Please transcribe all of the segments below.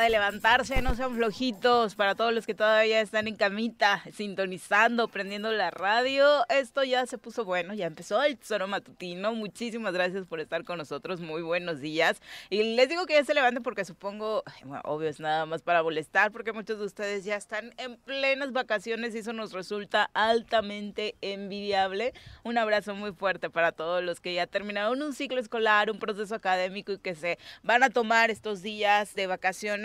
de levantarse, no sean flojitos. Para todos los que todavía están en camita, sintonizando, prendiendo la radio, esto ya se puso bueno, ya empezó el Tesoro Matutino. Muchísimas gracias por estar con nosotros. Muy buenos días. Y les digo que ya se levanten porque supongo, bueno, obvio es nada más para molestar, porque muchos de ustedes ya están en plenas vacaciones y eso nos resulta altamente envidiable. Un abrazo muy fuerte para todos los que ya terminaron un ciclo escolar, un proceso académico y que se van a tomar estos días de vacaciones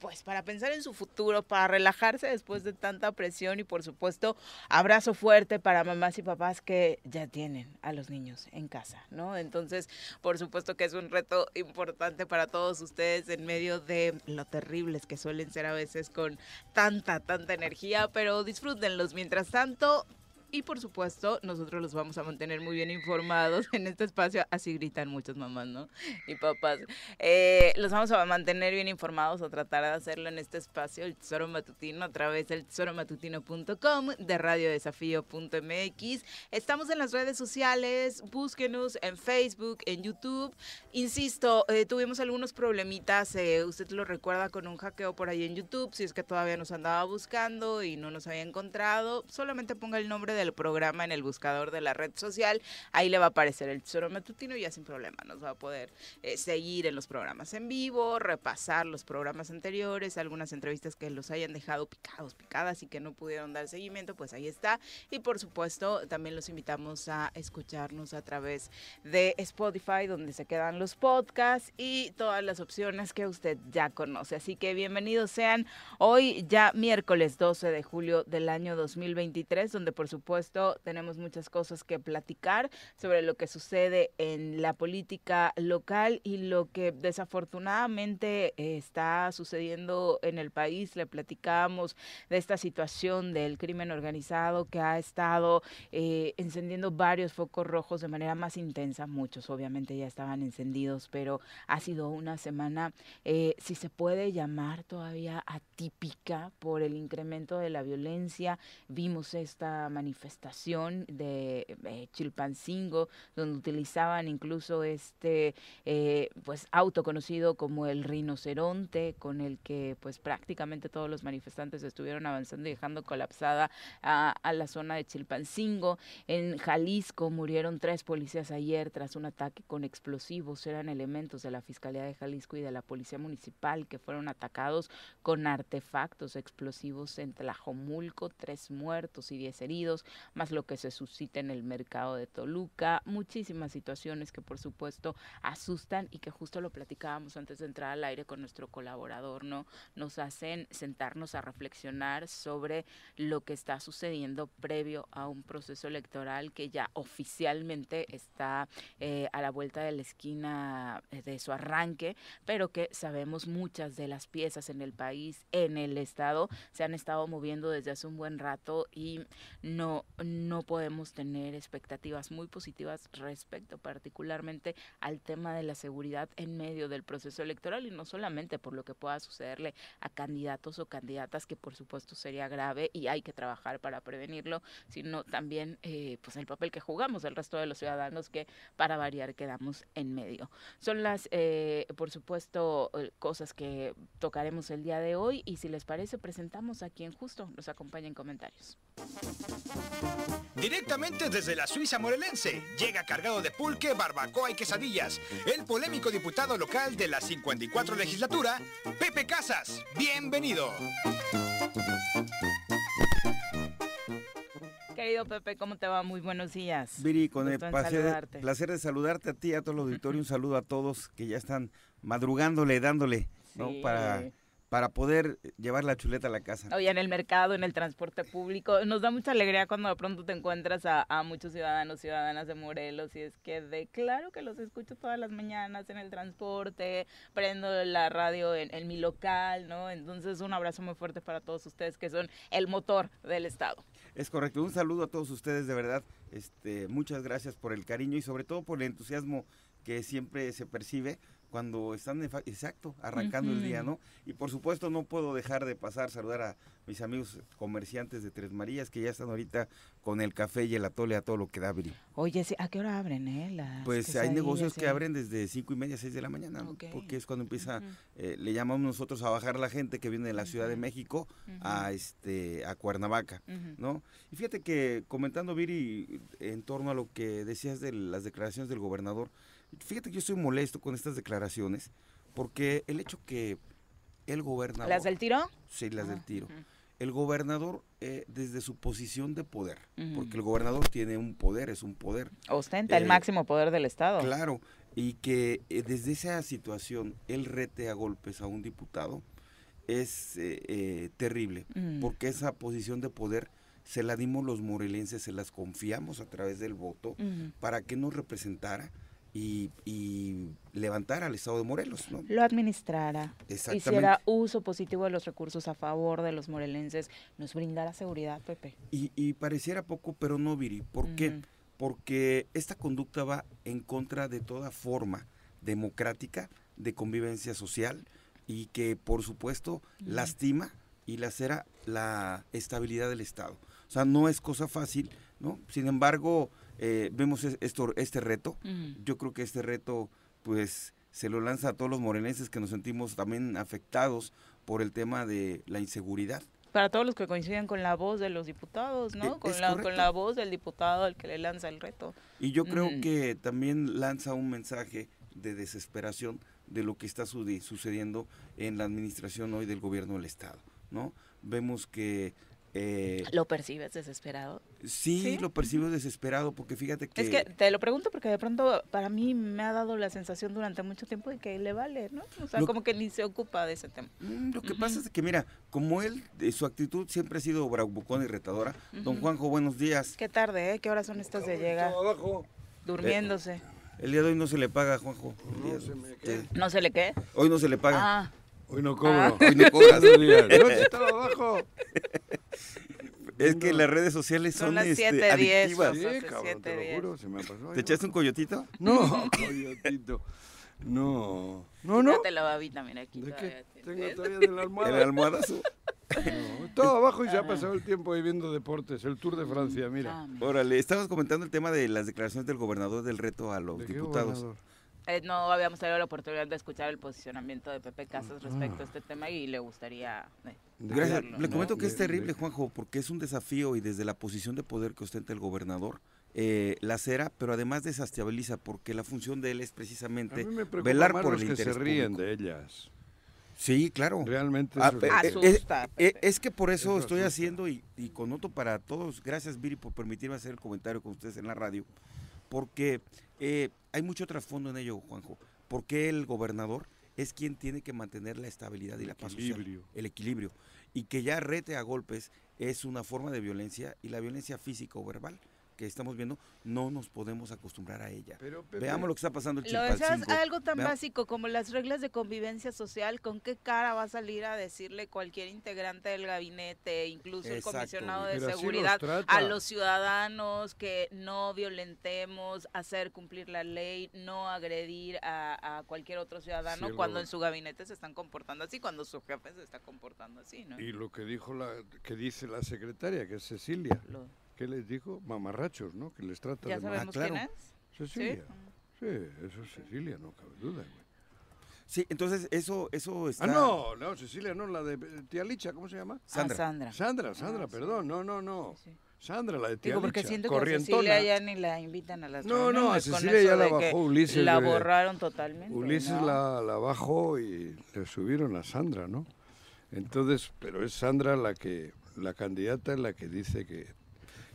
pues para pensar en su futuro, para relajarse después de tanta presión y por supuesto abrazo fuerte para mamás y papás que ya tienen a los niños en casa, ¿no? Entonces, por supuesto que es un reto importante para todos ustedes en medio de lo terribles que suelen ser a veces con tanta, tanta energía, pero disfrútenlos. Mientras tanto, y por supuesto, nosotros los vamos a mantener muy bien informados en este espacio. Así gritan muchas mamás, ¿no? Y papás. Eh, los vamos a mantener bien informados o tratar de hacerlo en este espacio, el Tesoro Matutino, a través del tesoromatutino.com, de radiodesafío.mx. Estamos en las redes sociales, búsquenos en Facebook, en YouTube. Insisto, eh, tuvimos algunos problemitas, eh, usted lo recuerda con un hackeo por ahí en YouTube, si es que todavía nos andaba buscando y no nos había encontrado, solamente ponga el nombre de del programa en el buscador de la red social. Ahí le va a aparecer el Tesoro Matutino y ya sin problema nos va a poder eh, seguir en los programas en vivo, repasar los programas anteriores, algunas entrevistas que los hayan dejado picados, picadas y que no pudieron dar seguimiento, pues ahí está. Y por supuesto, también los invitamos a escucharnos a través de Spotify, donde se quedan los podcasts y todas las opciones que usted ya conoce. Así que bienvenidos sean hoy ya miércoles 12 de julio del año 2023, donde por supuesto tenemos muchas cosas que platicar sobre lo que sucede en la política local y lo que desafortunadamente está sucediendo en el país. Le platicamos de esta situación del crimen organizado que ha estado eh, encendiendo varios focos rojos de manera más intensa. Muchos obviamente ya estaban encendidos, pero ha sido una semana, eh, si se puede llamar todavía atípica por el incremento de la violencia. Vimos esta manifestación manifestación de eh, Chilpancingo, donde utilizaban incluso este eh, pues auto conocido como el rinoceronte, con el que pues prácticamente todos los manifestantes estuvieron avanzando y dejando colapsada a, a la zona de Chilpancingo. En Jalisco murieron tres policías ayer tras un ataque con explosivos. Eran elementos de la Fiscalía de Jalisco y de la Policía Municipal que fueron atacados con artefactos explosivos en Tlajomulco, tres muertos y diez heridos. Más lo que se suscita en el mercado de Toluca, muchísimas situaciones que por supuesto asustan y que justo lo platicábamos antes de entrar al aire con nuestro colaborador, ¿no? Nos hacen sentarnos a reflexionar sobre lo que está sucediendo previo a un proceso electoral que ya oficialmente está eh, a la vuelta de la esquina eh, de su arranque, pero que sabemos muchas de las piezas en el país, en el estado, se han estado moviendo desde hace un buen rato y no, no podemos tener expectativas muy positivas respecto particularmente al tema de la seguridad en medio del proceso electoral y no solamente por lo que pueda sucederle a candidatos o candidatas, que por supuesto sería grave y hay que trabajar para prevenirlo, sino también eh, pues el papel que jugamos el resto de los ciudadanos que para variar quedamos en medio. Son las, eh, por supuesto, eh, cosas que tocaremos el día de hoy y si les parece presentamos a quien justo nos acompaña en comentarios. Directamente desde la Suiza morelense, llega cargado de pulque, barbacoa y quesadillas, el polémico diputado local de la 54 legislatura, Pepe Casas. Bienvenido. Querido Pepe, ¿cómo te va? Muy buenos días. Viri, con el placer, placer, de saludarte a ti, a todo el auditorio, un saludo a todos que ya están madrugándole, dándole, ¿no? Para para poder llevar la chuleta a la casa. Oye, en el mercado, en el transporte público, nos da mucha alegría cuando de pronto te encuentras a, muchos ciudadanos, ciudadanas de Morelos, y es que de claro que los escucho todas las mañanas en el transporte, prendo la radio en, en mi local, ¿no? Entonces, un abrazo muy fuerte para todos ustedes que son el motor del Estado. Es correcto, un saludo a todos ustedes, de verdad, este, muchas gracias por el cariño y sobre todo por el entusiasmo que siempre se percibe cuando están, exacto, arrancando el día, ¿no? Y por supuesto no puedo dejar de pasar, saludar a mis amigos comerciantes de Tres Marías que ya están ahorita con el café y el atole a todo lo que da, Viri. Oye, ¿a qué hora abren, eh? pues hay negocios que abren desde cinco y media, seis de la mañana, porque es cuando empieza, eh, le llamamos nosotros a bajar la gente que viene de la Ciudad de México a este a Cuernavaca, ¿no? Y fíjate que comentando, Viri, en torno a lo que decías de las declaraciones del gobernador, Fíjate que yo estoy molesto con estas declaraciones porque el hecho que el gobernador... ¿Las del tiro? Sí, las del ah, tiro. El gobernador, eh, desde su posición de poder, porque el gobernador tiene un poder, es un poder. Ostenta el eh, máximo poder del Estado. Claro, y que eh, desde esa situación él rete a golpes a un diputado es terrible, porque esa posición de poder se la dimos los morelenses, se las confiamos a través del voto para que nos representara y, y, levantar al Estado de Morelos. ¿no? Lo administrara, hiciera uso positivo de los recursos a favor de los morelenses, nos brindara seguridad, Pepe. Y, y pareciera poco, pero no, Viri. ¿Por qué? Porque esta conducta va en contra de toda forma democrática de convivencia social y que, por supuesto, lastima y lacera la estabilidad del Estado. O sea, no es cosa fácil, ¿no? Sin embargo, eh, vemos esto, este reto. Yo creo que este reto, pues, se lo lanza a todos los morenenses que nos sentimos también afectados por el tema de la inseguridad. Para todos los que coinciden con la voz de los diputados, ¿no? E, con, la, con la voz del diputado al que le lanza el reto. Y yo creo que también lanza un mensaje de desesperación de lo que está sucediendo en la administración hoy del gobierno del Estado, ¿no? Vemos que eh, ¿Lo percibes desesperado? Sí, lo percibo desesperado porque fíjate que... Es que te lo pregunto porque de pronto para mí me ha dado la sensación durante mucho tiempo de que le vale, ¿no? O sea, como que ni se ocupa de ese tema. Mm, lo que pasa es que, mira, como él, su actitud siempre ha sido bravucona y retadora. Don Juanjo, buenos días. Qué tarde, ¿eh? ¿Qué horas son estas de llegar? Durmiéndose. Eh, el día de hoy no se le paga, Juanjo. No, se, me... ¿No se le qué? Hoy no se le paga. Ah. Hoy no cobro. Ah. Hoy no cobras. estaba abajo. Es que las redes sociales son, son este, adictivas. Sí, cabrón, te lo juro, se me pasó. ¿Te echaste un coyotito? No, coyotito. No. No, no. te la babita, mira aquí. ¿De qué? Tengo todavía de la almohada. El almohadazo. No, todo abajo y se ha pasado el tiempo ahí viendo deportes, el Tour de Francia, mira. Órale, estabas comentando el tema de las declaraciones del gobernador del reto a los diputados. Eh, no habíamos tenido la oportunidad de escuchar el posicionamiento de Pepe Casas respecto a este tema y le gustaría... Eh, Gracias. Le comento que es terrible, Juanjo, porque es un desafío y desde la posición de poder que ostenta el gobernador, eh, la cera, pero además desestabiliza porque la función de él es precisamente velar por el que se ríen de ellas. Sí, claro. Realmente Ah, es- eh, Asusta, Pepe. es que por eso Eso estoy asusta. haciendo y, y connoto para todos. Gracias, Viri, por permitirme hacer el comentario con ustedes en la radio. Porque eh, hay mucho trasfondo en ello, Juanjo. Porque el gobernador es quien tiene que mantener la estabilidad y El la paz social, el equilibrio. Y que ya rete a golpes es una forma de violencia y la violencia física o verbal que estamos viendo no nos podemos acostumbrar a ella. Pero, Pepe, Veamos lo que está pasando en Lo Chilpancingo. algo tan básico como las reglas de convivencia social, ¿con qué cara va a salir a decirle cualquier integrante del gabinete, incluso el comisionado de Pero así los seguridad, a los ciudadanos que no violentemos, hacer cumplir la ley, no agredir a, a cualquier otro ciudadano Sí, cuando en su gabinete se están comportando así, cuando su jefe se está comportando así, ¿no? Y lo que dijo la, que dice la secretaria, que es Cecilia, Lo- ¿qué les dijo? Mamarrachos, ¿no? Que les trata ¿Ya de sabemos claro. quién es? Cecilia. Sí, eso es Cecilia, no cabe duda, güey. Sí, entonces eso, eso está... Ah, no, no, Cecilia, no, la de eh, tía Licha, ¿cómo se llama? Sandra. Ah, Sandra. Sandra, Sandra, Ah, sí. perdón, no, no, no. Sí. Sandra, la de tía Digo, porque Licha, siento que a. Cecilia ya ni la invitan a las No, no, a Cecilia ya la bajó Ulises La borraron totalmente. Ulises ¿no? la, la bajó y le subieron a Sandra, ¿no? Entonces, pero es Sandra la que, la candidata la que dice que,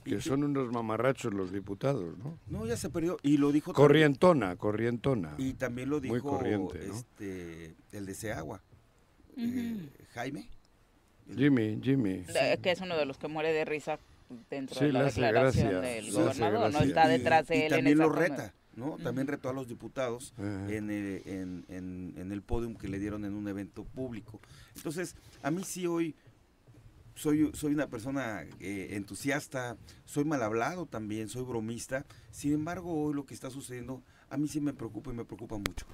que son unos mamarrachos los diputados, ¿no? No, ya se perdió. Y lo dijo también- Corrientona, corrientona. Y también lo Muy dijo corriente, ¿no? este, el de Seagua, Ujú. eh, Jaime. Jimmy, Jimmy. De- que es uno de los que muere de risa dentro Sí, de la declaración gracia, del gobernador, no está Y- detrás de y él en también esa lo forma. reta, ¿no? También Ujú. retó a los diputados Ajá. en, el, en, en- en el podium que le dieron en un evento público. Entonces, a mí sí hoy soy, soy una persona eh, entusiasta, soy mal hablado también, soy bromista. Sin embargo, hoy lo que está sucediendo a mí sí me preocupa y me preocupa mucho,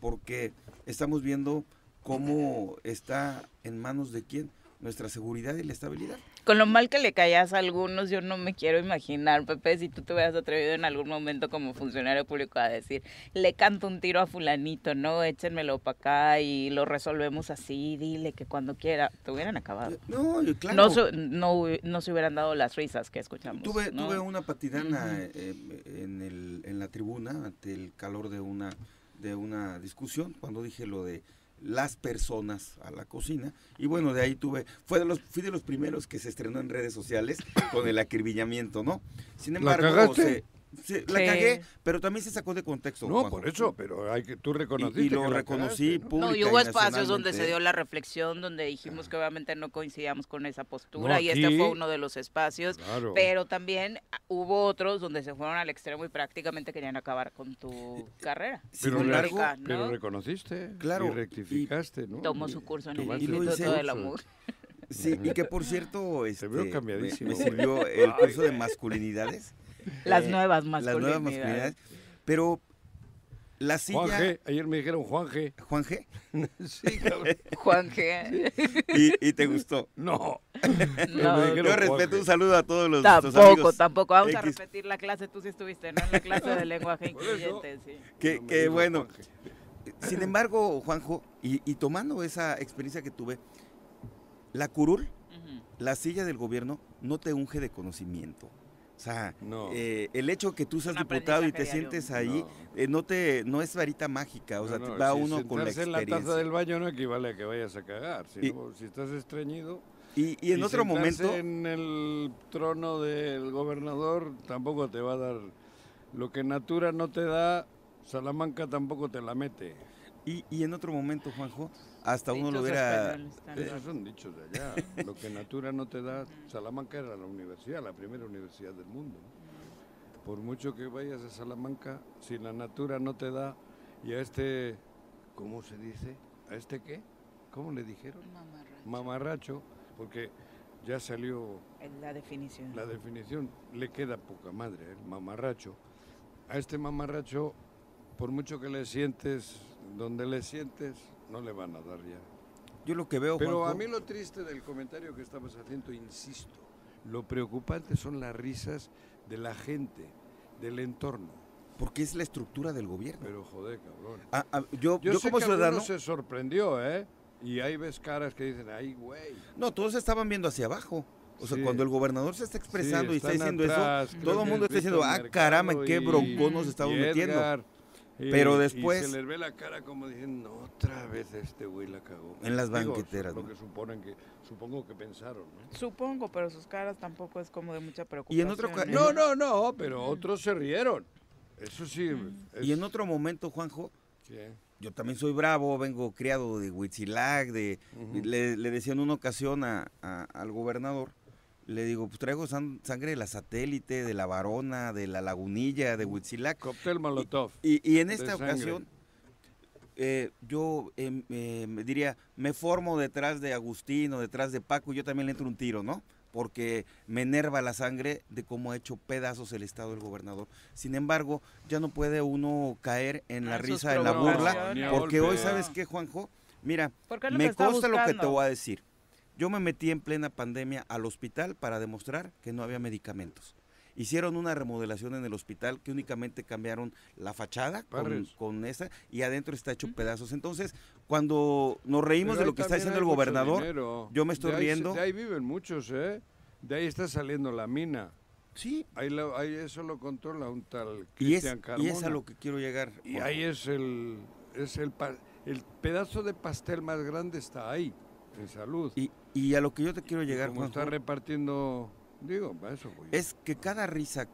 porque estamos viendo cómo está en manos de quién nuestra seguridad y la estabilidad. Con lo mal que le callas a algunos, yo no me quiero imaginar, Pepe, si tú te hubieras atrevido en algún momento como funcionario público a decir, le canto un tiro a fulanito, no, échenmelo para acá y lo resolvemos así, dile que cuando quiera, te hubieran acabado. No, y claro. No, se- no, no se hubieran dado las risas que escuchamos. Tuve, ¿no? tuve una patidana Ujú. eh, en, el, en la tribuna ante el calor de una, de una discusión cuando dije lo de las personas a la cocina y bueno de ahí tuve fue de los fui de los primeros que se estrenó en redes sociales con el acribillamiento no sin ¿La embargo cagaste? se- se- la Sí. cagué pero también se sacó de contexto No, Juanjo. por eso, pero hay que tú reconociste y lo que reconocí cagaste, ¿no? y hubo espacios donde se dio la reflexión, donde dijimos que obviamente no coincidíamos con esa postura No, y este fue uno de los espacios. Claro. Pero también ah, hubo otros donde se fueron al extremo y prácticamente querían acabar con tu carrera. sin Pero, embargo política, pero ¿no? reconociste Claro, y y rectificaste, ¿no? Tomó su curso en el Instituto del. Amor. sí y que por cierto este, veo me- cambiadísimo. me sirvió el curso de masculinidades Las Eh, nuevas las masculinidades. nuevas masculinidades. Pero la silla. Juan G, ayer me dijeron Juan G. Juan G. Sí, cabrón. Juan G. Y, y te gustó. No. No, me dijeron Yo respeto un saludo a todos los tampoco, amigos tampoco. Vamos a repetir la clase. Tú sí estuviste, ¿no? En la clase de lenguaje incluyente, sí. Que, bueno. Sin embargo, Juanjo, y, y tomando esa experiencia que tuve, la curul, la silla del gobierno, no te unge de conocimiento. O sea, No. eh, el hecho que tú seas diputado y te sientes ahí, No. eh, no te no es varita mágica, o sea, No, va si uno con la sentarse en la experiencia. taza del baño no equivale a que vayas a cagar. Si, Y- no- si estás estreñido. Y, y en otro momento, En el trono del gobernador tampoco te va a dar. Lo que Natura no te da, Salamanca tampoco te la mete. y, y en otro momento, Juanjo, hasta uno lo hubiera. Esos son dichos de allá. Lo que Natura no te da, Salamanca era la universidad, la primera universidad del mundo. Por mucho que vayas a Salamanca, si la Natura no te da, y a este, ¿cómo se dice? ¿A este qué? ¿Cómo le dijeron? Mamarracho. Mamarracho, porque ya salió Es la definición. la definición, le queda poca madre, el mamarracho. A este mamarracho, por mucho que le sientes, donde le sientes, no le van a dar ya. yo lo que veo, Pero Juanjo, a mí lo triste del comentario que estabas haciendo, insisto, lo preocupante son las risas de la gente, del entorno. porque es la estructura del gobierno. Pero joder, cabrón. Ah, ah, yo, Yo, yo sé como que ciudadano, se sorprendió, ¿eh? Y ahí ves caras que dicen, ay, güey. no, todos estaban viendo hacia abajo. O sea, Sí. cuando el gobernador se está expresando y está diciendo atrás, eso, todo el mundo es está diciendo, ah, caramba, qué broncón nos estamos metiendo. Y- Pero y después- se les ve la cara como diciendo, otra vez este güey la cagó. En las Digo, banqueteras, Lo ¿no? que suponen que, supongo que pensaron, ¿no? Supongo, pero sus caras tampoco es como de mucha Y preocupación. en otro ca- ¿eh? No, no, no, pero otros se rieron. Eso sí. es- Y en otro momento, Juanjo, ¿Qué? yo también soy bravo, vengo criado de Huitzilac, de, le, le decía en una ocasión a- a- al gobernador, le digo, pues traigo san- sangre de la satélite, de la varona, de la lagunilla, de Huitzilac. Cóctel Molotov. Y, y en esta ocasión, eh, yo em, eh, me diría, me formo detrás de Agustín o detrás de Paco, y yo también le entro un tiro, ¿no? Porque me enerva la sangre de cómo ha hecho pedazos el estado del gobernador. Sin embargo, ya no puede uno caer en la Ah, risa, en la burla, porque hoy. ¿sabes qué, Juanjo? Mira, me que consta lo que te voy a decir. Yo me metí en plena pandemia al hospital para demostrar que no había medicamentos. Hicieron una remodelación en el hospital que únicamente cambiaron la fachada con, esa y adentro está hecho pedazos. Entonces, cuando nos reímos Pero de lo que está diciendo el gobernador, dinero. yo me estoy De ahí se- riendo. De ahí viven muchos, ¿eh? De ahí está saliendo la mina. sí, Ahí, lo- ahí eso lo controla un tal y es, Cristian y es a lo que quiero llegar. Y ahí es el, es el, pa- el pedazo de pastel más grande está ahí, en salud. y, y a lo que yo te quiero llegar, como está repartiendo, digo, para eso voy. es que cada risa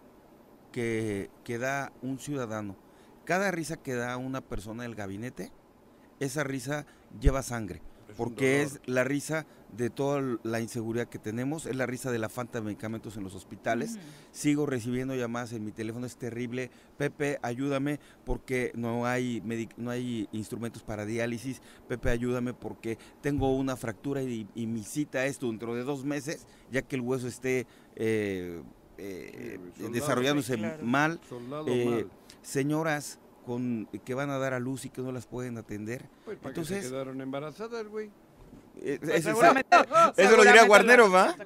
que, que da un ciudadano, cada risa que da una persona del gabinete, esa risa lleva sangre. Es Porque es la risa de toda la inseguridad que tenemos, es la risa de la falta de medicamentos en los hospitales. Sigo recibiendo llamadas en mi teléfono, es terrible. Pepe, ayúdame porque no hay, medic- no hay instrumentos para diálisis. Pepe, ayúdame porque tengo una fractura y, y mi cita es dentro de dos meses, ya que el hueso esté eh, eh, soldado. desarrollándose claro. mal. Eh, mal. Señoras con, que van a dar a luz y que no las pueden atender. Pues, ¿para qué se entonces- quedaron embarazadas, güey? Eh, Pues ese- seguramente, eso lo diría Guarnero, ¿va?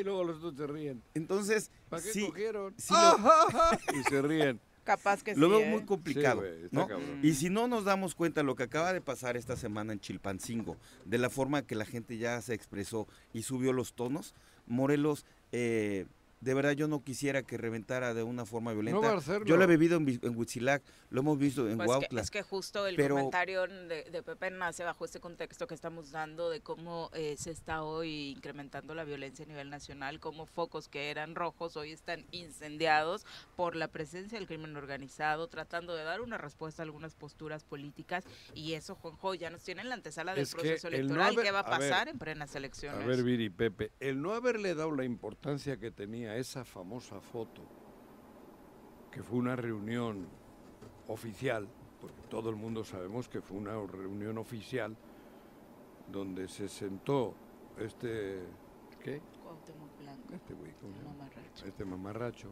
y luego los dos se ríen. Entonces, ¿Para qué sí, cogieron? sí lo- y se ríen. Capaz que lo sí, veo ¿eh? muy complicado. Sí, ¿no? Y si no nos damos cuenta lo que acaba de pasar esta semana en Chilpancingo, de la forma que la gente ya se expresó y subió los tonos, Morelos, eh, de verdad yo no quisiera que reventara de una forma violenta. No va a hacerlo. yo lo he vivido en, en Huitzilac, lo hemos visto en Pues que- Huautla. es que justo el pero- comentario de, de Pepe nace bajo este contexto que estamos dando de cómo eh, se está hoy incrementando la violencia a nivel nacional, cómo focos que eran rojos hoy están incendiados por la presencia del crimen organizado, tratando de dar una respuesta a algunas posturas políticas y eso, Juanjo, ya nos tiene en la antesala del Es que proceso el no electoral. haber- ¿Qué va a a ver, pasar en plenas elecciones? A ver, Viri, Pepe, el no haberle dado la importancia que tenía esa famosa foto, que fue una reunión oficial, porque todo el mundo sabemos que fue una reunión oficial, donde se sentó este, ¿qué? Cuauhtémoc Blanco, Este este mamarracho,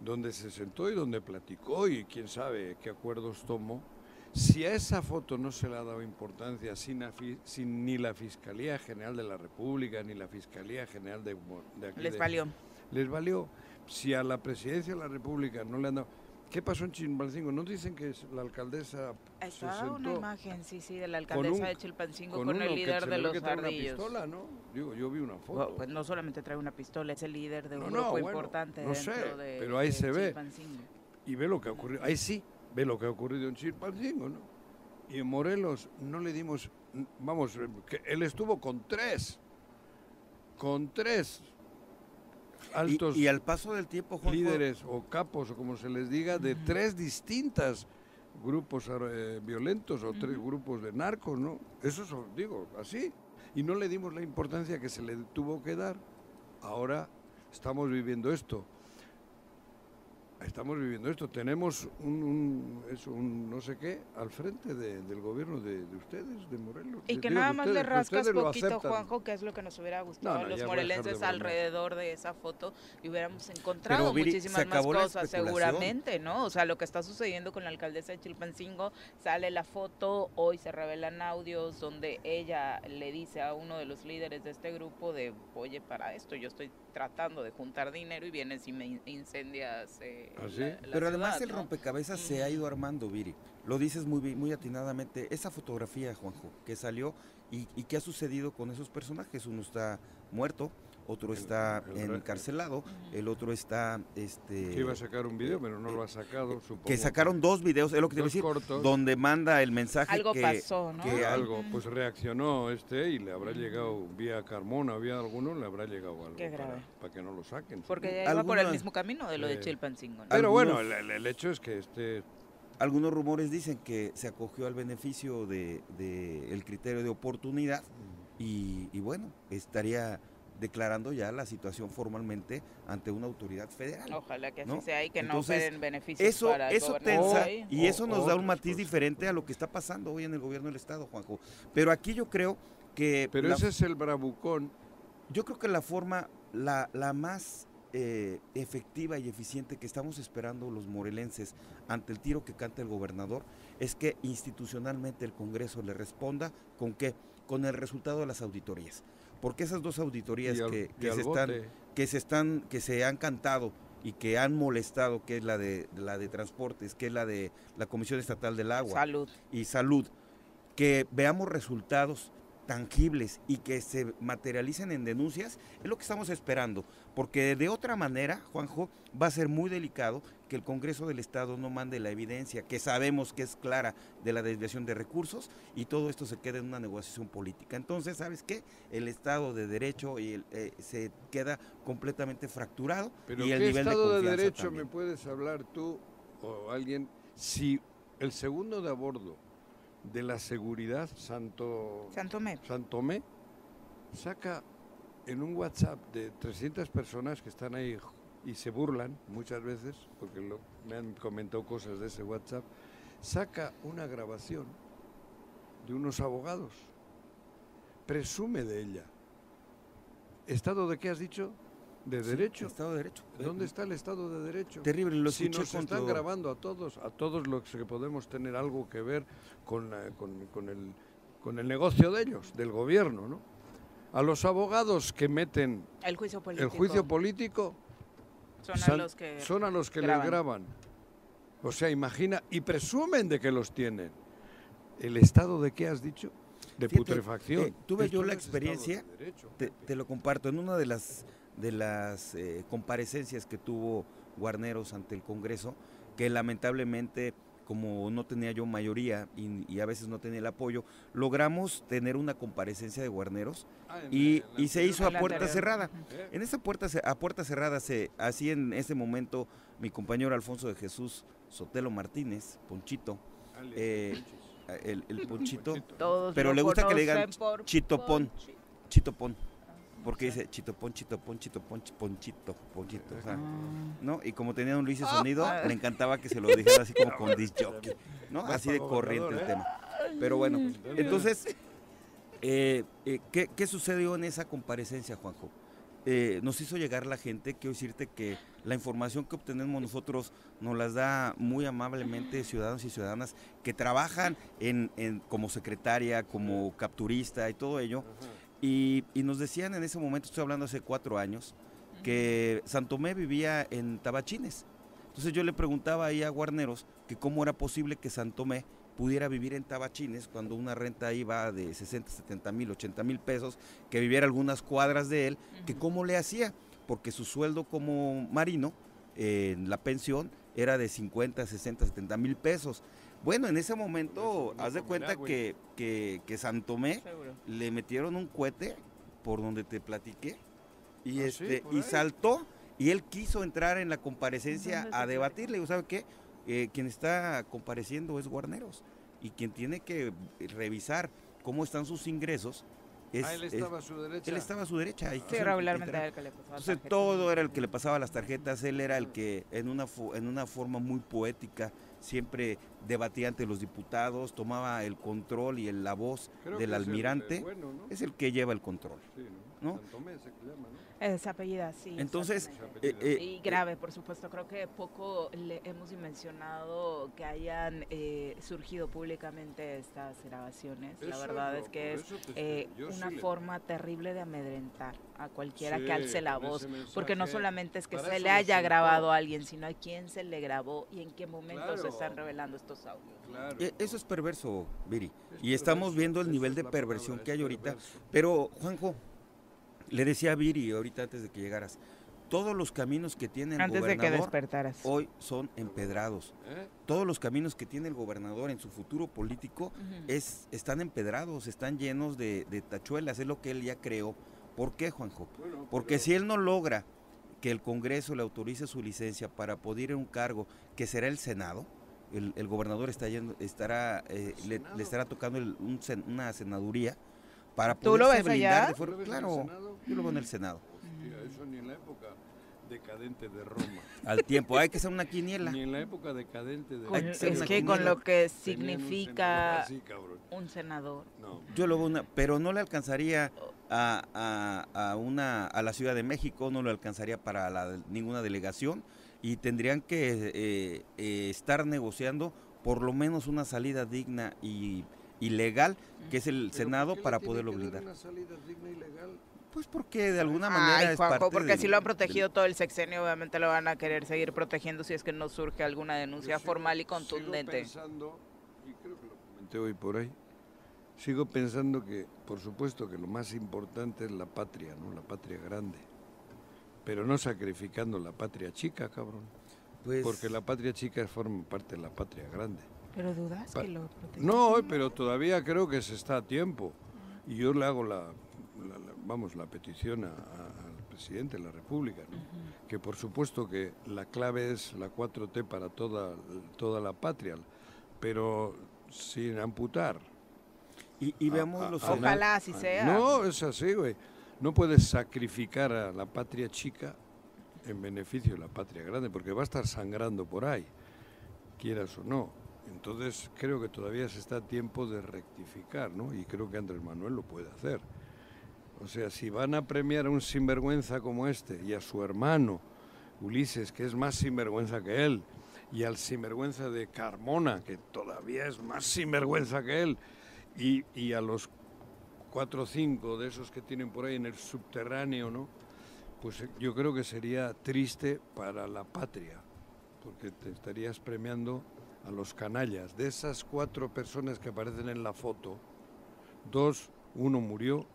donde se sentó y donde platicó y quién sabe qué acuerdos tomó. Si a esa foto no se le ha dado importancia sin, sin ni la Fiscalía General de la República ni la Fiscalía General de, de aquí Les de- valió. Les valió. Si a la Presidencia de la República no le han dado... ¿Qué pasó en Chilpancingo? ¿No dicen que es- la alcaldesa se Estaba una sentó imagen, sí, sí, de la alcaldesa un- de Chilpancingo con, el líder se de los trae una ardillos. pistola, ¿no? Digo, yo vi una foto. Bueno, pues no solamente trae una pistola, es el líder de un No, no, grupo bueno, importante no sé, dentro de pero ahí de se ve. Y ve lo que ha ocurrido. Ahí sí, ve lo que ha ocurrido en Chilpancingo, ¿no? Y en Morelos no le dimos, vamos, que él estuvo con tres, con tres altos y, al paso del tiempo, Juanjo, líderes o capos o como se les diga, de tres distintas grupos eh, violentos o tres grupos de narcos, ¿no? Eso es, digo, así. Y no le dimos la importancia que se le tuvo que dar. Ahora estamos viviendo esto. Estamos viviendo esto. Tenemos un, un- eso, un no sé qué al frente de- del gobierno de, de ustedes, de Morelos. Y que digo, nada más ustedes, le rascas poquito. Juanjo, que es lo que nos hubiera gustado No, los de morelenses alrededor de esa foto y hubiéramos encontrado Pero, Viri, se muchísimas más cosas, seguramente, ¿no? O sea, lo que está sucediendo con la alcaldesa de Chilpancingo, sale la foto, hoy se revelan audios donde ella le dice a uno de los líderes de este grupo de, oye, para esto yo estoy tratando de juntar dinero y vienes y incendias eh, ¿Ah, sí? la- la Pero además el ¿no? rompecabezas se ha ido armando, Viri. Lo dices muy, bi- muy atinadamente. Esa fotografía, Juanjo, que salió y, y qué ha sucedido con esos personajes. Uno está muerto, otro está encarcelado, el otro está... Este, que iba a sacar un video, pero no lo ha sacado, supongo. Que sacaron dos videos, es lo que te voy a decir, cortos. donde manda el mensaje Algo que, pasó, ¿no? que al- algo, pues reaccionó este y le habrá llegado vía Carmona, vía alguno, le habrá llegado algo Qué para, grave. para que no lo saquen. Porque iba por el mismo camino de lo de Eh, Chilpancingo. ¿no? Pero bueno, el, el- el hecho es que este algunos rumores dicen que se acogió al beneficio de, de el criterio de oportunidad y, y bueno, estaría declarando ya la situación formalmente ante una autoridad federal. Ojalá que así ¿no? sea y que no Entonces, operen beneficios Eso, para el eso tensa y O- eso nos da un matiz cosas. diferente a lo que está pasando hoy en el gobierno del estado, Juanjo. Pero aquí yo creo que Pero la- ese es el bravucón. yo creo que la forma la, la más eh, efectiva y eficiente que estamos esperando los morelenses ante el tiro que canta el gobernador es que institucionalmente el Congreso le responda con qué, con el resultado de las auditorías. Porque esas dos auditorías y al- que, y que al se están, bote. que se están, que se han cantado y que han molestado, que es la de la de transportes, que es la de la Comisión Estatal del Agua Salud. y salud, que veamos resultados tangibles y que se materialicen en denuncias, es lo que estamos esperando, porque de otra manera, Juanjo, va a ser muy delicado que el Congreso del Estado no mande la evidencia, que sabemos que es clara de la desviación de recursos, y todo esto se queda en una negociación política. Entonces, ¿sabes qué? El Estado de Derecho y el, eh, se queda completamente fracturado Pero y el ¿qué nivel Estado de de, Derecho también. me puedes hablar tú o alguien si el segundo de a bordo de la seguridad, Santo Santomé. Santomé, saca en un WhatsApp de 300 personas que están ahí y se burlan muchas veces, porque lo- me han comentado cosas de ese WhatsApp, saca una grabación de unos abogados, presume de ella. ¿Estado de qué has dicho? ¿De Sí, derecho? Estado de Derecho. ¿Dónde está el Estado de Derecho? Terrible, lo si nos están grabando a todos, a todos los que podemos tener algo que ver con, la- con, con el, con el negocio de ellos, del gobierno, ¿no? A los abogados que meten El juicio político. el juicio político Son a san- los que. son a los que graban. les graban. O sea, imagina, y presumen de que los tienen. ¿El estado de qué has dicho? De Fíjate, putrefacción. eh, tuve Esto yo la de experiencia, Derecho, Te, Pepe. te lo comparto. En una de las de las eh, comparecencias que tuvo Guarneros ante el Congreso, que lamentablemente, como no tenía yo mayoría y, y a veces no tenía el apoyo, logramos tener una comparecencia de Guarneros Ah, y, la- en la y se hizo a puerta cerrada. ¿Eh? En esa puerta a puerta cerrada se así en ese momento mi compañero Alfonso de Jesús Sotelo Martínez, Ponchito, Ale, eh, el, el Ponchito, Todos Pero le gusta que le digan Chitopón. Chitopón. Porque dice chitopón, chitopón, chitopón, chi- ponchito, ponchito. o sea, ¿no? Y como tenía un Luis sonido, Ah. le encantaba que se lo dijera así como con disc jockey, ¿no? Así de corriente el gobernador, tema. Pero bueno, entonces, eh, eh, ¿qué, qué sucedió en esa comparecencia, Juanjo? Eh, nos hizo llegar la gente, quiero decirte que la información que obtenemos nosotros nos las da muy amablemente ciudadanos y ciudadanas que trabajan en, en- como secretaria, como capturista y todo ello. Y, y nos decían en ese momento, estoy hablando hace cuatro años, que Santomé vivía en Tabachines. Entonces yo le preguntaba ahí a Guarneros que cómo era posible que Santomé pudiera vivir en Tabachines cuando una renta ahí va de 60, 70 mil, 80 mil pesos, que viviera algunas cuadras de él, que cómo le hacía, porque su sueldo como marino eh, en la pensión era de 50, 60, 70 mil pesos. Bueno, en ese momento, haz de cuenta que, que, que Santomé Seguro. le metieron un cohete por donde te platiqué y Ah, este y saltó y él quiso entrar en la comparecencia ¿Dónde a se debatir. Le digo, ¿sabe qué? Eh, quien está compareciendo es Guarneros y quien tiene que revisar cómo están sus ingresos es, ah, él es- estaba a su derecha. él estaba a su derecha. Sí, regularmente era el que le pasaba Entonces tarjetas. todo era el que le pasaba las tarjetas, él era el que en una, fo- en una forma muy poética siempre debatía ante los diputados, tomaba el control y el- la voz Creo del es el- almirante, bueno, ¿no? es el que lleva el control. Sí, ¿no? Santomé se llama, ¿no? Es apellida, sí. Entonces, eh, eh, y grave, por supuesto. Creo que poco le hemos dimensionado que hayan eh, surgido públicamente estas grabaciones. La verdad no, es que es eh, una sí le- forma terrible de amedrentar a cualquiera Sí, que alce la voz. Porque no solamente es que se le haya grabado a alguien, sino a quién se le grabó y en qué momento se Claro. están revelando estos audios. Claro. Eso es perverso, Viri. Es Y estamos viendo el nivel de perversión palabra, que hay ahorita. perverso. Pero, Juanjo, Le decía a Viri ahorita antes de que llegaras, todos los caminos que tiene el Antes de que gobernador despertaras. hoy son empedrados. ¿Eh? Todos los caminos que tiene el gobernador en su futuro político es, están empedrados, están llenos de, de tachuelas, es lo que él ya creó. ¿Por qué, Juanjo? Bueno, Porque pero- si él no logra que el Congreso le autorice su licencia para poder ir a un cargo que será el Senado, el, el gobernador está yendo- estará, eh, le, estará tocando el- un una senaduría para ¿Tú lo ves allá? de ¿Tú lo ves el Claro, Senado? yo lo veo en el Senado. Hostia, eso ni en la época decadente de Roma. Al tiempo, hay que hacer una quiniela. Ni en la época decadente de que hacer es que con lo que un significa senador así, cabrón. un senador. No. Yo lo veo una, pero no le alcanzaría a, a- a una a la Ciudad de México, no le alcanzaría para la- ninguna delegación y tendrían que eh, eh, estar negociando por lo menos una salida digna y, y legal, que es el ¿Pero Senado, para poderlo blindar. una salida digna y legal? Pues porque de alguna manera Ay, es Juanjo, parte porque si lo han del- protegido todo el sexenio, obviamente lo van a querer seguir protegiendo si es que no surge alguna denuncia sigo- formal y sigo contundente. pensando, y creo que lo comenté hoy por ahí, sigo pensando que, por supuesto, que lo más importante es la patria, ¿no? La patria grande. Pero no sacrificando la patria chica, cabrón. pues, Porque la patria chica forma parte de la patria grande. Pero dudas Pa- que lo protejan? No, pero todavía creo que se está a tiempo. Y yo le hago la, la- la- vamos, la petición a- a- al presidente de la República, ¿no? que por supuesto que la clave es la 4T para toda, toda la patria, pero sin amputar. y, y a- veamos a- los a Ojalá así a- sea. No, es así, güey. No puedes sacrificar a la patria chica en beneficio de la patria grande, porque va a estar sangrando por ahí, quieras o no. Entonces creo que todavía se está a tiempo de rectificar, ¿no? Y creo que Andrés Manuel lo puede hacer. O sea, si van a premiar a un sinvergüenza como este y a su hermano Ulises, que es más sinvergüenza que él, y al sinvergüenza de Carmona, que todavía es más sinvergüenza que él, y, y a los cuatro o cinco de esos que tienen por ahí en el subterráneo, ¿no? Pues eh, yo creo que sería triste para la patria, porque te estarías premiando a los canallas. De esas cuatro personas que aparecen en la foto, dos, uno murió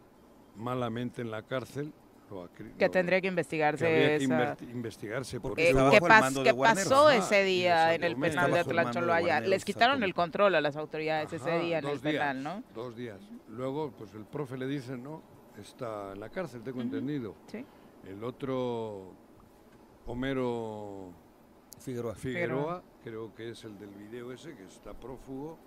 malamente en la cárcel. lo Que tendría que que investigarse que esa... inverti- investigarse Porque Eh, ¿Qué, pas- qué pasó ese día en el penal de? Guarneros, Les quitaron el control a las autoridades ese Ajá, día en el días, penal, ¿no? Dos días. Luego, pues el profe le dice, no, está en la cárcel, tengo entendido. Sí. El otro, Homero Figueroa. Figueroa, creo que es el del video ese, que está prófugo.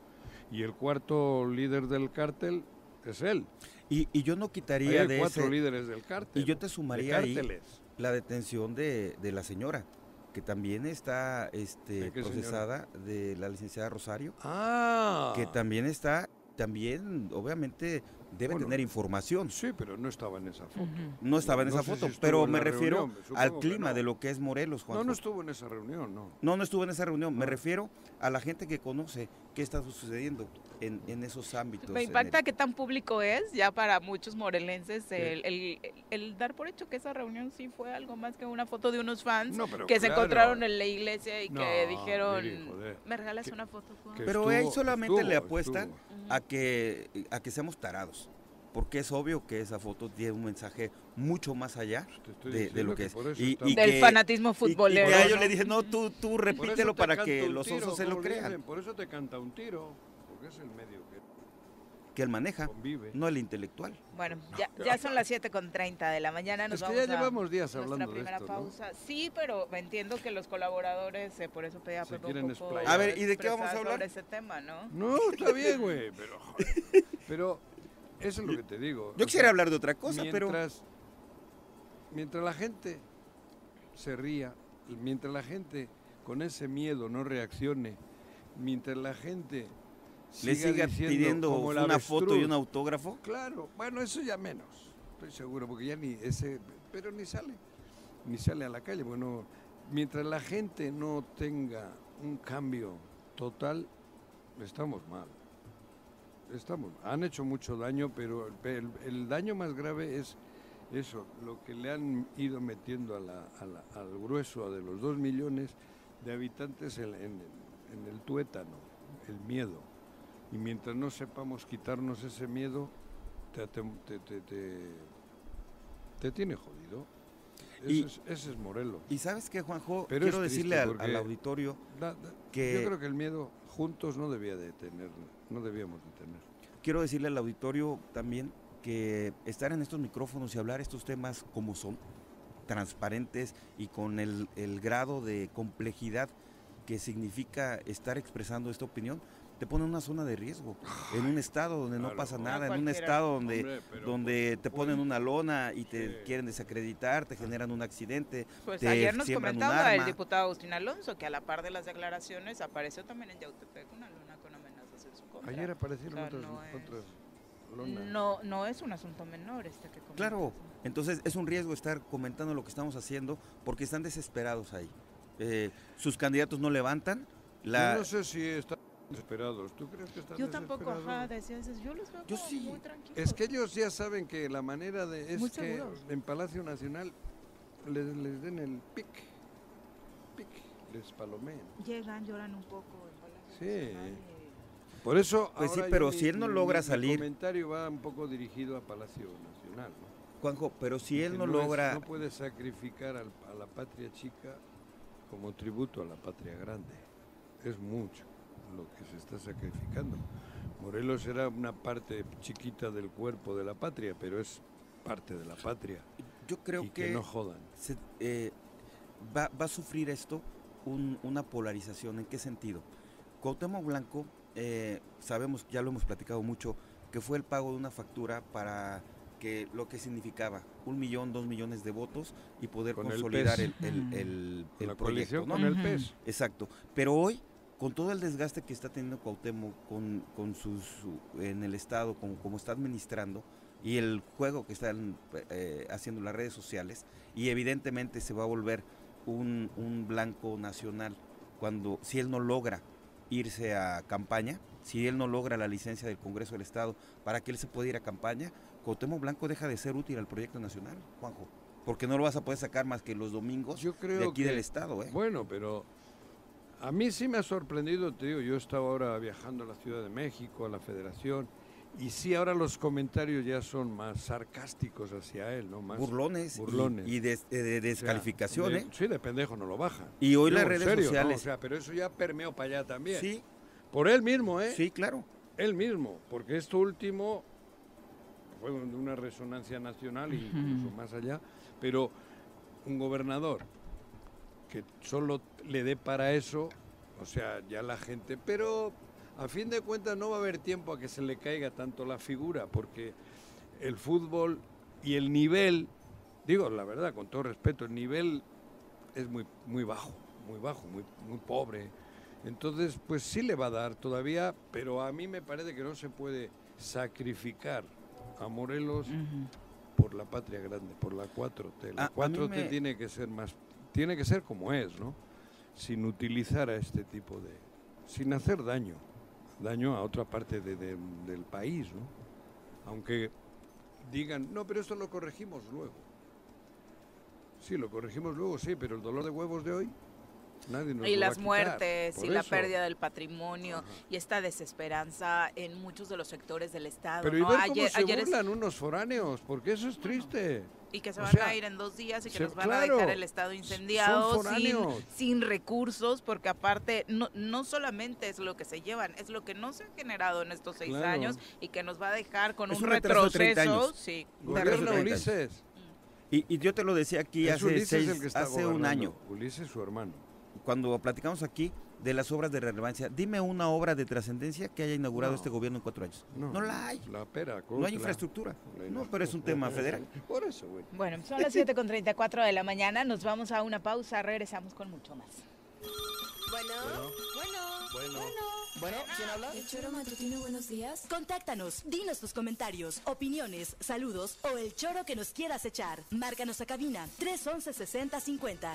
Y el cuarto líder del cártel es él. Y, y yo no quitaría hay de cuatro ese líderes del cártel. y yo te sumaría ahí cárteles. la detención de, de la señora, que también está este, ¿De qué señora? procesada de la licenciada Rosario, Ah. que también está, también obviamente debe Bueno, tener información. Sí, pero no estaba en esa foto. No estaba en no esa si foto, pero me refiero reunión, al clima no. de lo que es Morelos, Juanjo. No, no estuvo en esa reunión, no. No, no estuvo en esa reunión. Me No. refiero a la gente que conoce qué está sucediendo en, en esos ámbitos. Me impacta el- qué tan público es ya para muchos morelenses el, el- el dar por hecho que esa reunión sí fue algo más que una foto de unos fans No, que se encontraron en la iglesia y No, que dijeron. ¿me regalas Que- una foto? Juan?" que Pero ahí estuvo- solamente le estuvo. a que, a que seamos tarados. Porque es obvio que esa foto tiene un mensaje mucho más allá estoy de, de lo que es. por eso Y, y Del que- fanatismo y- futbolero. Y, que a ellos ¿no? le dicen, no, tú, tú Por eso repítelo te para canta que un los tiro, osos se lo crean. dicen, por eso te canta un tiro, porque es el medio que Que él maneja, convive. no el intelectual. Bueno, ya, ya son las 7 con 30 de la mañana. Nos Es que vamos ya a llevamos días nuestra hablando de primera esto, ¿no? pausa. Sí, pero entiendo que los colaboradores, eh, por eso pedía a Se quieren un poco. A ver, ¿y de qué vamos a hablar? sobre ese tema, ¿no? No, está bien, güey, pero. Pero eso es lo que te digo. Yo quisiera sea, hablar de otra cosa, pero mientras, mientras la gente se ría, mientras la gente con ese miedo no reaccione, mientras la gente le siga pidiendo como una foto y un autógrafo. Claro, bueno, eso ya menos, estoy seguro, porque ya ni ese, pero ni sale, ni sale a la calle. Bueno, mientras la gente no tenga un cambio total, estamos mal. Estamos, han hecho mucho daño, pero el, daño más grave es eso, lo que le han ido metiendo a la- a la- al grueso de los dos millones de habitantes en, en- en el tuétano, el miedo. Y mientras no sepamos quitarnos ese miedo, te, te- te- tiene jodido. Y- Ese, es, ese es Morelos. Y sabes qué, Juanjo, Pero quiero decirle al, auditorio Da- da- que- Yo creo que el miedo juntos no debía de tener, no debíamos de tener. quiero decirle al auditorio también que estar en estos micrófonos y hablar estos temas como son, transparentes y con el, el grado de complejidad que significa estar expresando esta opinión, te pone en una zona de riesgo, en un estado donde no pasa nada, en un estado donde, Hombre, donde te ponen una lona y te Sí. quieren desacreditar, te generan un accidente. Pues te ayer nos comentaba el diputado Agustín Alonso que a la par de las declaraciones apareció también en Yautepec una luna Ayer aparecieron O sea, otras, no es- otras. No, no es un asunto menor este que comentas. Claro, entonces es un riesgo estar comentando lo que estamos haciendo porque están desesperados ahí. Eh, sus candidatos no levantan. La, Yo no sé si están desesperados. ¿Tú crees que están Yo tampoco, ajá, decía eso. Yo los veo Yo como sí. muy tranquilos. Es que ellos ya saben que la manera de es Muy que seguros. en Palacio Nacional les, les den el pic, pic, les palomeen. Llegan, lloran un poco. en Palacio Sí. Nacional Por eso, Pues sí, pero mi- si él no mi- logra mi salir- comentario va un poco dirigido a Palacio Nacional. ¿no? Juanjo, pero si él no, es- logra... no puede sacrificar al- a la patria chica como tributo a la patria grande. Es mucho lo que se está sacrificando. Morelos era una parte chiquita del cuerpo de la patria, pero es parte de la patria. Yo creo y que, que no jodan. se- eh, va, va a sufrir esto un- una polarización. ¿En qué sentido? Cuauhtémoc Blanco, eh, sabemos, ya lo hemos platicado mucho, que fue el pago de una factura para que lo que significaba un millón, dos millones de votos y poder Con el consolidar PES. el, el- Ujú. el- Con el la proyecto. ¿no? con el Ujú. PES. Exacto. Pero hoy, con todo el desgaste que está teniendo Cuauhtémoc con, con sus, su- en el Estado, con cómo está administrando, y el juego que están eh, haciendo las redes sociales, y evidentemente se va a volver un, un blanco nacional cuando, si él no logra irse a campaña, si él no logra la licencia del Congreso del Estado para que él se pueda ir a campaña, Cuauhtémoc Blanco deja de ser útil al proyecto nacional, Juanjo. Porque no lo vas a poder sacar más que los domingos Yo creo de aquí que, del Estado, ¿eh? Bueno, pero a mí sí me ha sorprendido, te digo, yo estaba ahora viajando a la Ciudad de México, a la Federación, y sí ahora los comentarios ya son más sarcásticos hacia él, ¿no? Más burlones, y- burlones. y, des- de, de o sea, descalificación, de- ¿eh? Sí, de pendejo no lo bajan. Y hoy Digo, las redes serio, ¿no? sociales. O sea, pero eso ya permeó para allá también. sí, Por él mismo, ¿eh? sí, claro. Él mismo, porque esto último fue de una resonancia nacional incluso más allá, pero un gobernador que solo le dé para eso, o sea, ya la gente, pero a fin de cuentas no va a haber tiempo a que se le caiga tanto la figura, porque el fútbol y el nivel, digo la verdad, con todo respeto, el nivel es muy, muy bajo, muy bajo, muy, muy pobre. Entonces, pues sí le va a dar todavía, pero a mí me parece que no se puede sacrificar a Morelos por la patria grande, por la 4T. La A- a mí 4T me- tiene que ser más, tiene que ser como es, ¿no? Sin utilizar a este tipo de, sin hacer daño, daño a otra parte de- de- del país, ¿no? Aunque digan, no, pero esto lo corregimos luego. Sí, lo corregimos luego, sí, pero el dolor de huevos de hoy, nadie nos y las muertes y la pérdida del patrimonio Ajá. y esta desesperanza en muchos de los sectores del Estado. Pero y ¿no? ver cómo ayer, se ayer es- burlan unos foráneos, porque eso es triste. Y que se o van sea, a ir en dos días y que se- nos van claro, a dejar el Estado incendiado sin, sin recursos, porque aparte no, no solamente es lo que se llevan, es lo que no se ha generado en estos seis Claro. años y que nos va a dejar con Es un, un retraso de 30 retroceso. años. Sí, Gobierno. Ulises. Y, y yo te lo decía aquí Es hace, Ulises seis- el que está hace un año, Ulises su hermano. cuando platicamos aquí de las obras de relevancia. Dime una obra de trascendencia que haya inaugurado No. este gobierno en cuatro años. No, la hay. La pera, No hay infraestructura. No, pero es un tema federal. Por eso, güey. Bueno, son las 7.34 de la mañana, nos vamos a una pausa, regresamos con mucho más. Bueno, bueno, bueno, Bueno, ¿quién habla? El choro matutino, buenos días. Contáctanos, dinos tus comentarios, opiniones, saludos o el choro que nos quieras echar. Márcanos a cabina 311 6050.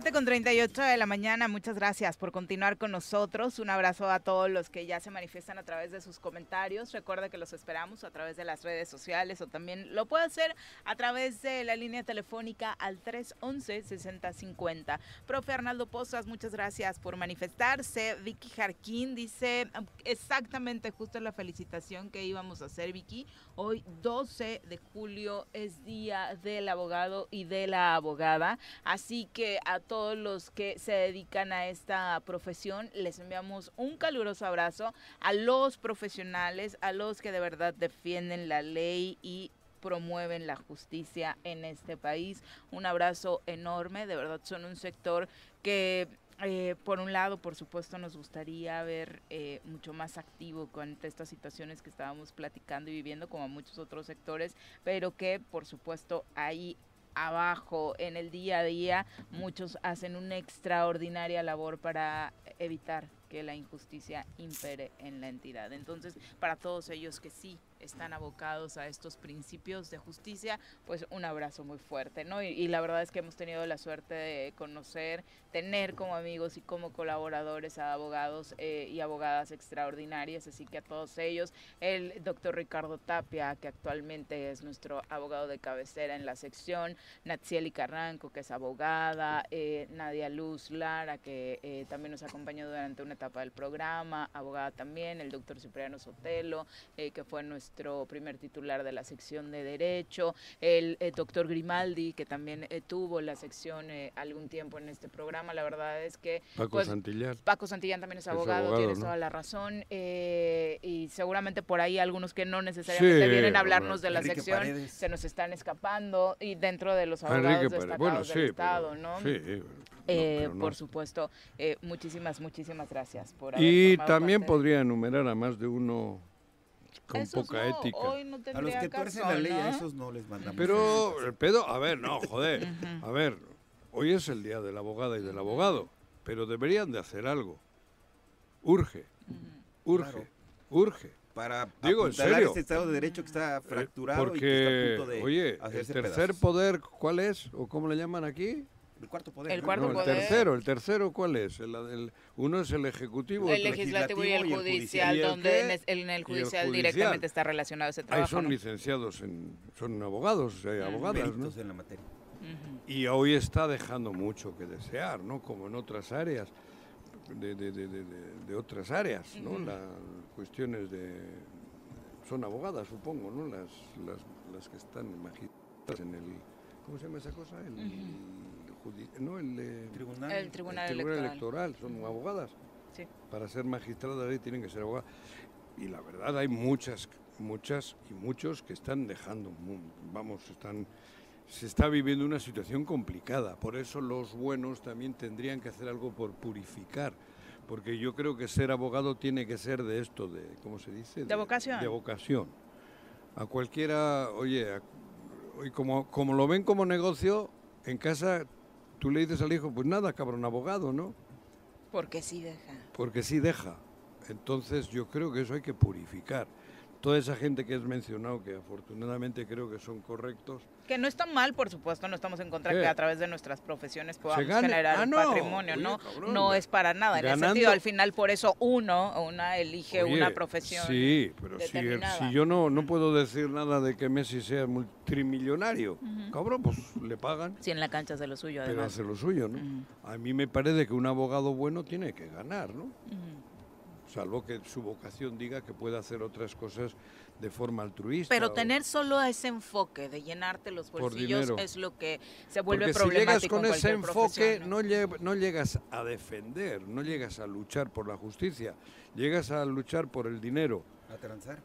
7 con 38 de la mañana, muchas gracias por continuar con nosotros. Un abrazo a todos los que ya se manifiestan a través de sus comentarios. Recuerda que los esperamos a través de las redes sociales o también lo puede hacer a través de la línea telefónica al 311-6050. Profe Arnaldo Pozas, muchas gracias por manifestarse. Vicky Jarquín dice exactamente justo la felicitación que íbamos a hacer, Vicky. Hoy 12 de julio es día del abogado y de la abogada. Así que a todos los que se dedican a esta profesión les enviamos un caluroso abrazo a los profesionales, a los que de verdad defienden la ley y promueven la justicia en este país. Un abrazo enorme, de verdad son un sector que eh, por un lado, por supuesto, nos gustaría ver eh, mucho más activo con estas situaciones que estábamos platicando y viviendo, como muchos otros sectores, pero que, por supuesto, ahí abajo en el día a día, muchos hacen una extraordinaria labor para evitar que la injusticia impere en la entidad. Entonces, para todos ellos que sí están abocados a estos principios de justicia, pues un abrazo muy fuerte, ¿no? Y, la verdad es que hemos tenido la suerte de conocer, tener como amigos y como colaboradores a abogados eh, y abogadas extraordinarias, así que a todos ellos, el doctor Ricardo Tapia, que actualmente es nuestro abogado de cabecera en la sección, Natsieli Carranco, que es abogada, eh, Nadia Luz Lara, que eh, también nos acompañó durante una etapa del programa, abogada también, el doctor Cipriano Sotelo, que fue nuestro primer titular de la sección de Derecho, el, eh, doctor Grimaldi, que también eh, tuvo la sección eh, algún tiempo en este programa. La verdad es que... Paco pues, Santillán. Paco Santillán también es abogado, tienes toda la razón. y seguramente por ahí algunos que no necesariamente vienen a hablarnos de la sección se nos están escapando y dentro de los abogados destacados del Estado, ¿no? Sí, por supuesto, muchísimas, muchísimas gracias por Y también podría enumerar a más de uno con poca ética. a los que tuercen la ley, a esos no les mandamos. Pero el pedo, a ver, no, joder. A ver, hoy es el día de la abogada y del abogado, pero deberían de hacer algo. Urge, urge, urge. Para Digo, en serio. este Estado de Derecho que está fracturado Porque, y que está a punto de oye, el tercer poder, ¿cuál es? ¿O cómo le llaman aquí? El cuarto poder. El cuarto El tercero, el tercero, ¿cuál es? El, uno es el ejecutivo, el, legislativo, y el judicial, donde en, el, judicial directamente está relacionado ese trabajo. Ahí son licenciados, en, son abogados, hay abogadas, ¿no? en la materia. Y hoy está dejando mucho que desear, ¿no? Como en otras áreas, de, de, de, de otras áreas, ¿no? Las cuestiones de... Son abogadas, supongo, ¿no? Las, las, las que están magistradas en el... ¿Cómo se llama esa cosa? El, no, el, tribunal, el tribunal, electoral. son abogadas. Para ser magistradas ahí tienen que ser abogadas. Y la verdad hay muchas, muchas y muchos que están dejando, vamos, están, se está viviendo una situación complicada. Por eso los buenos también tendrían que hacer algo por purificar. Porque yo creo que ser abogado tiene que ser de esto, de, ¿cómo se dice? De, vocación. De vocación. A cualquiera, oye, como, como lo ven como negocio, en casa tú le dices al hijo, pues nada, cabrón, abogado, ¿no? Porque sí deja. Porque sí deja. Entonces yo creo que eso hay que purificar toda esa gente que has mencionado, que afortunadamente creo que son correctos. Que no está mal, por supuesto, no estamos en contra que a través de nuestras profesioes podamos generar ah, patrimonio, ¿no? no es para nada. En ese sentido, al final, por eso uno, una elige una profesión. Sí, pero si, si, yo no, no puedo decir nada de que Messi sea multimillonario, cabrón, pues le pagan. Si en la cancha hace lo suyo, además. Pero hace lo suyo, ¿no? A mí me parece que un abogado bueno tiene que ganar, ¿no? Salvo que su vocación diga que puede hacer otras cosas de forma altruista. Pero tener solo ese enfoque de llenarte los bolsillos es lo que se vuelve Porque problemático. Si llegas con ese enfoque, ¿no? No, llegas a defender, no llegas a luchar por la justicia, llegas a luchar por el dinero. A transar.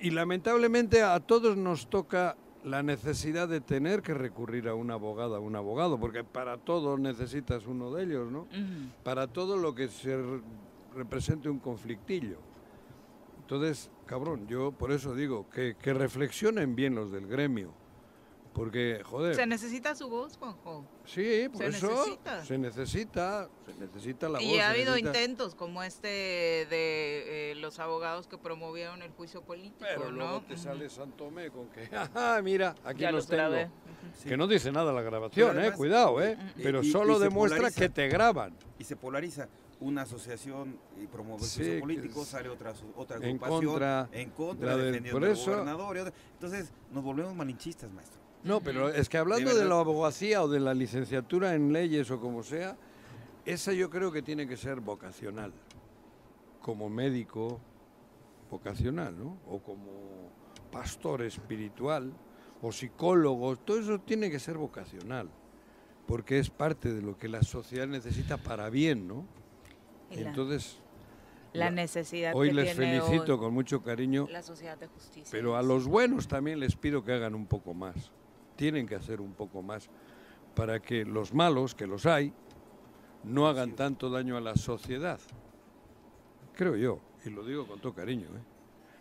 Y lamentablemente a todos nos toca la necesidad de tener que recurrir a una abogada, a un abogado, porque para todo necesitas uno de ellos, ¿no? Para todo lo que se represente un conflictillo. Entonces, cabrón, yo por eso digo que, reflexionen bien los del gremio. Porque, joder... Se necesita su voz, Juanjo. Sí, por Se eso necesita. se necesita, se necesita la voz. Y ha habido necesita- intentos como este de eh, los abogados que promovieron el juicio político, Pero ¿no? luego te Ujú. sale Santomé con que, ajá, mira, aquí Ya los los tengo. Sí. Que no dice nada la grabación, eh, cuidado, eh. Y- Pero y- y solo demuestra polariza. que te graban. Y se polariza. Una asociación y promueve el Sí, político, sale otra, otra en agrupación contra en contra, del- defendiendo al gobernador. y otra. Entonces nos volvemos malinchistas, maestro. No, pero es que hablando de, la abogacía o de la licenciatura en leyes o como sea, esa yo creo que tiene que ser vocacional. Como médico vocacional, ¿no? O como pastor espiritual o psicólogo, todo eso tiene que ser vocacional. Porque es parte de lo que la sociedad necesita para bien, ¿no? Entonces, la la- necesidad hoy que les tiene felicito hoy con mucho cariño. la sociedad de justicia. Pero a los buenos también les pido que hagan un poco más. Tienen que hacer un poco más para que los malos, que los hay, no hagan tanto daño a la sociedad. Creo yo, y lo digo con todo cariño. ¿eh?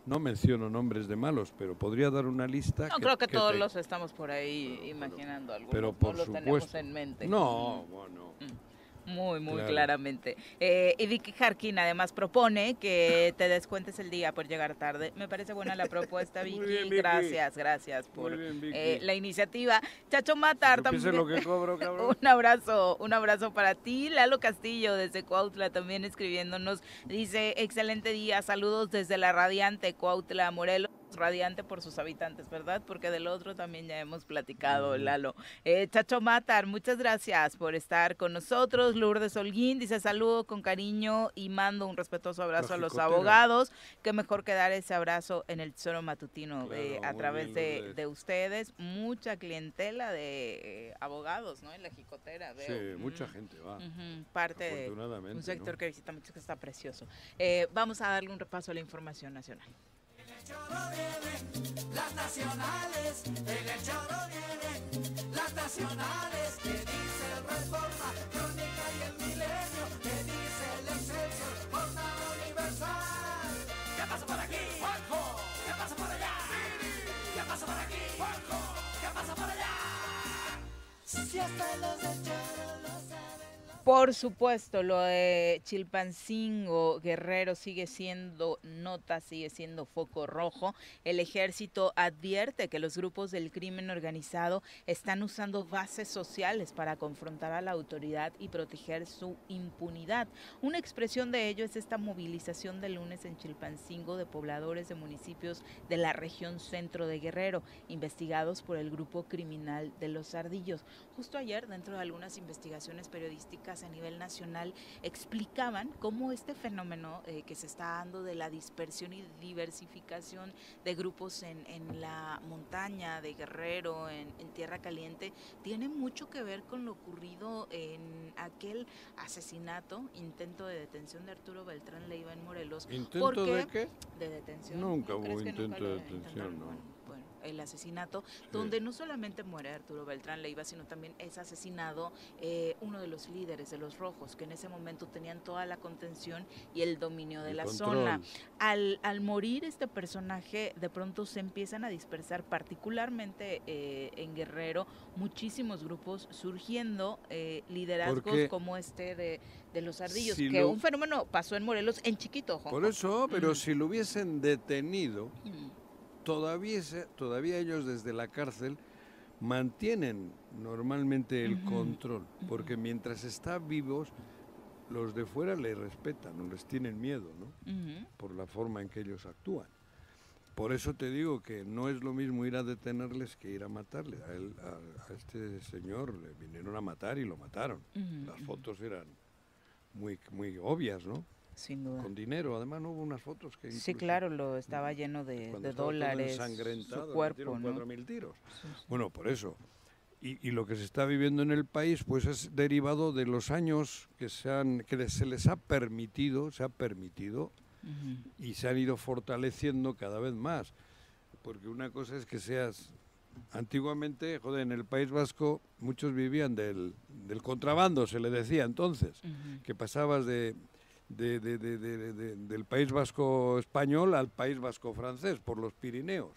No menciono nombres de malos, pero podría dar una lista. No, creo que, todos te- los estamos por ahí imaginando algunos. Pero no por los tenemos supuesto. en mente. No, bueno. Muy, muy Claro. claramente. Eh, y Vicky Harkin además propone que te descuentes el día por llegar tarde. Me parece buena la propuesta, Vicky. Muy bien, Vicky. Gracias, gracias por bien, eh, la iniciativa. Chacho Matar también. lo que cobro, cabrón. Un abrazo, un abrazo para ti. Lalo Castillo desde Cuautla también escribiéndonos. Dice, excelente día, saludos desde la radiante Cuautla, Morelos. Radiante por sus habitantes, ¿verdad? Porque del otro también ya hemos platicado, Lalo. Eh, Chacho Matar, muchas gracias por estar con nosotros. Lourdes Holguín dice saludo con cariño y mando un respetuoso abrazo a los abogados. Qué mejor que dar ese abrazo en el Tesoro Matutino Claro, eh, a muy través bien, de, ustedes. Mucha clientela de eh, abogados, ¿no? En la jicotera, veo. Sí, mucha gente va. Ujú, Parte de un sector ¿no? que visita mucho que está precioso. Eh, vamos a darle un repaso a la información nacional. Las nacionales, el choro vienen las nacionales, que dice el Reforma, Crónica y el Milenio, que dice el Excelsior, Jornada Universal. ¿Qué pasa por aquí? Juanjo. ¿Qué pasa por allá? ¿Qué pasa por aquí? Juanjo. ¿Qué pasa por allá? Si hasta los del choro lo saben. Por supuesto, lo de Chilpancingo Guerrero sigue siendo nota, sigue siendo foco rojo. El ejército advierte que los grupos del crimen organizado están usando bases sociales para confrontar a la autoridad y proteger su impunidad. Una expresión de ello es esta movilización de lunes en Chilpancingo de pobladores de municipios de la región centro de Guerrero, investigados por el grupo criminal de los Ardillos. Justo ayer, dentro de algunas investigaciones periodísticas a nivel nacional, explicaban cómo este fenómeno eh, que se está dando de la dispersión y diversificación de grupos en, en la montaña de Guerrero, en, en Tierra Caliente, tiene mucho que ver con lo ocurrido en aquel asesinato, intento de detención de Arturo Beltrán Leiva en Morelos. ¿Intento porque- de qué? De detención. Nunca ¿No hubo intento de detención, no. El asesinato, donde no solamente muere Arturo Beltrán Leiva, sino también es asesinado eh, uno de los líderes de los rojos, que en ese momento tenían toda la contención y el dominio de El la control. zona. Al, al morir este personaje, de pronto se empiezan a dispersar, particularmente eh, en Guerrero, muchísimos grupos surgiendo, eh, liderazgos Porque como este de, de los ardillos, si que lo- un fenómeno pasó en Morelos en chiquito. Por Jojo. eso, pero Mm. si lo hubiesen detenido, Mm. Todavía, todavía ellos desde la cárcel mantienen normalmente el control, porque mientras está vivos, los de fuera le respetan, no les tienen miedo, ¿no? Por la forma en que ellos actúan. Por eso te digo que no es lo mismo ir a detenerles que ir a matarles. A, él- a- a este señor le vinieron a matar y lo mataron. Las fotos eran muy, muy obvias, ¿no? Sin duda. Con dinero, además no hubo unas fotos que Sí, claro, lo estaba lleno de, de dólares, ensangrentado, su cuerpo, ¿no? 4.000 tiros. Sí, sí. Bueno, por eso. Y, y lo que se está viviendo en el país, pues es derivado de los años que se han, que se les ha permitido, se ha permitido y se han ido fortaleciendo cada vez más. Porque una cosa es que seas antiguamente, joder, en el País Vasco muchos vivían del, del contrabando, se le decía entonces, que pasabas de, de- de- de- de- de- del País Vasco español al País Vasco francés por los Pirineos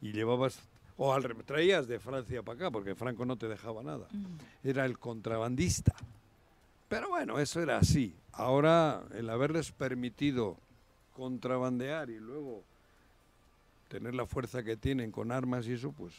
y llevabas O al traías de Francia para acá, porque Franco no te dejaba nada. Era el contrabandista. Pero bueno, eso era así. Ahora, el haberles permitido contrabandear y luego tener la fuerza que tienen con armas y eso, pues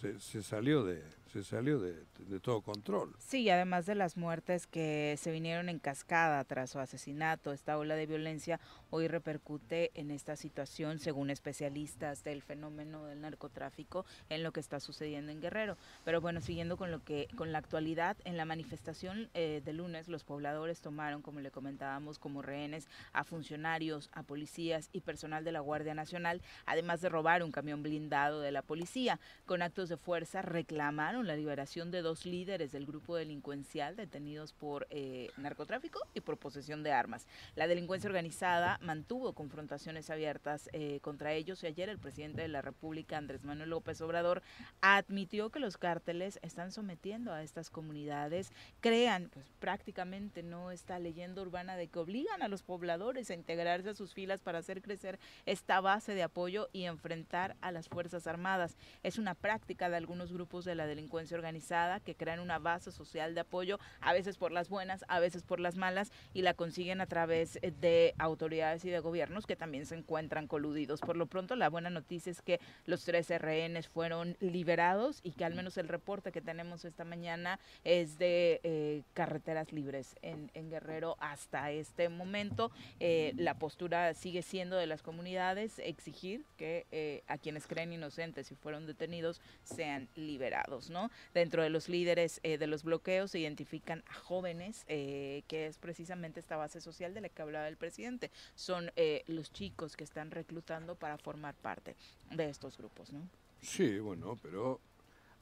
se, se salió de se salió de, todo control. Sí, además de las muertes que se vinieron en cascada tras su asesinato, esta ola de violencia hoy repercute en esta situación, según especialistas del fenómeno del narcotráfico, en lo que está sucediendo en Guerrero. Pero bueno, siguiendo con lo que con la actualidad, en la manifestación eh, de lunes, los pobladores tomaron, como le comentábamos, como rehenes a funcionarios, a policías y personal de la Guardia Nacional, además de robar un camión blindado de la policía. Con actos de fuerza reclamaron la liberación de dos líderes del grupo delincuencial detenidos por eh, narcotráfico y por posesión de armas. La delincuencia organizada mantuvo confrontaciones abiertas eh, contra ellos y ayer el presidente de la República, Andrés Manuel López Obrador, admitió que los cárteles están sometiendo a estas comunidades, crean pues prácticamente no esta leyenda urbana de que obligan a los pobladores a integrarse a sus filas para hacer crecer esta base de apoyo y enfrentar a las Fuerzas Armadas. Es una práctica de algunos grupos de la delincuencia organizada que crean una base social de apoyo, a veces por las buenas, a veces por las malas, y la consiguen a través eh, de autoridades y de gobiernos que también se encuentran coludidos. Por lo pronto, la buena noticia es que los tres RNs fueron liberados y que al menos el reporte que tenemos esta mañana es de eh, carreteras libres en, en, Guerrero hasta este momento. Eh, la postura sigue siendo de las comunidades exigir que eh, a quienes creen inocentes y fueron detenidos sean liberados, ¿no? Dentro de los líderes eh, de los bloqueos se identifican a jóvenes, eh, que es precisamente esta base social de la que hablaba el presidente. Son eh, los chicos que están reclutando para formar parte de estos grupos, ¿no? Sí, bueno, pero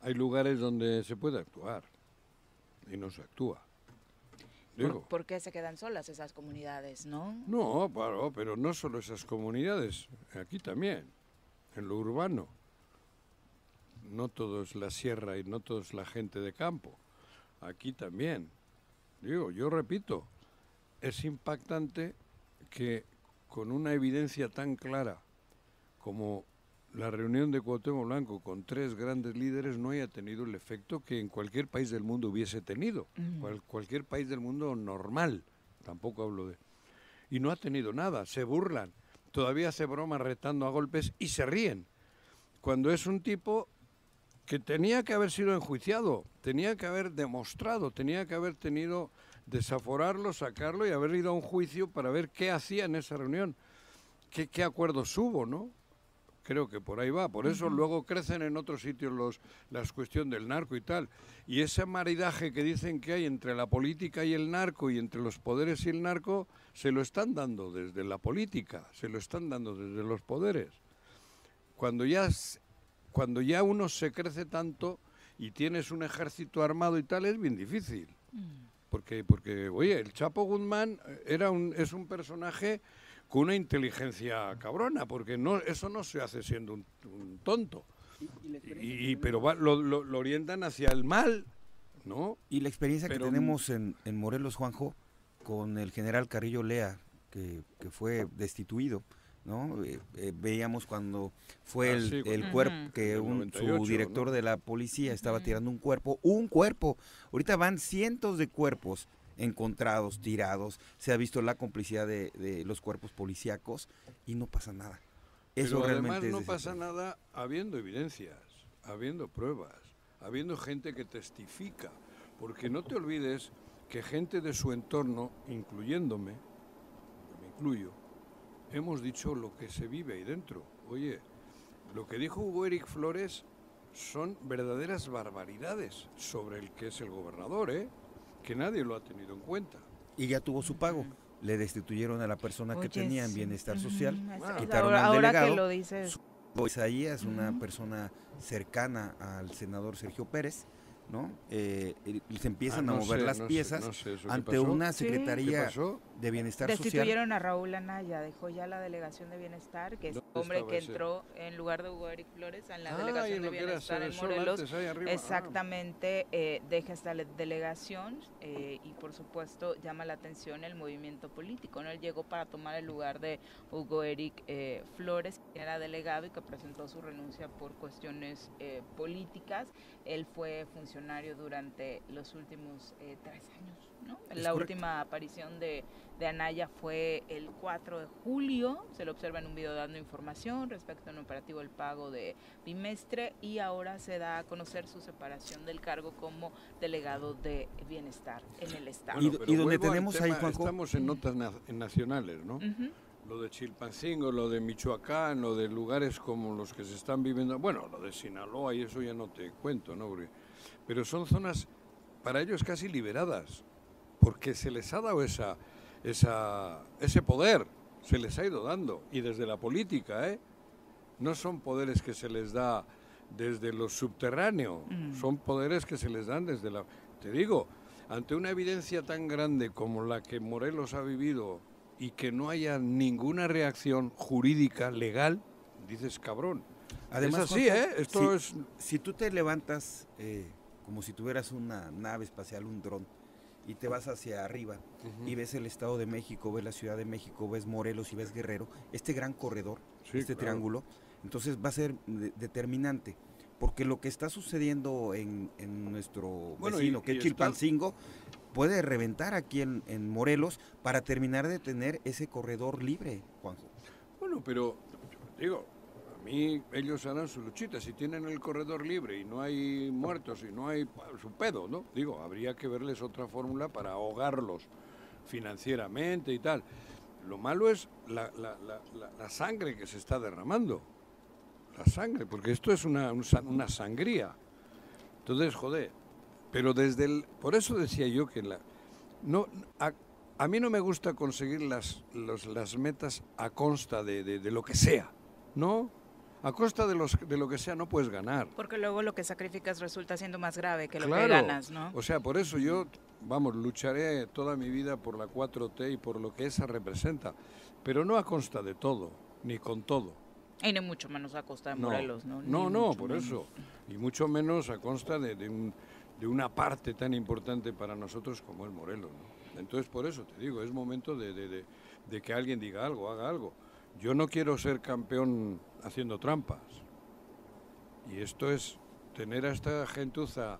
hay lugares donde se puede actuar y no se actúa. Digo, ¿Por, por qué se quedan solas esas comunidades, no? No, claro, pero no solo esas comunidades, aquí también, en lo urbano. No todo es la sierra y no todo es la gente de campo. Aquí también. Digo, yo repito, es impactante que con una evidencia tan clara como la reunión de Cuauhtémoc Blanco con tres grandes líderes no haya tenido el efecto que en cualquier país del mundo hubiese tenido. Mm. Cual- cualquier país del mundo normal, tampoco hablo de... Y no ha tenido nada, se burlan, todavía hace bromas retando a golpes y se ríen. Cuando es un tipo que tenía que haber sido enjuiciado, tenía que haber demostrado, tenía que haber tenido, desaforarlo, sacarlo y haber ido a un juicio para ver qué hacía en esa reunión, qué, qué acuerdos hubo, ¿no? Creo que por ahí va. Por eso luego crecen en otros sitios los, las cuestión del narco y tal. Y ese maridaje que dicen que hay entre la política y el narco y entre los poderes y el narco, se lo están dando desde la política, se lo están dando desde los poderes. Cuando ya, cuando ya uno se crece tanto y tienes un ejército armado y tal, es bien difícil. Porque, porque oye, el Chapo Guzmán eh, era un, es un personaje con una inteligencia cabrona, porque no, eso no se hace siendo un, un tonto. Y, y- pero va- lo, lo- lo orientan hacia el mal, ¿no? Y la experiencia Pero- que tenemos en, en Morelos, Juanjo, con el general Carrillo Lea, que, que fue destituido, ¿no? Eh, eh, veíamos cuando fue Ah, el, sí, el cuando- cuerpo, que un- 98, su director ¿no? de la policía estaba tirando un cuerpo, un cuerpo. Ahorita van cientos de cuerpos encontrados, tirados, se ha visto la complicidad de, de los cuerpos policíacos y no pasa nada. Eso Pero realmente además no pasa nada habiendo evidencias, habiendo pruebas, habiendo gente que testifica. Porque no te olvides que gente de su entorno, incluyéndome, me incluyo, hemos dicho lo que se vive ahí dentro. Oye, lo que dijo Hugo Eric Flores son verdaderas barbaridades sobre el que es el gobernador, ¿eh? que nadie lo ha tenido en cuenta. Y ya tuvo su pago. Le destituyeron a la persona que Oye, tenía en sí. bienestar Ujú, social. Quitaron ahora- al ahora que delegado. lo dices. Isaías, una persona cercana al senador Sergio Pérez, ¿no? Eh, y se empiezan Ah, a no mover sé, las no sé, piezas no sé, ¿eso qué ante pasó? una Sí. secretaría ¿Qué pasó? De bienestar social. Destituyeron a Raúl Anaya, dejó ya la delegación de bienestar, que es ¿Dónde hombre que ese? entró en lugar de Hugo Eric Flores en la Ah, delegación de bienestar en Morelos. antes, ahí arriba, ah. Exactamente, eh, deja esta le- delegación eh, y por supuesto llama la atención el movimiento político. ¿no? Él llegó para tomar el lugar de Hugo Eric eh, Flores, que era delegado y que presentó su renuncia por cuestiones eh, políticas. Él fue funcionario durante los últimos eh, tres años. La correcto. última aparición de, de Anaya fue el 4 de julio. Se lo observa en un video dando información respecto al operativo del pago de bimestre y ahora se da a conocer su separación del cargo como delegado de bienestar en el Estado. Y- pero y donde tenemos ahí, tema, Juanjo- Estamos en notas na- en nacionales, ¿no? Lo de Chilpancingo, lo de Michoacán, lo de lugares como los que se están viviendo. Bueno, lo de Sinaloa y eso ya no te cuento, ¿no? Porque- pero son zonas para ellos casi liberadas, porque se les ha dado esa, esa, ese poder, se les ha ido dando. Y desde la política, ¿eh? No son poderes que se les da desde lo subterráneo, Mm. son poderes que se les dan desde la... Te digo, ante una evidencia tan grande como la que Morelos ha vivido y que no haya ninguna reacción jurídica, legal, dices cabrón. Además, es así, Juanjo, ¿eh? Esto si, es... si tú te levantas eh, como si tuvieras una nave espacial, un dron, y te vas hacia arriba y ves el Estado de México, ves la Ciudad de México, ves Morelos y ves Guerrero, este gran corredor, Sí, este claro. triángulo, entonces va a ser de- determinante. Porque lo que está sucediendo en, en nuestro Bueno, vecino, y- que y es está- Chilpancingo, puede reventar aquí en, en Morelos para terminar de tener ese corredor libre, Juanjo. Bueno, pero digo, mí ellos harán su luchita. Si tienen el corredor libre y no hay muertos y no hay su pedo, ¿no? Digo, habría que verles otra fórmula para ahogarlos financieramente y tal. Lo malo es la, la- la- la- sangre que se está derramando. La sangre, porque esto es una, una sangría. Entonces, joder, pero desde el... Por eso decía yo que la... No, a, a mí no me gusta conseguir las, las metas a consta de- de lo que sea, ¿no? A costa de, los, de lo que sea no puedes ganar. Porque luego lo que sacrificas resulta siendo más grave que lo que ganas, ¿no? O sea, por eso yo, vamos, lucharé toda mi vida por la 4T y por lo que esa representa, pero no a consta de todo, ni con todo. Y ni mucho menos a costa de Morelos, ¿no? no, no, por menos. eso. Y mucho menos a consta de, de un- de una parte tan importante para nosotros como el Morelos. ¿no? Entonces, por eso te digo, es momento de- de que alguien diga algo, haga algo. Yo no quiero ser campeón haciendo trampas. Y esto es tener a esta gentuza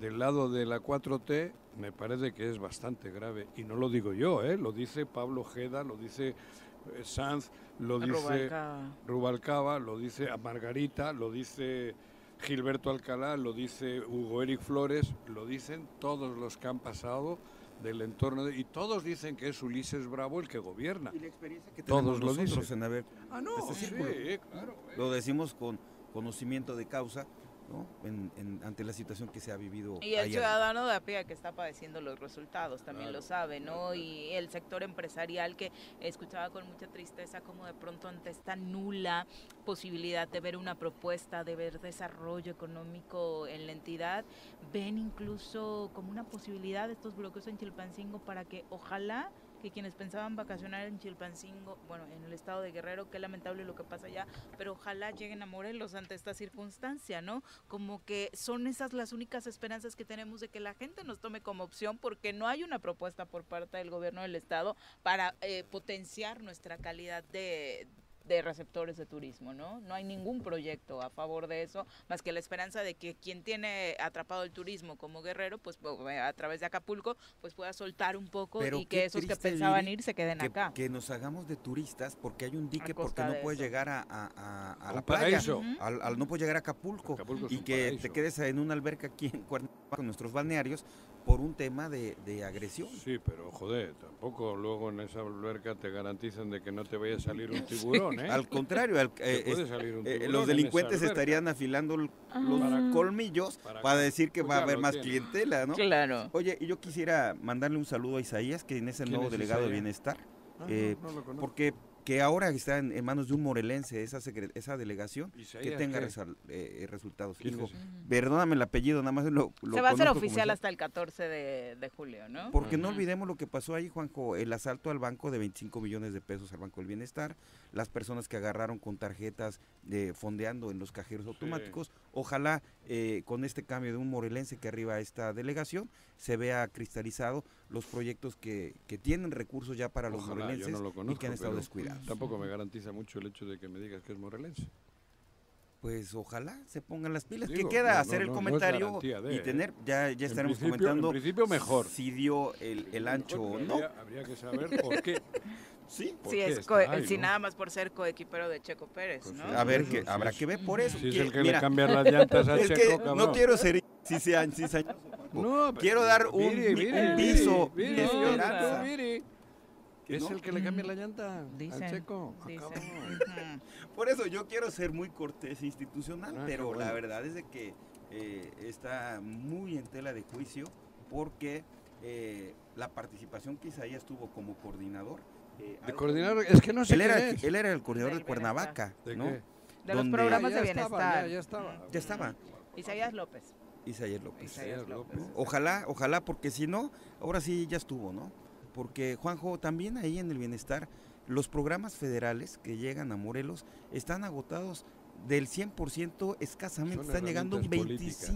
del lado de la 4T, me parece que es bastante grave. Y no lo digo yo, ¿eh? lo dice Pablo Ojeda, lo dice eh, Sanz, lo dice Rubalcaba. Rubalcaba, lo dice a Margarita, lo dice Gilberto Alcalá, lo dice Hugo Eric Flores, lo dicen todos los que han pasado del entorno de- y todos dicen que es Ulises Bravo el que gobierna. Y la experiencia que Todos tenemos lo nosotros dicen. en haber Ah, no, este sí, círculo. claro. Lo decimos con conocimiento de causa, ¿no? En- en- ante la situación que se ha vivido Y el ciudadano de a pie que está padeciendo los resultados también Claro, lo sabe, ¿no? Y el sector empresarial que escuchaba con mucha tristeza como de pronto ante esta nula posibilidad de ver una propuesta, de ver desarrollo económico en la entidad, ven incluso como una posibilidad estos bloqueos en Chilpancingo para que ojalá que quienes pensaban vacacionar en Chilpancingo, bueno, en el estado de Guerrero, qué lamentable lo que pasa allá, pero ojalá lleguen a Morelos ante esta circunstancia, ¿no? Como que son esas las únicas esperanzas que tenemos de que la gente nos tome como opción porque no hay una propuesta por parte del gobierno del estado para eh, potenciar nuestra calidad de de receptores de turismo, ¿no? No hay ningún proyecto a favor de eso, más que la esperanza de que quien tiene atrapado el turismo como guerrero, pues a través de Acapulco, pues pueda soltar un poco Pero y que esos que pensaban ir se queden que, acá. que nos hagamos de turistas porque hay un dique, porque no de puedes eso. llegar a, a- a- la playa, al, al no puedes llegar a Acapulco, y que paraíso. te quedes en una alberca aquí en Cuernavaca con nuestros balnearios por un tema de, de agresión. Sí, pero joder, tampoco luego en esa alberca te garantizan de que no te vaya a salir un tiburón, ¿eh? Al contrario, al- eh, puede es- salir un eh, tiburón los en delincuentes estarían afilando los Para- colmillos para decir que Pues va a haber más tiene. clientela, ¿no? Claro. Oye, y yo quisiera mandarle un saludo a Isaías, que es el ¿Quién nuevo es delegado de Isaías? bienestar, Ah, no, eh, no lo conozco. porque que ahora está en, en manos de un morelense esa, secre- esa delegación, que tenga eh, resultados. ¿Quién Hijo, perdóname el apellido, nada más lo, lo Se va a hacer oficial ese. hasta el 14 de, de julio, ¿no? Porque no olvidemos lo que pasó ahí, Juanjo, el asalto al banco de 25 millones de pesos al Banco del Bienestar, las personas que agarraron con tarjetas de fondeando en los cajeros automáticos. Ojalá eh, con este cambio de un morelense que arriba a esta delegación se vea cristalizado los proyectos que, que tienen recursos ya para los Ojalá, morelenses no lo y que han estado descuidados. Tampoco me garantiza mucho el hecho de que me digas que es morelense. Pues ojalá se pongan las pilas. Digo, ¿Qué queda no, hacer no, el no comentario de, y tener? Ya, ya estaremos comentando en principio mejor. si dio el, el ancho o no. habría, habría que saber por qué. Sí, ¿Por Sí, es ahí, sí, no? nada más por ser coequipero de Checo Pérez, ¿no? A ver, que habrá sí que ver por eso. Si es el que mira, le cambia las llantas a es que Checo, no quiero ser cizañ- cizañoso, No, pero- quiero dar un, Viri, Viri, un Viri, viso Viri, de esperanza. Viri. ¿Que Es no? el que le cambia la llanta al Dicen, Checo. Dicen. cabrón. Ujú. Por eso yo quiero ser muy cortés e institucional, Ah, pero la bueno. verdad es de que eh, está muy en tela de juicio porque eh, la participación que Isaías tuvo como coordinador. Eh, De coordinador, es que no sé él era, es. él era el coordinador de Cuernavaca, ¿De ¿no? qué? De los programas de estaba, bienestar. ya, ya estaba. Ya estaba. Isaías López. Isaías López. Isaías López. Ojalá, ojalá, porque si no, ahora sí ya estuvo, ¿no? Porque Juanjo, también ahí en el bienestar, los programas federales que llegan a Morelos están agotados del 100%, escasamente Son están llegando un herramientas políticas.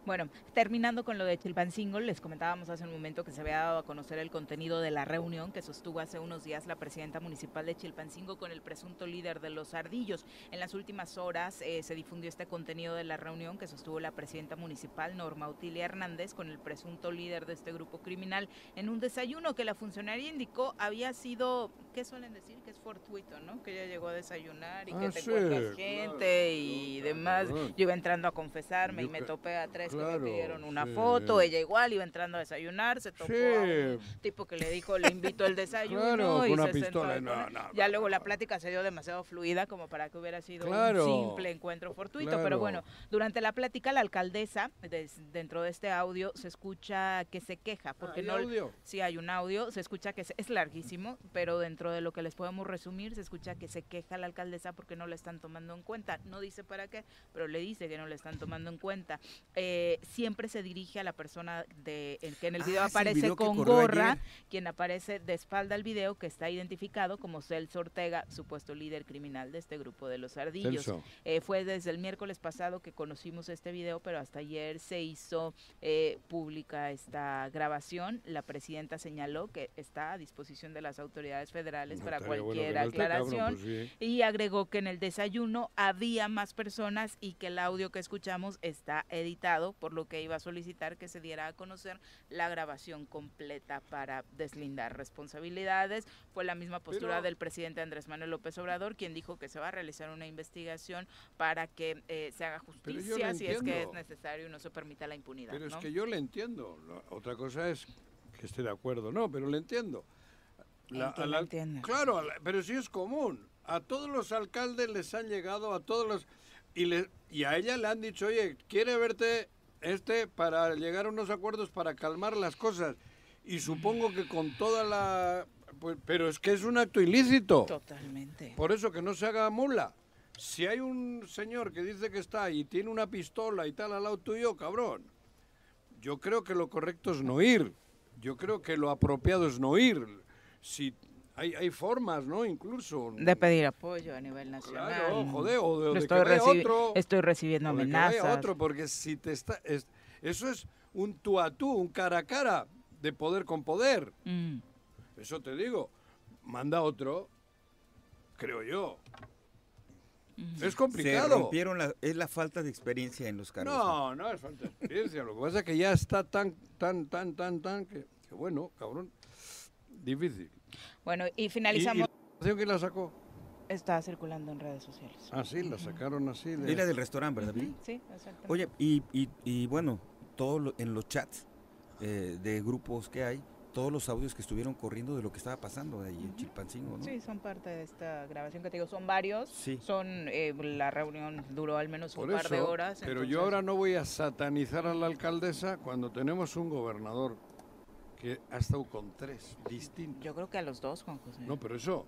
25%. Bueno, terminando con lo de Chilpancingo, les comentábamos hace un momento que se había dado a conocer el contenido de la reunión que sostuvo hace unos días la presidenta municipal de Chilpancingo con el presunto líder de los ardillos. En las últimas horas eh, se difundió este contenido de la reunión que sostuvo la presidenta municipal Norma Utilia Hernández con el presunto líder de este grupo criminal en un desayuno que la funcionaria indicó había sido, ¿qué suelen decir? Que es fortuito, ¿no? Que ella llegó a desayunar y que Ah, te sí, encuentras claro, gente y demás. Yo iba entrando a confesarme y me topé a tres claro, me pidieron una sí. foto, ella igual iba entrando a desayunar, se topó Sí. a un tipo que le dijo, le invito el desayuno Claro, y con una se sentó pistola, no, no, ya luego la plática se dio demasiado fluida como para que hubiera sido Claro, un simple encuentro fortuito, pero bueno, durante la plática la alcaldesa, des- dentro de este audio, se escucha que se queja, porque ¿Hay no... audio? Sí, hay un audio, se escucha que se- es larguísimo, pero dentro de lo que les podemos resumir, se escucha que se queja la alcaldesa porque no la están tomando en cuenta. No dice para qué, pero le dice que no la están tomando en cuenta. Eh, siempre se dirige a la persona de, que en el video Ah, aparece video con gorra, ayer. quien aparece de espalda al video, que está identificado como Celso Ortega, supuesto líder criminal de este grupo de los ardillos. Eh, fue desde el miércoles pasado que conocimos este video, pero hasta ayer se hizo eh, pública esta grabación. La presidenta señaló que está a disposición de las autoridades federales No, para bueno cualquier no esté, cabrón, aclaración. pues sí. Y agregó que en el desayuno había más personas y que el audio que escuchamos está editado, por lo que iba a solicitar que se diera a conocer la grabación completa para deslindar responsabilidades. Fue la misma postura Pero- del presidente Andrés Manuel López Obrador, quien dijo que se va a realizar una investigación para que eh, se haga justicia si es que es necesario y no se permita la impunidad. Pero es que yo le entiendo. La- otra cosa es que esté de acuerdo, no, pero le entiendo. Claro, a la- pero sí es común. A todos los alcaldes les han llegado, a todos los... Y, le, y a ella le han dicho, oye, quiere verte este para llegar a unos acuerdos para calmar las cosas. Y supongo que con toda la... Pues, pero es que es un acto ilícito. Totalmente. Por eso que no se haga mula. Si hay un señor que dice que está y tiene una pistola y tal al lado tuyo, cabrón, yo creo que lo correcto es no ir. Yo creo que lo apropiado es no ir. Si hay, hay formas, ¿no? Incluso. De pedir apoyo a nivel nacional. Claro, joder, o de, o de que estoy, recibi- otro. estoy recibiendo o de que amenazas. otro, porque si te está... es- eso es un tú a tú, un cara a cara de poder con poder. Mm. Eso te digo. Manda otro, creo yo. Es Se complicado. rompieron, la, es la falta de experiencia en los cargos. No, no es falta de experiencia. Lo que pasa es que ya está tan, tan, tan, tan, tan, que, que bueno, cabrón, difícil. Bueno, y ¿Y, y finalizamos. la quién la sacó? Está circulando en redes sociales. Ah, sí, la sacaron así. de- Es la del restaurante, ¿verdad? Viri? Sí, exactamente. Oye, y, y, y bueno, todo lo- en los chats eh, de grupos que hay, todos los audios que estuvieron corriendo de lo que estaba pasando ahí en Chilpancingo, ¿no? Sí, son parte de esta grabación que te digo. Son varios. Sí. Son, eh, la reunión duró al menos un Por par de eso, horas. pero entonces- yo ahora no voy a satanizar a la alcaldesa cuando tenemos un gobernador que ha estado con tres distintos. Yo creo que a los dos, Juan José. No, pero eso,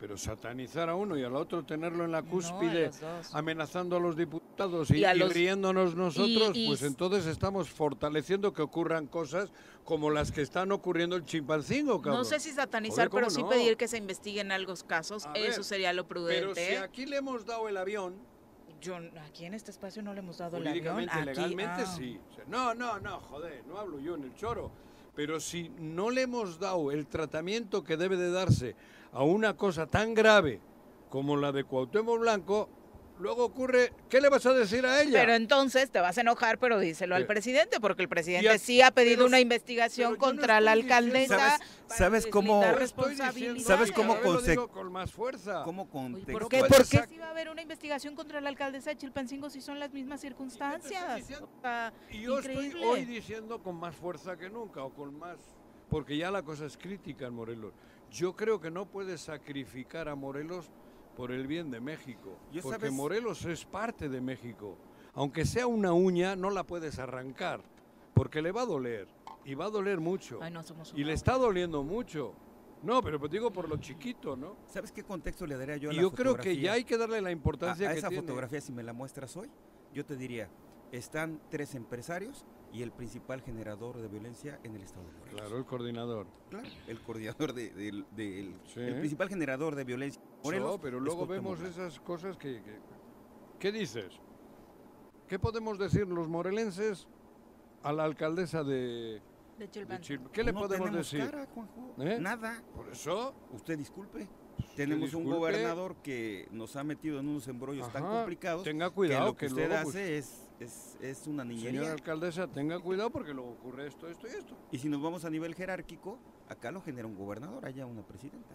pero satanizar a uno y al otro tenerlo en la cúspide, amenazando a los diputados y, Y a y los- riéndonos nosotros, y- y- pues entonces estamos fortaleciendo que ocurran cosas como las que están ocurriendo el chimpancingo, cabrón. No sé si satanizar, Joder, ¿cómo pero sí no? pedir que se investiguen algunos casos. A Eso ver, sería lo prudente. Pero si aquí le hemos dado el avión, Yo, aquí en este espacio no le hemos dado el avión. Aquí, legalmente ah. sí. O sea, no, no, no, joder, no hablo yo en el choro. Pero si no le hemos dado el tratamiento que debe de darse a una cosa tan grave como la de Cuauhtémoc Blanco, luego ocurre, ¿qué le vas a decir a ella? Pero entonces te vas a enojar, pero díselo al presidente, porque el presidente sí ha pedido pero una investigación no contra la alcaldesa. ¿Sabes- para sabes cómo- deslindar Yo estoy diciendo- responsabilidades. ¿Sabes cómo digo con más fuerza. ¿Cómo? ¿Por qué? ¿Por qué si va a haber una investigación contra la alcaldesa de Chilpancingo si son las mismas circunstancias? diciendo- O sea, Y yo estoy hoy diciendo con más fuerza que nunca o con más... Porque ya la cosa es crítica en Morelos. Yo creo que no puedes sacrificar a Morelos por el bien de México. Yo porque sabes- Morelos es parte de México. Aunque sea una uña, no la puedes arrancar. Porque le va a doler. Y va a doler mucho. Ay, no, somos y le está doliendo mucho. No, pero pues digo por lo chiquito, ¿no? ¿Sabes qué contexto le daría yo a Y la yo creo que ya hay que darle la a, importancia a que esa tiene. fotografía, si me la muestras hoy, yo te diría, están tres empresarios y el principal generador de violencia en el estado de Morelos. Claro, el coordinador. Claro, el coordinador de- del, Sí. el principal generador de violencia. en Morelos No, pero luego vemos esas cosas que, que- ¿Qué dices? ¿Qué podemos decir los morelenses a la alcaldesa de... De de Chilpancingo. Chil- ¿Qué le No podemos decir? cara, Juanjo, ¿Eh? Nada. Por eso... Usted disculpe. Tenemos un gobernador que nos ha metido en unos embrollos tan complicados Tenga que cuidado, lo que, usted luego, pues, hace es, es, es una Señora niñería. alcaldesa, tenga cuidado porque luego ocurre esto, esto y esto. Y si nos vamos a nivel jerárquico, acá lo genera un gobernador, allá una presidenta.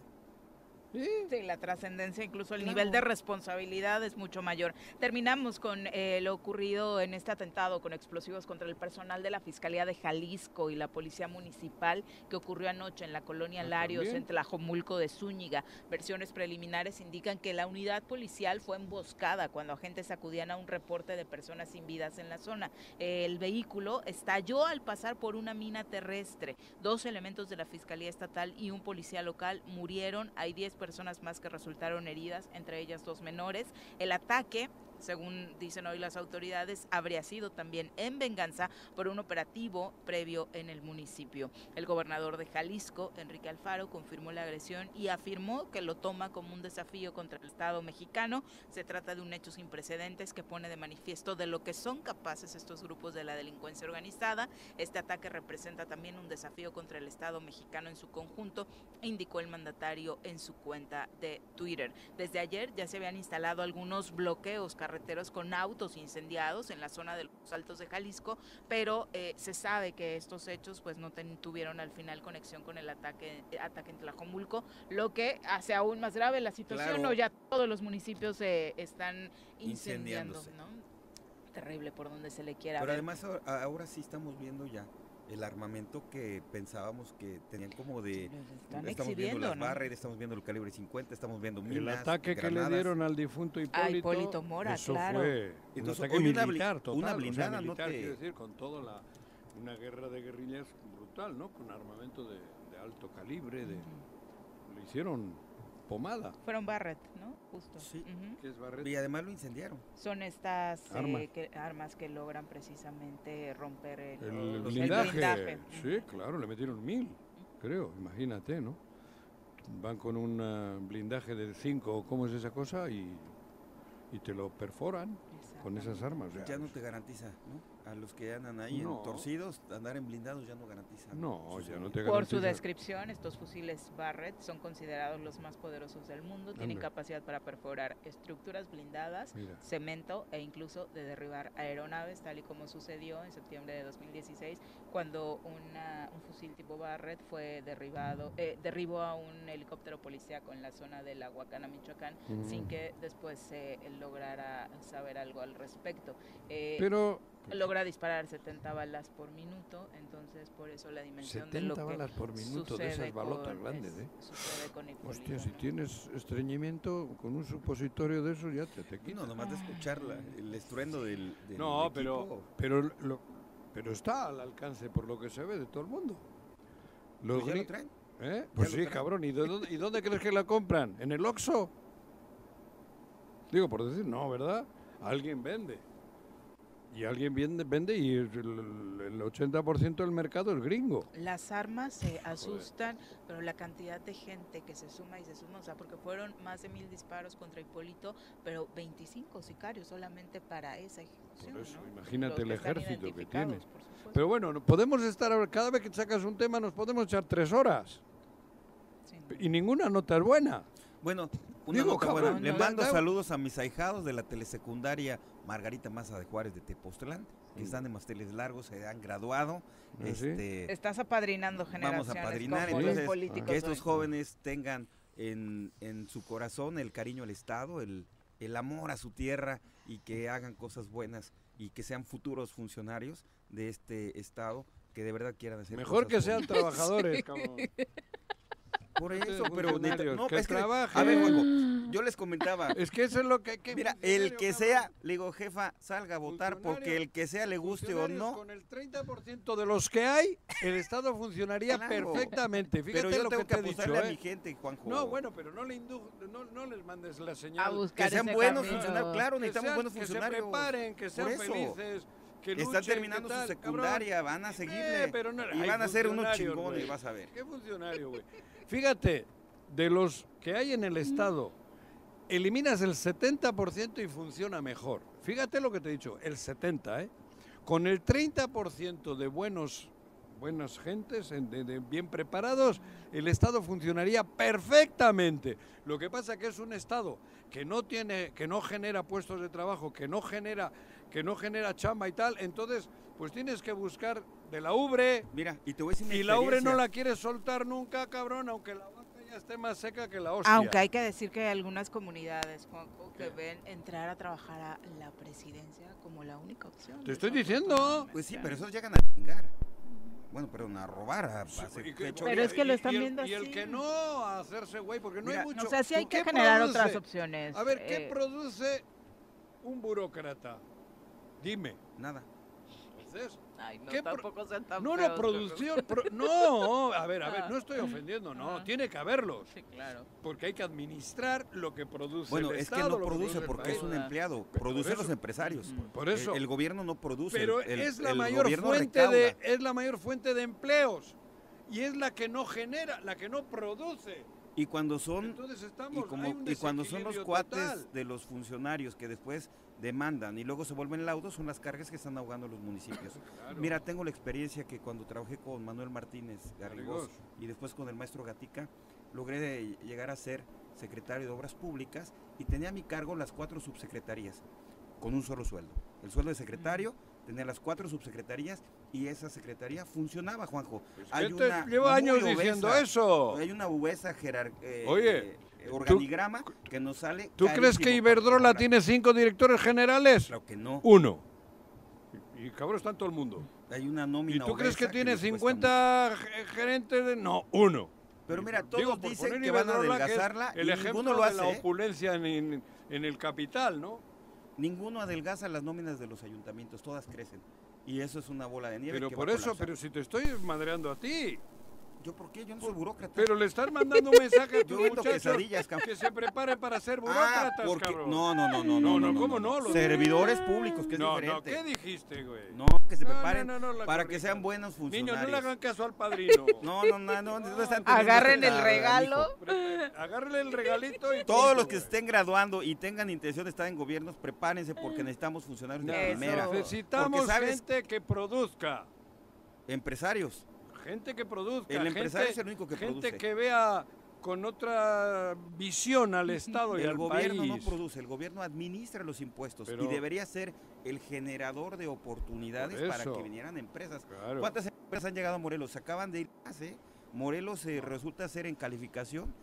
Sí. Sí, la trascendencia, incluso el Claro. nivel de responsabilidad es mucho mayor. Terminamos con eh, lo ocurrido en este atentado con explosivos contra el personal de la Fiscalía de Jalisco y la Policía Municipal que ocurrió anoche en la colonia Ah, Larios, en Tlajomulco de Zúñiga. Versiones preliminares indican que la unidad policial fue emboscada cuando agentes acudían a un reporte de personas sin vidas en la zona. El vehículo estalló al pasar por una mina terrestre. Dos elementos de la Fiscalía Estatal y un policía local murieron. Hay 10 personas más que resultaron heridas, entre ellas dos menores. El ataque según dicen hoy las autoridades, habría sido también en venganza por un operativo previo en el municipio. El gobernador de Jalisco, Enrique Alfaro, confirmó la agresión y afirmó que lo toma como un desafío contra el Estado mexicano. Se trata de un hecho sin precedentes que pone de manifiesto de lo que son capaces estos grupos de la delincuencia organizada. Este ataque representa también un desafío contra el Estado mexicano en su conjunto, indicó el mandatario en su cuenta de Twitter. Desde ayer ya se habían instalado algunos bloqueos con autos incendiados en la zona de los Altos de Jalisco, pero eh, se sabe que estos hechos pues no ten- tuvieron al final conexión con el ataque, eh, ataque en Tlajomulco, lo que hace aún más grave la situación, Claro. o ya todos los municipios se están incendiando. ¿no? Terrible por donde se le quiera Pero ver. además ahora, ahora sí estamos viendo ya el armamento que pensábamos que tenían como de... Están estamos viendo las ¿no? Barrett, estamos viendo el calibre 50, estamos viendo El minas, ataque que le dieron al difunto Hipólito, A Hipólito Mora, eso claro. fue un Entonces, ataque hoy una militar total, una o sea, blindada no militar, te- quiero decir, con toda la una guerra de guerrillas brutal, ¿no? Con armamento de, de alto calibre, de le hicieron pomada. Fueron Barrett, ¿no? Justo. Sí. Y además lo incendiaron. Son estas eh, Armas. que- armas que logran precisamente romper el, El, el blindaje. blindaje. Sí, claro, le metieron mil, creo, imagínate, ¿no? Van con un ah, blindaje de 5, ¿cómo es esa cosa? Y, y te lo perforan con esas armas. Ya no te garantiza, ¿no? A los que andan ahí No. en torcidos, andar en blindados ya no garantiza. No, ya no te Por su garantiza. descripción, estos fusiles Barrett son considerados los más poderosos del mundo. Tienen Anda. capacidad para perforar estructuras blindadas, Mira. cemento e incluso de derribar aeronaves, tal y como sucedió en septiembre de 2016, cuando una- un fusil tipo Barrett fue derribado, eh, derribó a un helicóptero policíaco en la zona de la Huacana, Michoacán, sin Mm. que después se lograra saber algo al respecto. Eh, Pero logra disparar 70 balas por minuto, entonces por eso la dimensión de lo 70 que balas por minuto de esas balotas con- grandes, es- ¿eh? Sucede con Hipólito, Hostia, si tienes estreñimiento con un supositorio de eso ya te, te quita. No, nomás de escuchar la- el estruendo del, del No, pero, equipo. pero, lo- pero está al alcance por lo que se ve de todo el mundo. Los Pues ya lo traen. ¿Eh? Pues sí, traen. cabrón. ¿Y, de dónde, ¿Y dónde crees que la compran? ¿En el Oxxo? Digo, por decir, no, ¿verdad? Alguien vende. Y alguien vende, vende y el, el 80% del mercado es gringo. Las armas se asustan, pero la cantidad de gente que se suma y se suma, o sea, porque fueron más de mil disparos contra Hipólito, pero 25 sicarios solamente para esa ejecución. Por eso, ¿no? imagínate el ejército que tienes. Pero bueno, no- podemos estar, cada vez que sacas un tema nos podemos echar tres horas. Y ninguna nota es buena. Bueno, una Digo, nota cabrón, buena. Le no, mando saludos a mis ahijados de la telesecundaria Margarita Maza de Juárez de Tepoztlán, que están de másteres largos, se han graduado. ¿Ah, sí? este, Estás apadrinando vamos generaciones a padrinar, como los entonces políticos que estos jóvenes tengan en, en su corazón el cariño al Estado, el, el amor a su tierra y que hagan cosas buenas y que sean futuros funcionarios de este Estado que de verdad quieran hacer Mejor cosas que sean trabajadores, cabrón. Por eso, pero neta, funcionarios, no, que es que, a trabajen. ver, Juanjo, yo les comentaba. Es que eso es lo que hay que... Mira, el que sea, le digo, jefa, salga a votar porque el que sea le guste o Funcionarios no. Con el 30% de los que hay, el Estado funcionaría Claro. perfectamente. Fíjate Pero yo lo tengo que que te he dicho, apostarle a ¿eh? mi gente, Juanjo. No, bueno, pero no le indu- no, no les mandes la señal. buscar Que sean ese buenos camino. funcionarios, claro, necesitamos sean- buenos Que se funcionarios. preparen, que sean Por eso. felices, que Están luchen, terminando que su secundaria, cabrón. van a seguirle. Eh, pero no- y van a ser unos chingones, güey. vas a ver. ¿Qué funcionario, güey? Fíjate, de los que hay en el Estado, eliminas el 70% y funciona mejor. Fíjate lo que te he dicho, el 70%, ¿eh? Con el 30% de buenos buenas gentes, en- de- de bien preparados, el Estado funcionaría perfectamente. Lo que pasa que es un Estado que no tiene, que no genera puestos de trabajo, que no genera, que no genera chamba y tal, entonces pues tienes que buscar de la ubre. Mira, y te voy a decir una Y la ubre no la quieres soltar nunca, cabrón, aunque la vaca ya esté más seca que la hostia. Aunque hay que decir que hay algunas comunidades, Juanjo, que ven entrar a trabajar a la presidencia como la única opción. Te estoy diciendo. Pues sí, pero esos llegan a chingar. Bueno, perdón, a robar, a, hacer Y que- hecho- Pero es que lo y- están y el- viendo Y el que no, a hacerse güey, porque no Mira, hay mucho. O sea, sí hay ¿Tú que generar produce? otras opciones. A ver, ¿qué eh, produce un burócrata? Dime. Nada. Entonces, Ay, no, ¿qué tampoco sean tan no, no, feos, producción. pro- no, a ver, a ver, no estoy ofendiendo, no, Ajá. tiene que haberlos. Sí, claro. Porque hay que administrar lo que produce Bueno, el es que Estado, no lo produce el porque es un empleado, eso. los empresarios. Por eso. El, el gobierno no produce. Pero el- es la el mayor gobierno fuente recauda. de es la mayor fuente de empleos y es la que no genera, la que no produce. Y cuando son Entonces y, estamos como- hay un y cuando son los desequilibrio cuates total. de los funcionarios que después demandan y luego se vuelven laudos, son las cargas que están ahogando los municipios. Mira, tengo la experiencia que cuando trabajé con Manuel Martínez Garrigós y después con el maestro Gatica, logré llegar a ser secretario de Obras Públicas y tenía a mi cargo las cuatro subsecretarías con un solo sueldo. El sueldo de secretario, tenía las cuatro subsecretarías y esa secretaría funcionaba, Juanjo. ¿qué te llevo años diciendo eso? Hay una obesa jerar- eh, Oye, eh, organigrama que nos sale ¿Tú crees que Iberdrola tiene cinco directores generales? Claro que no. Uno. Y, y cabrón está en todo el mundo. Hay una ¿Y nómina tú crees que tiene cuesta 50 ge- gerentes? de- No, uno. Pero mira, todos Digo, dicen que van a que adelgazarla El y ejemplo ninguno lo de la hace, ¿eh? opulencia en, en- en el capital, ¿no? Ninguno adelgaza las nóminas de los ayuntamientos, todas crecen. Y eso es una bola de nieve. Pero que por va a eso, colapsar. pero si te estoy madreando a ti. ¿Yo por qué? Yo no soy burócrata. Pero le estás mandando un mensaje a Yo tus vendo muchachos quesadillas, cabrón. que se preparen para ser Ah, burócratas, porque... cabrón. No, no, no, no, No, no, no, ¿cómo no? Los- Servidores públicos, que es no, diferente. No, ¿qué dijiste, güey? No, que se No, no, preparen no, no, la para que corrija. sean buenos funcionarios. Niños, no le hagan caso al padrino. No, no, no, no, no están Agarren esta- el regalo. Agárrele el regalito y Todos punto, los que güey. estén graduando y tengan intención de estar en gobiernos, prepárense porque necesitamos funcionarios de primera. Necesitamos gente que produzca. Empresarios. Gente que produzca. El empresario gente- es el único que Gente produce. que vea con otra visión al Estado y El al gobierno no país. produce, el gobierno administra los impuestos Pero- y debería ser el generador de oportunidades Por para que vinieran empresas. Claro. ¿Cuántas empresas han llegado a Morelos? Se acaban de ir ¿eh? Morelos eh, resulta ser en calificación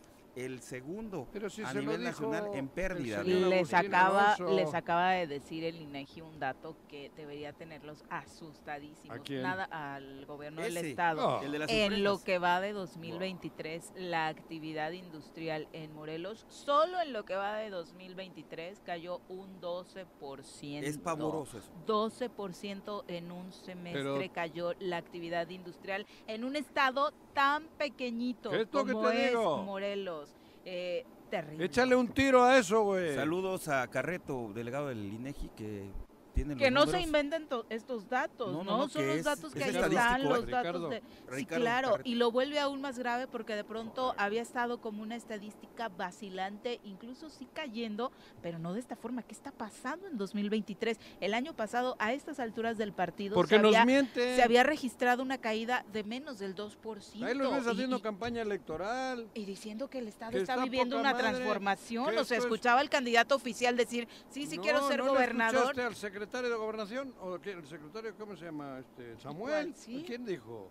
el segundo Pero si a se nivel nacional en pérdida. Les acaba, les acaba de decir el INEGI un dato que debería tenerlos asustadísimos. ¿A quién? Nada al gobierno del estado. El de las En lo que va de 2023, la actividad industrial en Morelos, solo en lo que va de 2023, cayó un 12%. Es pavoroso eso. 12% en un semestre Pero- cayó la actividad industrial en un estado tan pequeñito ¿Esto que como te es digo? Morelos. Eh, terrible. Échale un tiro a eso, güey. Saludos a Carreto, delegado del INEGI, que tiene los Que no se inventen to- estos datos, No, ¿no? no, no, Son los es- datos que es ahí están, ¿eh? los Ricardo. datos de... Sí, claro, y lo vuelve aún más grave porque de pronto había estado como una estadística vacilante, incluso sí cayendo, pero no de esta forma. ¿Qué está pasando en 2023? El año pasado, a estas alturas del partido, Porque se, nos había, mienten. se había registrado una caída de menos del 2%. Ahí ves y- haciendo y- campaña electoral. y diciendo que el Estado Que está, está viviendo una madre, transformación. O sea, escuchaba al candidato oficial decir, sí, sí quiero ser ¿no le gobernador. escuchaste al secretario de gobernación? ¿O qué? ¿El secretario cómo se llama? Este, ¿Samuel? Sí. ¿Quién dijo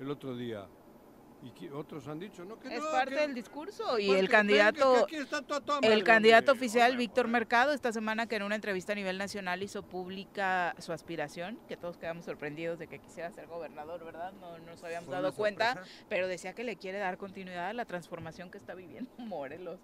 el otro día? ¿Y otros han dicho? No, que Es no, parte que- del discurso y Porque el que- candidato que aquí está todo a toda el candidato oficial Hombre, Víctor. Mercado esta semana que en una entrevista a nivel nacional hizo pública su aspiración, que todos quedamos sorprendidos de que quisiera ser gobernador, ¿verdad? No nos habíamos dado cuenta, pero decía que le quiere dar continuidad a la transformación que está viviendo Morelos.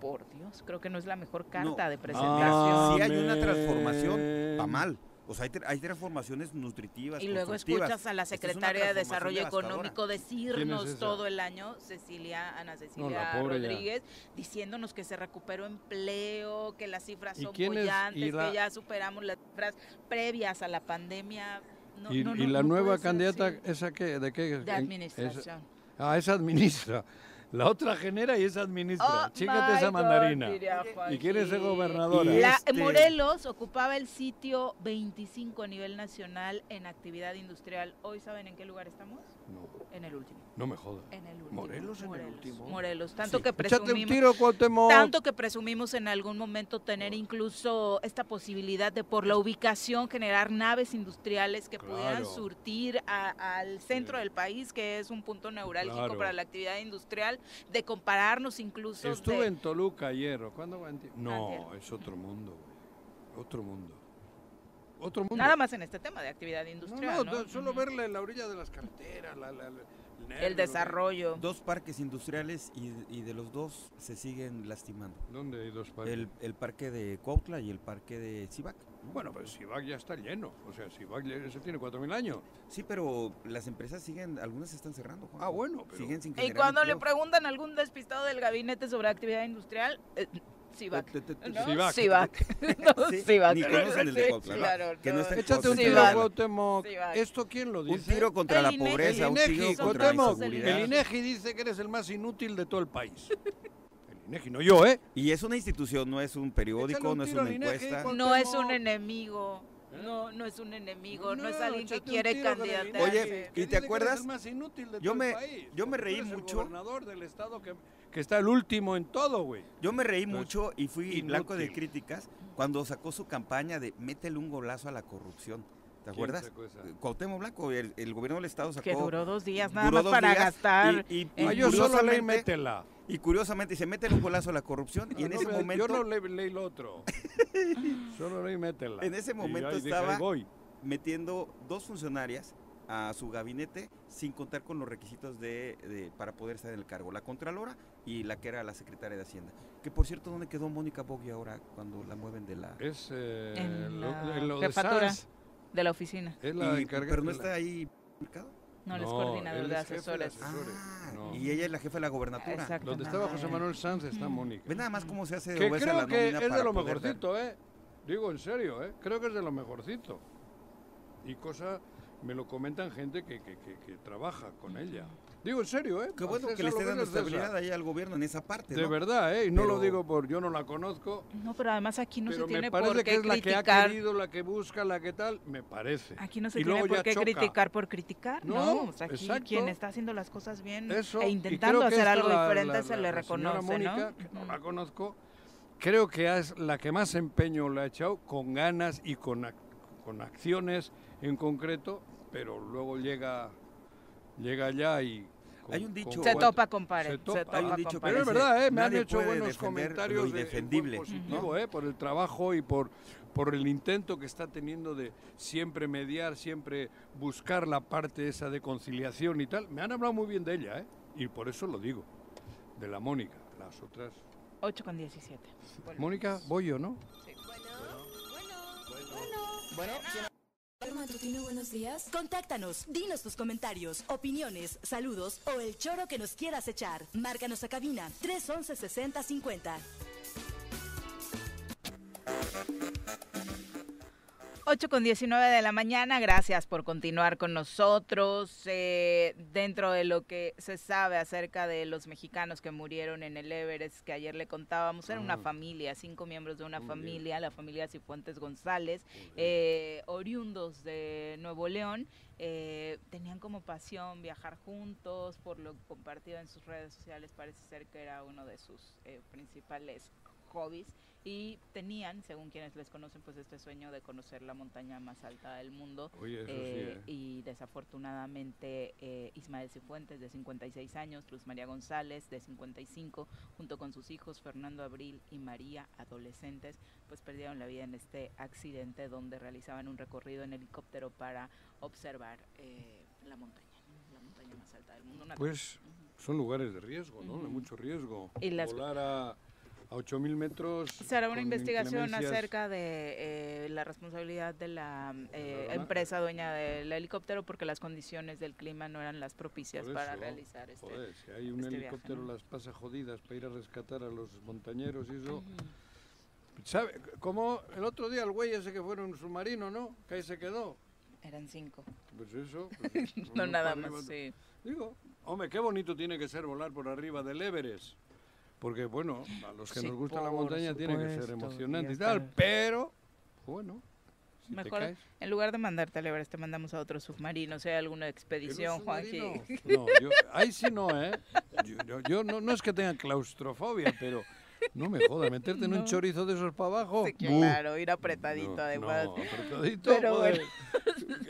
Por Dios, creo que no es la mejor carta No. de Ah, presentación. Si hay una transformación, va mal. O sea, hay, hay transformaciones nutritivas. Y luego escuchas a la es secretaria de Desarrollo. Económico decirnos todo el año, Cecilia, Ana Cecilia ya. Rodríguez, diciéndonos que se recuperó empleo, que las cifras ¿Y son es? bollantes, ¿Y la- que ya superamos las cifras previas a la pandemia. No, ¿Y, no, y la no nueva candidata, así. esa qué? ¿De qué? de administración. esa- ah, esa administra. La otra genera y esa administra. Oh, Chícate esa God, mandarina. Y quiere ser Juanji. gobernadora. Y La- Este- Morelos ocupaba el sitio 25 a nivel nacional en actividad industrial. Hoy saben en qué lugar estamos? No, En el último. no me jodas. En el último. ¿Morelos en el último? Morelos. Tanto Sí. que un presumimos. tiro. Tanto que presumimos en algún momento tener incluso esta posibilidad de por la ubicación generar naves industriales que pudieran surtir a- al centro Sí. del país, que es un punto neurálgico Claro. para la actividad industrial, de compararnos incluso. Estuve de- en Toluca ayer. ¿o ¿Cuándo? No, Antier. es otro mundo, güey. Otro mundo. Otro mundo. Nada más en este tema de actividad industrial. no, solo Ujú. verle la orilla de las carreteras, la, la- la- el, nervio, El desarrollo. Dos parques industriales y, y de los dos se siguen lastimando. ¿Dónde hay dos parques? El, el parque de Cuautla y el parque de Cibac. Bueno, pero Sivac ya está lleno. O sea, Sivac ya- ese tiene 4.000 años. Sí, pero las empresas siguen, algunas se están cerrando. Juanjo. Ah, bueno, pero... Siguen sin Y cuando le preguntan a algún despistado del gabinete sobre actividad industrial, eh, Te- ¿no? Civac. Sí, No, Sí, ni conocen el de Cuautla, ¿no? claro, Que no está en Échate un tiro. Cuauhtémoc. ¿Esto quién lo dice? Un tiro contra El la INEGI. pobreza, un El tiro INEGI, contra la Cuauhtémoc, inseguridad. el INEGI dice que eres el más inútil de todo el país. El INEGI, no yo, ¿eh? Y es una institución, no es un periódico, un no es tiro una al INEGI, encuesta. Cuauhtémoc. No es un enemigo. No, no es un enemigo, no, No, es alguien que échate un quiere tiro con el candidatarse. Oye, INEGI, ¿y te dice que eres acuerdas? el más inútil de Yo todo me- el país. yo me Tú reí eres el mucho. gobernador del estado que, que está el último en todo, güey. Yo me reí mucho y fui blanco de críticas cuando sacó su campaña de métele un golazo a la corrupción. ¿Te ¿Quién acuerdas? sacó esa? Cuauhtémoc Blanco, el, el gobierno del estado sacó. que duró dos días nada duró más dos para días gastar. Y, y- en- Ah, y yo solo leí curiosamente- métela. Y curiosamente se mete un golazo a la corrupción y en No, ese momento Yo no le- leí lo otro. solo leí métela. En ese momento estaba- metiendo dos funcionarias a su gabinete sin contar con los requisitos de, de- para poder estar en el cargo, la contralora y la que era la secretaria de Hacienda. Que por cierto, ¿dónde quedó Mónica Bogui ahora cuando la mueven de la... Es eh, En lo, la en lo de jefatura. De la oficina. Es la Y- pero no de está ahí mercado. No, él es No, coordinador él de de asesores. Ah, No. y ella es la jefa de la gobernatura. Exacto. Donde estaba José Manuel Sanz está Mónica. Ve nada más cómo se hace Que obesa creo la que nómina es de lo mejorcito, ¿eh? Digo en serio, ¿eh? Creo que es de lo mejorcito. Y cosa, me lo comentan gente que, que, que, que trabaja con ella. Digo en serio, ¿eh? Qué bueno César que le esté dando estabilidad ahí al gobierno en esa parte, De verdad, ¿eh? Y no lo digo por yo no la conozco, No, pero además aquí no se tiene me parece por que qué es la que ha criticar. querido, la que busca, la que tal, me parece. Aquí no se Y tiene por qué choca. criticar por criticar, ¿no? No, O sea, aquí exacto. quien está haciendo las cosas bien Eso, e intentando hacer algo la- diferente la- se le reconoce, Mónica, ¿no? que no la conozco, creo que es la que más empeño le ha echado con ganas y con, ac- con acciones en concreto, pero luego llega, llega allá y con- Hay un dicho- Se topa con pared, se se topa. topa Hay un con dicho. Pero es verdad, ¿eh? me han hecho buenos comentarios lo de- en buen indefendible, positivo, ¿eh? por el trabajo y por, por el intento que está teniendo de siempre mediar, siempre buscar la parte esa de conciliación y tal. Me han hablado muy bien de ella, ¿eh? y por eso lo digo, de la Mónica. Las otras. 8 con 17. Mónica, voy yo, ¿no? Bueno, Matutino, buenos días. Contáctanos, dinos tus comentarios, opiniones, saludos o el choro que nos quieras echar. Márcanos a cabina 311 6050. 8 con 19 de la mañana, gracias por continuar con nosotros. Eh, dentro de lo que se sabe acerca de los mexicanos que murieron en el Everest, que ayer le contábamos, era una Ah. familia, cinco miembros de una familia, la familia Cifuentes González, eh, oriundos de Nuevo León. eh, tenían como pasión viajar juntos, por lo compartido en sus redes sociales, parece ser que era uno de sus principales hobbies y tenían, según quienes les conocen, pues este sueño de conocer la montaña más alta del mundo. Oye, eso sí, Eh, ¿eh? Y desafortunadamente eh, Ismael Cifuentes, de 56 años, Luz María González, de 55, junto con sus hijos Fernando Abril y María, adolescentes, pues perdieron la vida en este accidente donde realizaban un recorrido en helicóptero para observar eh, la montaña, la montaña más alta del mundo. Una Pues son lugares de riesgo, ¿no? De mucho riesgo. Y las- Volar a, a 8.000 metros. Se hará una investigación acerca de eh, la responsabilidad de la eh, empresa dueña del helicóptero porque las condiciones del clima no eran las propicias para realizar este, joder, si hay un este viaje, helicóptero ¿no? las pasa jodidas para ir a rescatar a los montañeros y eso. ¿Sabe? Como el otro día el güey ese que fue en un submarino, ¿no? Que ahí se quedó. Eran cinco. Pues eso. pues, No nada más, arriba. sí. Digo, hombre, qué bonito tiene que ser volar por arriba del Everest. Porque, bueno, a los que Sí, nos gusta la montaña tiene que ser emocionante y y tal, pero, bueno, si Mejor, caes... en lugar de mandarte al Everest, te mandamos a otro submarino, si hay alguna expedición, Juanji. No, yo, ahí sí no, ¿eh? Yo, yo- yo no, no es que tenga claustrofobia, pero no me joda, meterte en un chorizo de esos para abajo. Claro, ir apretadito, No, además. no, apretadito, Pero bueno.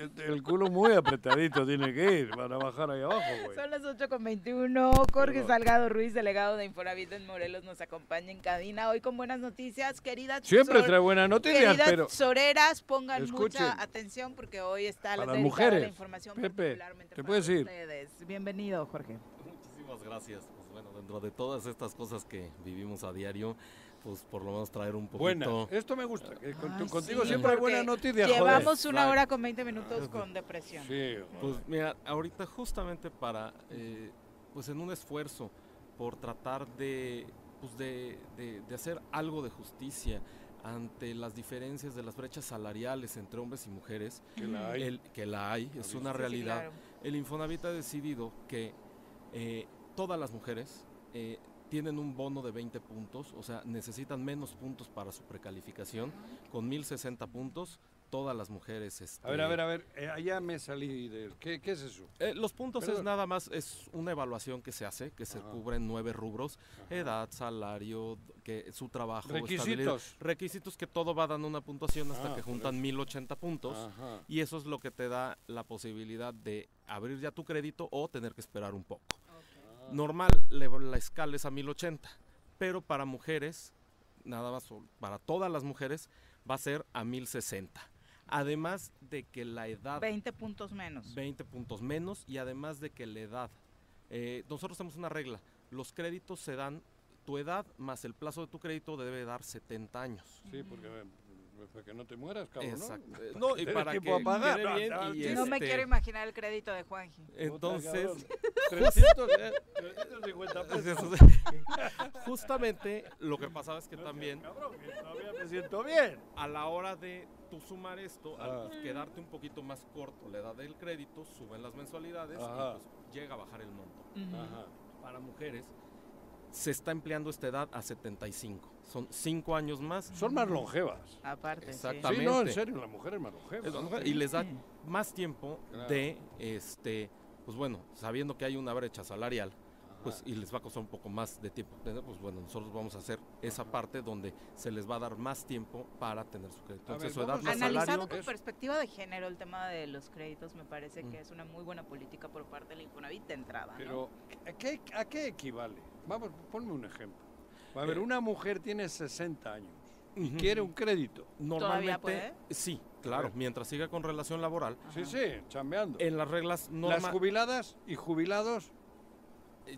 El culo muy apretadito tiene que ir para bajar ahí abajo, güey. Son las 8 con 21. Jorge Perdón. Salgado Ruiz, delegado de Infonavit en Morelos, nos acompaña en cabina hoy con buenas noticias, queridas. Siempre trae buenas noticias, queridas pero- soreras, pongan Escuchen. mucha atención porque hoy está la Para las dedicada a la mujeres. información Pepe, particularmente ¿te para puedes ir? ustedes. Bienvenido, Jorge. Muchísimas gracias. Pues bueno, dentro de todas estas cosas que vivimos a diario, pues por lo menos traer un poquito. Buena, esto me gusta. que con- Ay, contigo sí, siempre hay buena noticia, Llevamos joder. una hora con 20 minutos con depresión. Pues mira, ahorita justamente para, eh, pues en un esfuerzo por tratar de, pues de, de- de hacer algo de justicia ante las diferencias de las brechas salariales entre hombres y mujeres, Que la hay. el- que la hay, es una Sí, sí, realidad. claro. El Infonavit ha decidido que eh, todas las mujeres eh, tienen un bono de 20 puntos, o sea, necesitan menos puntos para su precalificación. Con 1060 puntos, todas las mujeres... Este, A ver, a ver, a ver, eh, allá me salí de... ¿Qué, qué es eso? eh, los puntos es nada más, es una evaluación que se hace, que se Ajá. cubren nueve rubros, edad, salario, que su trabajo, Requisitos. requisitos que todo va dando una puntuación hasta Ah, que juntan eso. 1080 puntos Ajá. y eso es lo que te da la posibilidad de abrir ya tu crédito o tener que esperar un poco. Normal, la escala es a 1080, pero para mujeres, nada más, para todas las mujeres, va a ser a 1060. Además de que la edad... 20 puntos menos. 20 puntos menos y además de que la edad. eh, nosotros tenemos una regla, los créditos se dan, tu edad más el plazo de tu crédito debe dar 70 años. Sí, porque para que no te mueras, cabrón, Exacto. ¿no? Eh, no, y para que a pagar. bien no, y No me este- quiero imaginar el crédito de Juanji. Entonces, 300, eh, 350 pesos. justamente lo que pasaba es que también Cabrón, que todavía me siento bien. a la hora de tú sumar esto, al Ah. pues, quedarte un poquito más corto la edad del crédito, suben las mensualidades Ajá. y pues llega a bajar el monto. Ajá. Para mujeres se está empleando esta edad a 75. Son 5 años más. Son más longevas. Aparte. Exactamente. Sí, no, en serio, la mujer es más longeva. Es la mujer, y les da más tiempo Claro. de, este, pues bueno, sabiendo que hay una brecha salarial, pues y les va a costar un poco más de tiempo tener, pues bueno, nosotros vamos a hacer esa parte donde se les va a dar más tiempo para tener su crédito. Ver, Entonces, su edad más Analizado salario, con es- perspectiva de género, el tema de los créditos me parece Mm. que es una muy buena política por parte del Infonavit de entrada. ¿no? Pero, ¿a qué, ¿a qué equivale? Vamos, ponme un ejemplo. A ver, Eh, una mujer tiene 60 años y quiere un crédito. normalmente puede? sí, claro, ver. mientras siga con relación laboral, Sí, sí, chambeando. en las reglas Las normales jubiladas y jubilados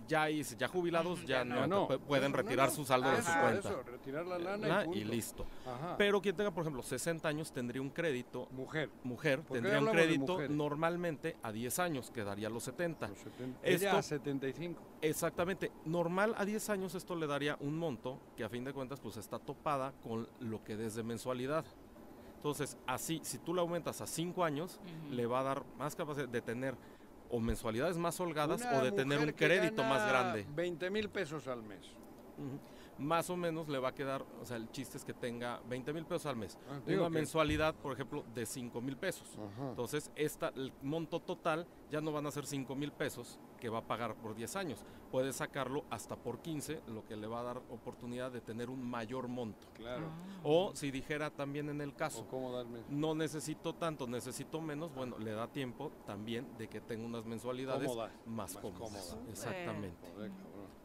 ya, ya jubilados ya ya no, no. pu- pueden retirar no. su saldo de su Eso, cuenta. eso, retirar la lana y, listo. Ajá. Pero quien tenga, por ejemplo, 60 años tendría un crédito, mujer. mujer, ¿Por qué tendría un crédito normalmente a 10 años, que daría los 70. Los 70. Esto- Ella a 75. Exactamente. Normal a 10 años esto le daría un monto que a fin de cuentas pues está topada con lo que des de mensualidad. Entonces, así, si tú le aumentas a 5 años, le va a dar más capacidad de tener o mensualidades más holgadas Una o de tener un crédito más grande. 20 mil pesos al mes. Más o menos le va a quedar, o sea, el chiste es que tenga 20 mil pesos al mes. Ah, Una mensualidad, por ejemplo, de 5 mil pesos. Ajá. Entonces, esta, el monto total ya no van a ser 5 mil pesos que va a pagar por 10 años. Puede sacarlo hasta por 15, lo que le va a dar oportunidad de tener un mayor monto. Claro. O si dijera también en el caso, O cómo darme. no necesito tanto, necesito menos, bueno, le da tiempo también de que tenga unas mensualidades más, más cómodas. cómodas. Exactamente.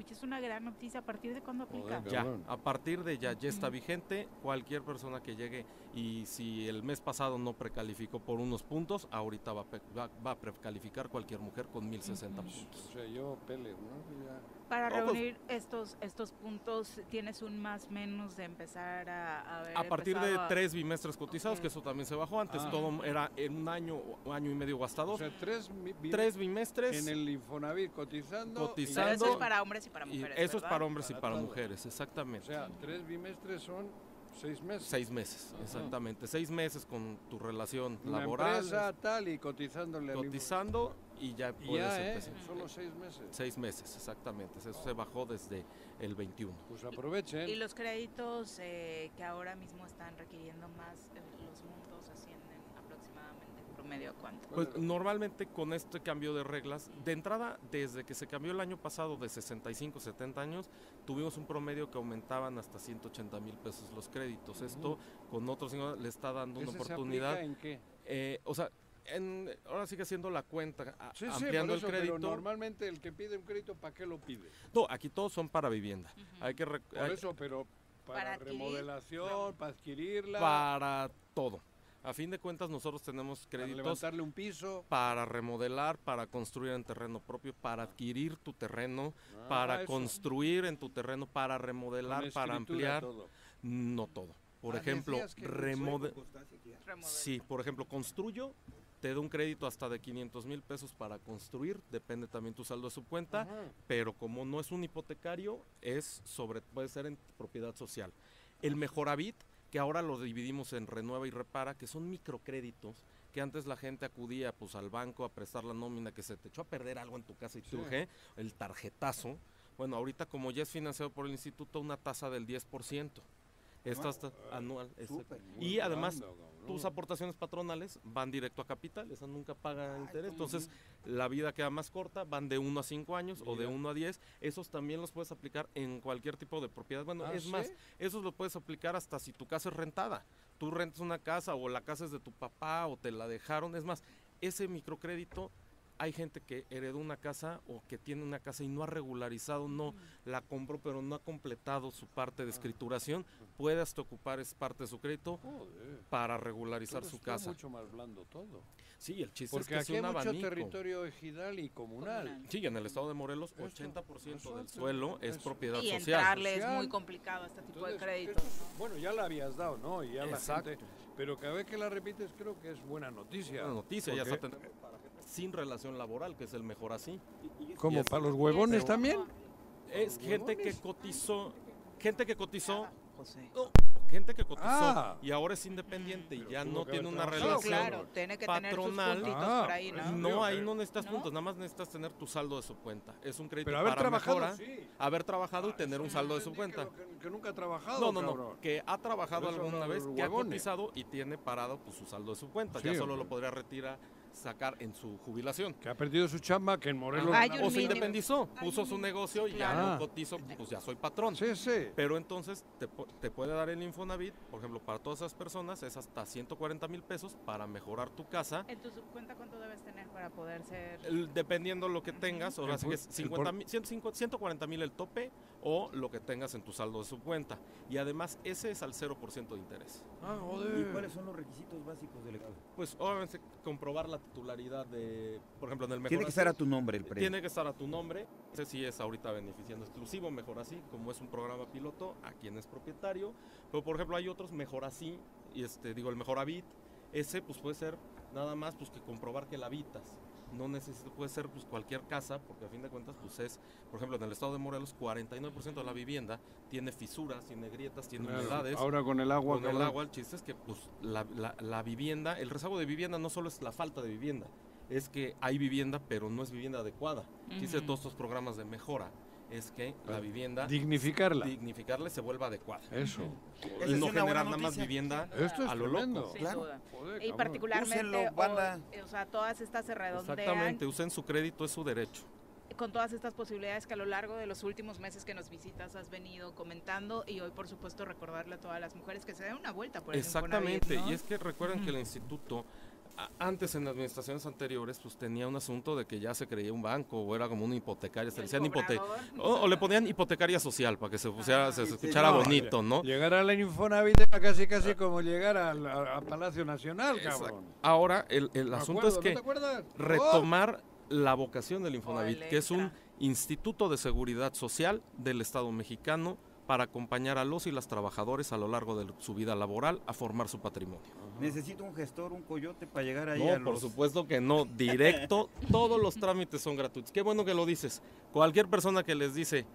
Es una gran noticia. ¿A partir de cuándo aplica? Joder, Ya, a partir de ya, ya está vigente. Cualquier persona que llegue y si el mes pasado no precalificó por unos puntos, ahorita va a, va, va a precalificar cualquier mujer con 1060 puntos. O sea, yo Pele, ¿no? Ya. Para pues- reunir estos estos puntos, ¿tienes un más menos de empezar a, a ver? A partir de a- tres bimestres cotizados, que eso también se bajó antes, Ah. todo era en un año o año y medio O gastador. sea, tres, mi- bi- tres bimestres. en el Infonavit cotizando. Cotizando. eso es para hombres y para y mujeres. eso es para hombres y Para todo. mujeres, O exactamente. sea, tres bimestres son seis meses. Seis meses, Ajá. exactamente. Seis meses con tu relación Una laboral, empresa tal y cotizándole cotizando y ya puedes ya, ¿eh? empezar. Solo seis meses. Seis meses, exactamente. Eso se bajó desde el 21. Pues aprovechen. Y los créditos eh, que ahora mismo están requiriendo más, eh, los montos ascienden aproximadamente en promedio a cuánto. Pues normalmente con este cambio de reglas, de entrada, desde que se cambió el año pasado de 65, 70 años, tuvimos un promedio que aumentaban hasta 180 mil pesos los créditos. Esto con otros le está dando una ¿Ese se oportunidad. aplica en qué? eh, o sea, en- ahora sigue siendo la cuenta, a- Sí, sí, ampliando por eso, el pero crédito. normalmente el que pide un crédito, ¿para qué lo pide? No, aquí todos son para vivienda. Hay que rec- Por eso, pero para, Para adquirir, remodelación, para adquirirla, para todo. A fin de cuentas nosotros tenemos para créditos levantarle un piso. para remodelar, para construir en terreno propio, para adquirir tu terreno, Ah, para eso. construir en tu terreno, para remodelar, para ampliar. todo. No todo. Por Ah, ejemplo, Remodel- Sí, por ejemplo, construyo, te da un crédito hasta de 500 mil pesos para construir, depende también tu saldo de su cuenta, Ajá. pero como no es un hipotecario, es sobre, puede ser en propiedad social. El Mejoravit, que ahora lo dividimos en renueva y repara, que son microcréditos, que antes la gente acudía pues al banco a prestar la nómina, que se te echó a perder algo en tu casa y Sí. te urge, el tarjetazo. Bueno, ahorita como ya es financiado por el instituto, una tasa del 10%. Esta está anual. Y además. Tus aportaciones patronales van directo a capital, esa nunca paga interés. Entonces, la vida queda más corta, van de 1 a 5 años o de Mira. 1 a 10. Esos también los puedes aplicar en cualquier tipo de propiedad. Bueno, ¿Ah, es sí? más, esos los puedes aplicar hasta si tu casa es rentada. Tú rentas una casa o la casa es de tu papá o te la dejaron. Es más, ese microcrédito hay gente que heredó una casa o que tiene una casa y no ha regularizado, no la compró, pero no ha completado su parte de escrituración, puede hasta ocupar es parte de su crédito Joder. para regularizar Todo su casa. mucho más blando todo. Sí, el chiste Porque es que aquí es un hay mucho abanico. territorio ejidal y comunal. Sí, en el estado de Morelos, Eso, 80% eso, del eso, suelo es eso. propiedad Y social. entrarle es muy complicado a este tipo Entonces, de créditos. esto- bueno, ya la habías dado, ¿no? Y ya la Exacto. gente. Pero cada vez que la repites, creo que es buena noticia. Una noticia, ya está ten- sin relación laboral, que es el mejor así. Es- ¿Para los huevones Pero- también? Es gente que cotizó, gente que cotizó, no, gente que cotizó Ah. y ahora es independiente y ya no tiene una relación. claro, tiene que patronal. tener sus puntitos Ah, por ahí, ¿no? No, ahí no necesitas ¿No? puntos, nada más necesitas tener tu saldo de su cuenta. Es un crédito Pero haber para trabajado, mejora, sí. haber trabajado y tener un saldo de su cuenta. que- Que, nunca ha trabajado, No, no, no, cabrón. que ha trabajado alguna vez, que ha cotizado y tiene parado pues, su saldo de su cuenta. Sí, ya solo hombre. lo podría retirar sacar en su jubilación. Que ha perdido su chamba, que en Morelos... Hay o se independizó, puso su negocio y ya no cotizo, pues ya soy patrón. Sí, sí. Pero entonces te, te puede dar el Infonavit, por ejemplo, para todas esas personas es hasta 140 mil pesos para mejorar tu casa. ¿En tu subcuenta cuánto debes tener para poder ser...? El- dependiendo lo que tengas, ahora sí que es el 50 por- mil- 150 140 mil el tope o lo que tengas en tu saldo de su cuenta. Y además ese es al 0% de interés. Ah, ¿Y cuáles son los requisitos básicos del Pues obviamente comprobar la titularidad de, por ejemplo, en el mejor Tiene que Así, estar a tu nombre el premio. Tiene que estar a tu nombre. Ese sí es ahorita beneficiando exclusivo, mejor así, como es un programa piloto, a quien es propietario. Pero por ejemplo hay otros mejor así, y este digo el mejor habit. Ese pues puede ser nada más pues que comprobar que la habitas. No necesita, puede ser pues cualquier casa, porque a fin de cuentas pues es, por ejemplo en el estado de Morelos 49% de la vivienda tiene fisuras, tiene grietas, tiene Claro, humedades. Ahora con el agua... Con el agua, el chiste es que pues, la, la- la vivienda, el rezago de vivienda no solo es la falta de vivienda, es que hay vivienda, pero no es vivienda adecuada. Ujú. todos estos programas de mejora es que la vivienda, Dignificarla. dignificarla y se vuelva adecuada. Eso. Y no generar nada más vivienda Esto es a lo tremendo. loco. Sin Claro. duda. Joder, Y particularmente, Úsenlo, o- banda. o, sea, todas estas se redondean Exactamente, usen su crédito, es su derecho. con todas estas posibilidades que a lo largo de los últimos meses que nos visitas has venido comentando y hoy por supuesto recordarle a todas las mujeres que se den una vuelta por el Exactamente, Infonavit, ¿no? y es que recuerden que el instituto antes en administraciones anteriores pues tenía un asunto de que ya se creía un banco o era como una hipotecaria, se decían hipote o, o le ponían hipotecaria social para que se pusiera, se, se escuchara No, bonito, ¿no? Llegar a la Infonavit era casi casi como llegar al, a- a Palacio Nacional, Exacto. cabrón. Ahora el, el asunto acuerdo, es que ¿No te acuerdas? retomar la vocación del Infonavit, que es un instituto de seguridad social del Estado mexicano para acompañar a los y las trabajadores a lo largo de su vida laboral a formar su patrimonio. Necesito un gestor, un coyote para llegar ahí No, a por los... supuesto que no, directo, todos los trámites son gratuitos. Qué bueno que lo dices. Cualquier persona que les dice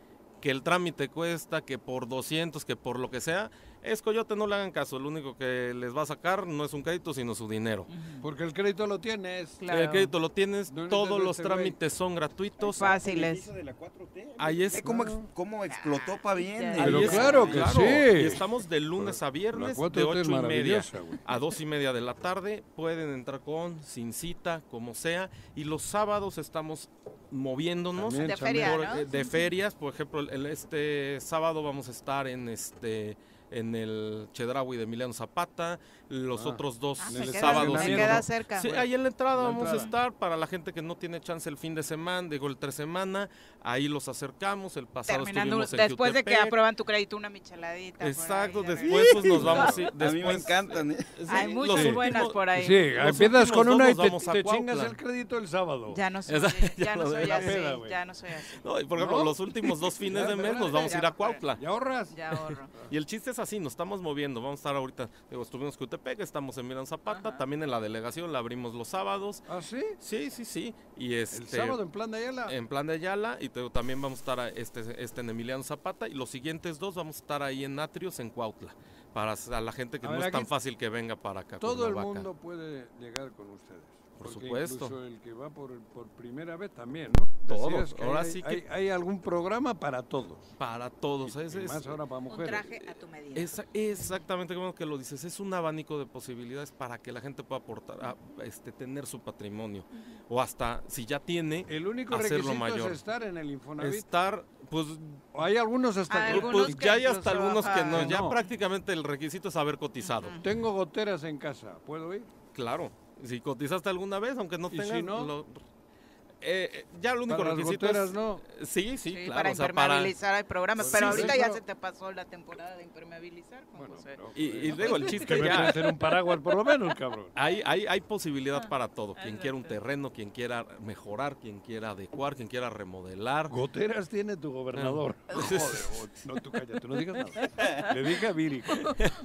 que el trámite cuesta, que por 200, que por lo que sea, es coyote, no le hagan caso. Lo único que les va a sacar no es un crédito, sino su dinero. Porque el crédito lo tienes. El crédito lo tienes, No todos los este trámites son gratuitos. Fáciles. de la 4T. Ahí es- Ve cómo, ex- cómo explotó para bien. Pero Ahí es- claro que sí. Y estamos de lunes a La viernes de T es 8 y media a 2 y media de la tarde. Pueden entrar con, sin cita, como sea. Y los sábados estamos moviéndonos. También De chambear. feria, por- ¿no? eh, de ferias, por ejemplo, el- este sábado vamos a estar en este en el Chedraui de Emiliano Zapata, los Ah. otros dos Ah, En me queda, sábados. me sí, queda ¿no? cerca. Sí, ahí en la entrada La vamos a estar para la gente que no tiene chance el fin de semana, digo el tres semana, ahí los acercamos, el pasado Terminando, estuvimos en después de que Jutepec. aprueban tu crédito, una micheladita. Exacto, ahí, de después pues nos vamos a ir- A mí me después- encantan. ¿eh? Sí, Hay los muchas últimos- buenas por ahí. Sí, Los empiezas con una y te, te chingas el crédito el sábado. Ya no soy, ya ya no soy así, peda, ya no soy así. No, y por ejemplo, ¿No? los últimos dos fines Ya, de mes nos vamos a ir Ya, a Cuautla. ¿Y ahorras? Ya ahorro. Y el chiste es así, nos estamos moviendo. Vamos a estar ahorita, digo, estuvimos en Cutepec, estamos en Miran Zapata, Ajá. también en la delegación la abrimos los sábados. ¿Ah, sí? Sí, sí, sí. Y El este sábado en plan de Ayala. en plan de Ayala y también vamos a estar a- este, este en Emiliano Zapata y los siguientes dos vamos a estar ahí en Atrios en Cuautla. Para a la gente que A no ver, es tan fácil que venga para acá. Todo el mundo puede llegar con ustedes. Por Porque supuesto. Incluso el que va por, por primera vez también, ¿no? Todos. Que Ahora hay, sí que- hay, hay algún programa para todos. Para todos. Y- es- y es- más ahora para Un mujeres. traje a tu medida. Esa- exactamente como que lo dices, es un abanico de posibilidades para que la gente pueda aportar, a, este, tener su patrimonio. O hasta, si ya tiene, El único hacerlo requisito mayor. es estar en el Infonavit. estar, pues, O hay algunos hasta que... Algunos pues que ya hay hasta algunos que no, ajá. ya No. prácticamente el requisito es haber cotizado. Tengo goteras en casa, ¿puedo ir? Claro, si cotizaste alguna vez, aunque no ¿Y tengas... si no? lo- eh, ya el único Para las requisito goteras es... no. Sí, sí, Sí, claro. para o sea, impermeabilizar hay programas, pero sí, ahorita sí, ya pero- se te pasó la temporada de impermeabilizar. Juan Bueno, José. pero- Y, y digo, el que chiste me ya... hacer un paraguas por lo menos, cabrón. Hay, hay, hay posibilidad para todo. Quien quiera un terreno, quien quiera mejorar, quien quiera adecuar, quien quiera remodelar. Goteras tiene tu gobernador. Joder, no, tú cállate, no digas nada. Le dije a Viri.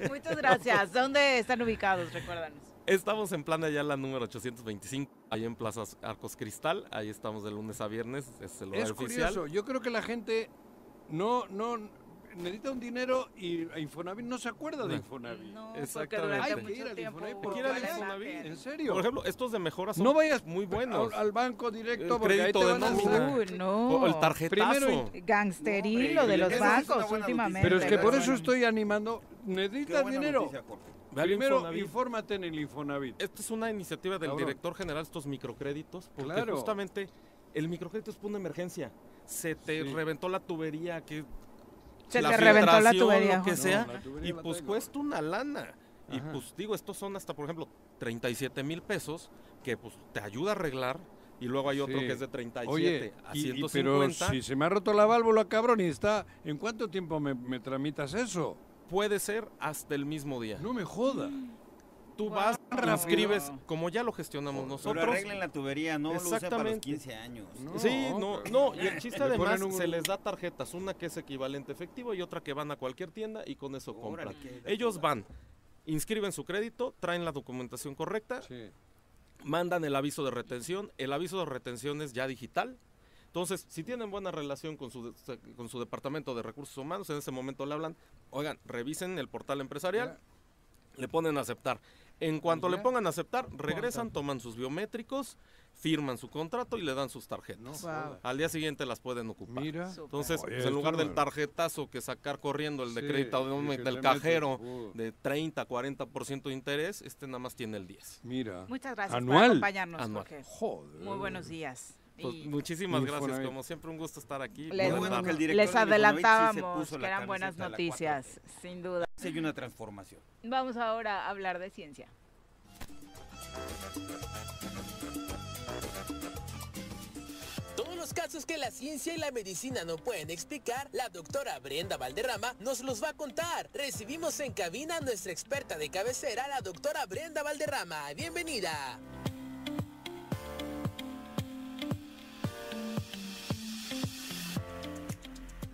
Muchas gracias. ¿Dónde están ubicados? Recuérdanos. Estamos en Plan de Ayala número 825, ahí en Plaza Arcos Cristal. Ahí estamos de lunes a viernes, es el Es horario oficial. curioso, yo creo que la gente no, no necesita un dinero y Infonavit no se acuerda de. Infonavit. No, Exactamente. Hay que ir al Infonavit por ir al Infonavit. ¿En serio? Por ejemplo, estos de mejora son no vayas muy buenos. al, al banco directo El porque ahí crédito te de van a nómina. hacer- Uy, no. O el tarjetazo. Primero Gangsterilo de los bancos últimamente. Pero es que por eso estoy animando. Necesitas dinero. noticia, Primero, Infonavit. infórmate en el Infonavit. Esta es una iniciativa del Cabrón. director general de estos microcréditos, porque Claro. justamente el microcrédito es por una emergencia. Se te Sí. reventó la tubería, que Se la te reventó la filtración, tubería, lo que sea, y pues tengo. cuesta una lana. Y pues digo, estos son hasta, por ejemplo, 37 mil pesos, que pues te ayuda a arreglar, y luego hay otro Sí. que es de 37 Oye, a y- y- 150. pero si se me ha roto la válvula, cabrón, y está... ¿En cuánto tiempo me, me tramitas eso? Puede ser hasta el mismo día. No me joda. Tú vas, rápido. inscribes, como ya lo gestionamos Pero nosotros. arreglen la tubería, no lo usa para los Exactamente. 15 años. No, Sí, no, pero- no, y el chiste además un- se les da tarjetas, una que es equivalente efectivo y otra que van a cualquier tienda y con eso compran. Órale, Ellos van, inscriben su crédito, traen la documentación correcta, Sí. mandan el aviso de retención, el aviso de retención es ya digital. Entonces, si tienen buena relación con su, con su departamento de recursos humanos, en ese momento le hablan, oigan, revisen el portal empresarial, le ponen a aceptar. En cuanto le pongan a aceptar, regresan, toman sus biométricos, firman su contrato y le dan sus tarjetas. Al día siguiente las pueden ocupar. Mira. Entonces, Oye, pues, en lugar del tarjetazo que sacar corriendo el de Sí, crédito de- del cajero metes, uh. de 30, 40% de interés, este nada más tiene el 10. Mira. Muchas gracias por Anual. acompañarnos, Anual. Jorge. Joder. Muy buenos días. Pues, Y muchísimas gracias, como siempre un gusto estar aquí. les, bueno que el sí adelantábamos que eran buenas noticias, sin duda. Sí hay una transformación. Vamos ahora a hablar de ciencia. Todos los casos que la ciencia y la medicina no pueden explicar, la doctora Brenda Valderrama nos los va a contar. Recibimos en cabina a nuestra experta de cabecera, la doctora Brenda Valderrama. Bienvenida.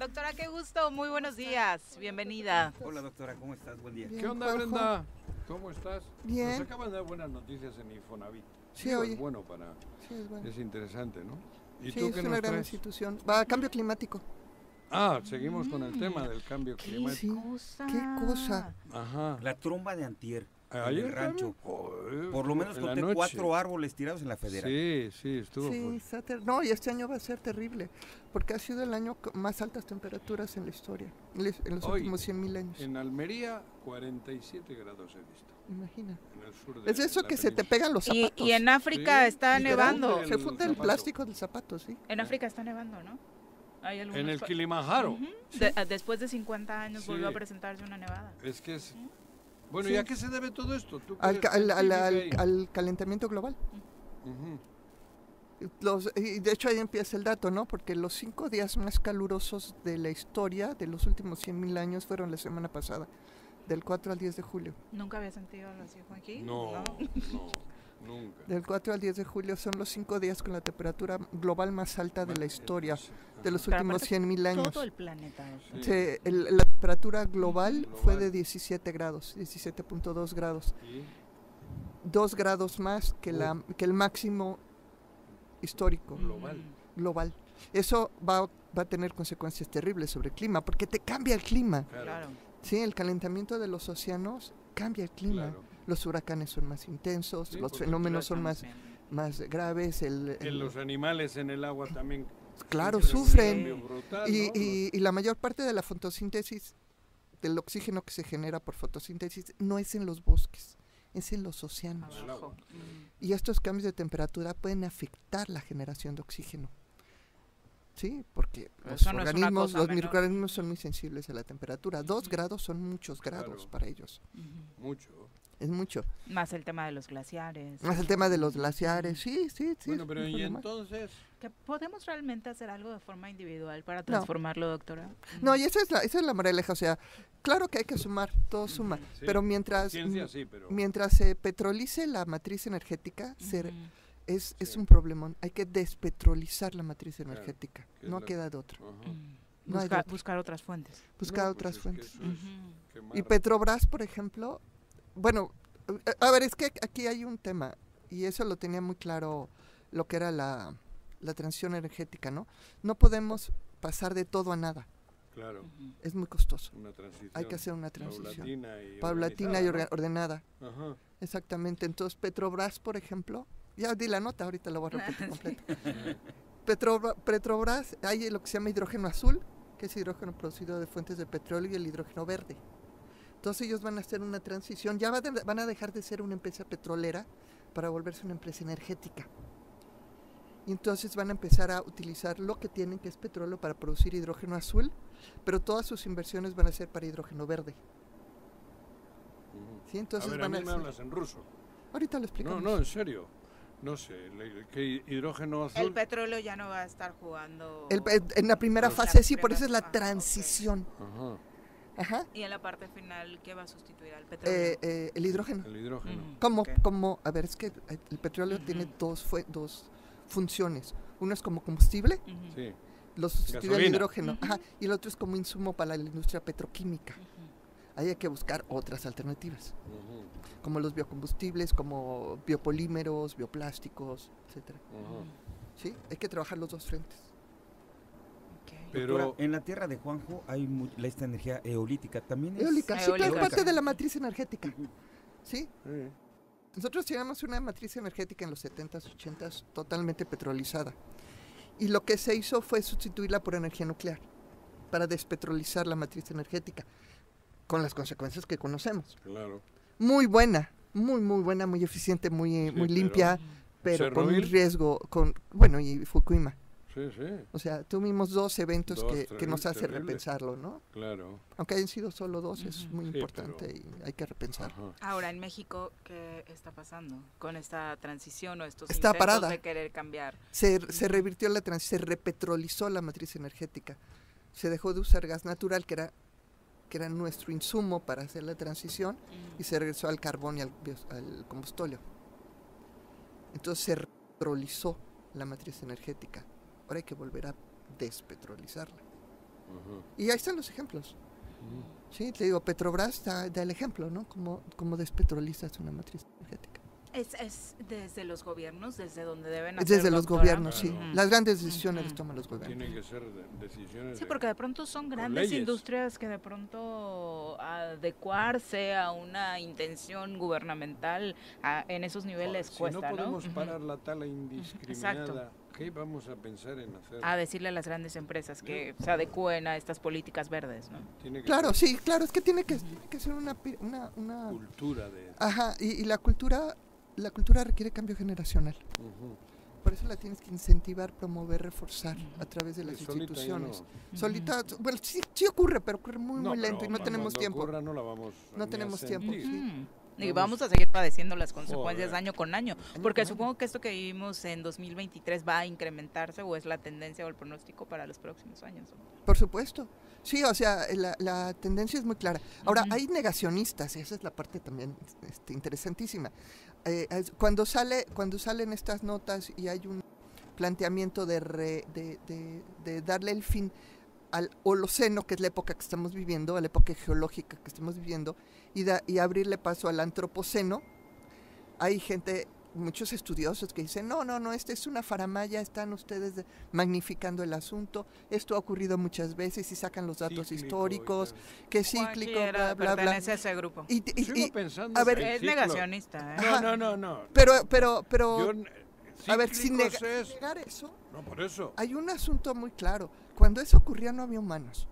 Doctora, qué gusto, muy buenos días, bienvenida. Hola doctora, ¿cómo estás? Buen día. ¿Qué onda, Juanjo. Brenda? ¿Cómo estás? Bien. Nos acaban de dar buenas noticias en Infonavit. Sí, oye. Es bueno para... Sí, es bueno. Es interesante, ¿no? ¿Y Sí, tú es qué una nos gran traes? institución. Va a cambio climático. Ah, seguimos con el tema del cambio climático. cosa? ¿Qué cosa? Ajá. La tromba de antier. En el rancho. joder, Por lo menos conté cuatro árboles tirados en la federal. Sí, sí, estuvo Sí, ter- no, y este año va a ser terrible, porque ha sido el año con más altas temperaturas en la historia, en los Hoy, últimos 100.000 años. En Almería, 47 grados he visto. Imagina. En el sur de Es eso que se te península. pegan los Y, zapatos. y en África Sí, está nevando. Se funde el plástico del zapato, sí. En África está nevando, ¿no? Hay algunos En el Kilimanjaro. Ujú. De- a- después de 50 años Sí. volvió a presentarse una nevada. Es que es... Bueno, Sí. ¿y a qué se debe todo esto? ¿Tú Al, ca- al- al- al- calentamiento global. Ujú. Los, y de hecho ahí empieza el dato, ¿no? Porque los cinco días más calurosos de la historia de los últimos 100.000 años fueron la semana pasada, del 4 al 10 de julio. ¿Nunca había sentido algo así, Joaquín? No, no, nunca. Del 4 al 10 de julio son los cinco días con la temperatura global más alta de la historia de los últimos aparte, 100.000 años. Todo el planeta. el- la temperatura global fue de 17 grados, 17.2 grados. Dos grados más que, la, que el máximo histórico. Global. Global. Eso va, va a tener consecuencias terribles sobre el clima, porque te cambia el clima. Claro. Sí, el calentamiento de los océanos cambia el clima. Claro. Los huracanes son más intensos, Sí, los fenómenos son más, más graves. El, los animales en el agua también. claro, sufren brutal, y, ¿no? y- y la mayor parte de la fotosíntesis, del oxígeno que se genera por fotosíntesis, no es en los bosques, es en los océanos. Abajo. Y estos cambios de temperatura pueden afectar la generación de oxígeno. Sí, porque los no organismos, los menor. microorganismos son muy sensibles a la temperatura. Dos grados son muchos grados Claro. para ellos. Mucho. Es mucho. Más el tema de los glaciares. Más el tema de los glaciares, sí, sí, sí. Bueno, pero ¿y entonces? ¿Que ¿Podemos realmente hacer algo de forma individual para transformarlo, doctora? No, y esa es la, esa es la moraleja, o sea, claro que hay que sumar, todo suma, Sí, pero mientras ciencia sí, pero- mientras se petrolice la matriz energética, re- Ujú. es, es un problemón, hay que despetrolizar la matriz Claro, energética, que es no la- queda de otra. Ajá. No hay de Busca- buscar otras fuentes. Buscar No, otras pues es que fuentes. eso es Ujú. quemar. Y Petrobras, por ejemplo, bueno, a ver, es que aquí hay un tema, y eso lo tenía muy claro lo que era la, la transición energética, ¿no? No podemos pasar de todo a nada, Claro. es muy costoso. Una transición. Hay que hacer una transición. Paulatina y Paulatina y ordenada. ¿no? Ajá. Exactamente. Entonces, Petrobras, por ejemplo, ya di la nota, ahorita la voy a repetir Sí. completa. Petrobra- Petrobras, hay lo que se llama hidrógeno azul, que es hidrógeno producido de fuentes de petróleo, y el hidrógeno verde. Entonces ellos van a hacer una transición, ya van a dejar de ser una empresa petrolera para volverse una empresa energética. Y entonces van a empezar a utilizar lo que tienen, que es petróleo, para producir hidrógeno azul, pero todas sus inversiones van a ser para hidrógeno verde. ¿Sí? Entonces a ver, van a a mí me hablas en ruso. Ahorita lo No, explicamos. no, en serio. No sé, ¿qué hidrógeno azul? El petróleo ya no va a estar jugando. El- en la primera La fase sí, por eso es la ah, transición. Ajá. Ajá. Y en la parte final, ¿qué va a sustituir al petróleo? Eh, eh, el hidrógeno. El hidrógeno. Como, ok. como, a ver, es que el petróleo tiene dos, fue, dos funciones. Uno es como combustible, Sí. lo sustituye el Gasolina. hidrógeno, ajá, y el otro es como insumo para la industria petroquímica. Ahí hay que buscar otras alternativas, como los biocombustibles, como biopolímeros, bioplásticos, etcétera. ¿Sí? Hay que trabajar los dos frentes. Pero Doctora, en la tierra de Juanjo hay mu- la- esta energía eolítica también. es- Eólica, sí, pero es Eólica. parte de la matriz energética. ¿Sí? Sí. Nosotros teníamos una matriz energética en los 70s, 80s totalmente petrolizada. Y lo que se hizo fue sustituirla por energía nuclear para despetrolizar la matriz energética, con las consecuencias que conocemos. Claro. Muy buena, muy, muy buena, muy eficiente, muy, eh, Sí, muy limpia, pero con un riesgo, con bueno, y Fukushima. Sí, sí. O sea, tuvimos dos eventos Dos que, que nos hace repensarlo, ¿no? Claro. Aunque hayan sido solo dos, es muy Sí, importante pero- y hay que repensarlo. Ahora, en México, ¿qué está pasando con esta transición o estos Está intentos parada. de querer cambiar? Se, se revirtió la trans- se repetrolizó la matriz energética. Se dejó de usar gas natural, que era, que era nuestro insumo para hacer la transición, y se regresó al carbón y al, bio- al combustóleo. Entonces se repetrolizó la matriz energética. Ahora hay que volver a despetrolizarla. Y ahí están los ejemplos. Sí, te digo, Petrobras da, da el ejemplo, ¿no? Como, como despetrolizas una matriz energética. ¿Es, es desde los gobiernos, desde donde deben hacer, desde los doctora? gobiernos, sí. Las grandes decisiones las toman los gobiernos. Tienen que ser de- decisiones. Sí, de- porque de pronto son grandes leyes. industrias que de pronto adecuarse a una intención gubernamental a- en esos niveles cuesta, no podemos parar la tala indiscriminada, ¿qué vamos a pensar en hacer? A decirle a las grandes empresas que se adecúen a estas políticas verdes, ¿no? Tiene que Claro, ser sí, claro, es que tiene que, tiene que ser una, pi- una, una- cultura de... Ajá, y, y la cultura, la cultura requiere cambio generacional. Por eso la tienes que incentivar, promover, reforzar a través de las Sí, solita ya instituciones. no. Solita, bueno, sí, sí ocurre, pero ocurre muy, No, muy lento y no tenemos tiempo. ocurra no la vamos No tenemos tiempo. sí. Y vamos a seguir padeciendo las consecuencias Joder. año con año, porque supongo que esto que vivimos en 2023 va a incrementarse o es la tendencia o el pronóstico para los próximos años. Por supuesto. Sí, o sea, la, la tendencia es muy clara. Ahora, hay negacionistas, y esa es la parte también este, interesantísima. Eh, cuando, sale, cuando salen estas notas y hay un planteamiento de, re- de, de- de darle el fin al Holoceno, que es la época que estamos viviendo, a la época geológica que estamos viviendo, y, da- y abrirle paso al Antropoceno, hay gente, muchos estudiosos que dicen, no, no, no, esta es una faramaya, están ustedes de- magnificando el asunto, esto ha ocurrido muchas veces y sacan los datos Cíclico y históricos, que cíclico, bla, bla, bla. pertenece a ese grupo. Y, y- pensando a ver, Es ciclo- negacionista, ¿eh? No, no, no, no. pero, pero, pero, Yo a ver, sin cíclicos nega- es- negar eso, No, por eso. hay un asunto muy claro. Cuando eso ocurría no había humanos.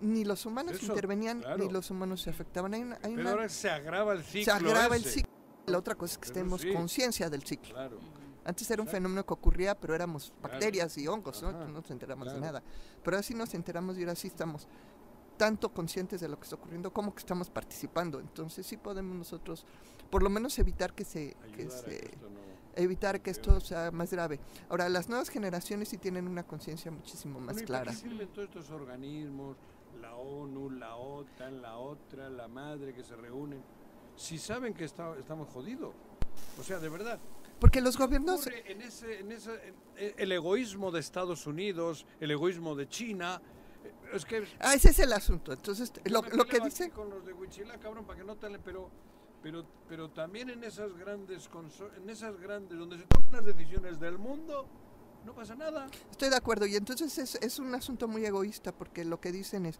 Ni los humanos Eso, intervenían, claro. ni los humanos se afectaban. Hay una, hay Pero una- ahora se agrava el ciclo se agrava el ese. ciclo. La otra cosa es que tenemos sí. conciencia del ciclo. Claro. Antes era un Exacto. fenómeno que ocurría, pero éramos Claro. bacterias y hongos, ¿no? No nos enteramos claro. de nada. Pero así nos enteramos y ahora sí estamos tanto conscientes de lo que está ocurriendo como que estamos participando. Entonces sí podemos nosotros, por lo menos evitar que se, que que se esto no- evitar que esto sea más grave. Ahora las nuevas generaciones sí tienen una conciencia muchísimo más Bueno, ¿y clara. ¿Para qué sirven todos estos organismos? La ONU, la OTAN, la otra, la madre que se reúnen. Si saben que está- estamos jodidos. O sea, de verdad. Porque los gobiernos en ese, en ese, en- en- el egoísmo de Estados Unidos, el egoísmo de China. eh, Es que Ah, ese es el asunto. Entonces, lo, lo que dice... con los de Huichilá, cabrón, para que no talen, pero pero pero también en esas grandes en esas grandes donde se toman las decisiones del mundo no pasa nada. Estoy de acuerdo. Y entonces es, es un asunto muy egoísta porque lo que dicen es,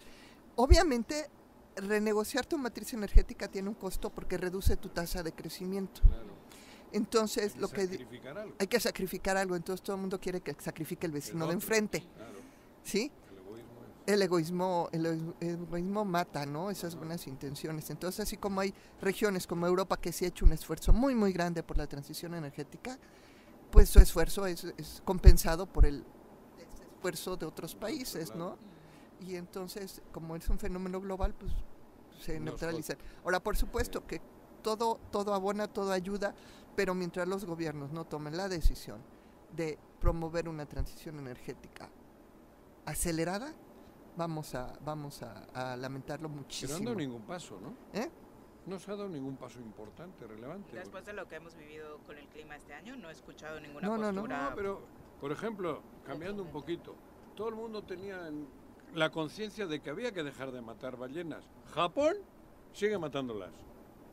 obviamente, renegociar tu matriz energética tiene un costo porque reduce tu tasa de crecimiento. Entonces, lo que algo. hay que sacrificar algo. Entonces, todo el mundo quiere que sacrifique el vecino de enfrente. Claro. ¿Sí? El egoísmo el egoísmo, el egoísmo- egoísmo mata, ¿no? Esas buenas intenciones. Entonces, así como hay regiones como Europa que sí ha hecho un esfuerzo muy, muy grande por la transición energética, pues su esfuerzo es, es compensado por el esfuerzo de otros países, ¿no? Y entonces, como es un fenómeno global, pues se Nos neutralizan. Ahora, por supuesto que todo, todo abona, todo ayuda, pero mientras los gobiernos no tomen la decisión de promover una transición energética acelerada, vamos a, vamos a, a lamentarlo Que no muchísimo. han dado ningún paso, ¿no? ¿Eh? No se ha dado ningún paso importante, relevante. Después de lo que hemos vivido con el clima este año, no he escuchado ninguna No, no, no. postura. No, pero, por ejemplo, cambiando un poquito, todo el mundo tenía en- la conciencia de que había que dejar de matar ballenas. Japón sigue matándolas.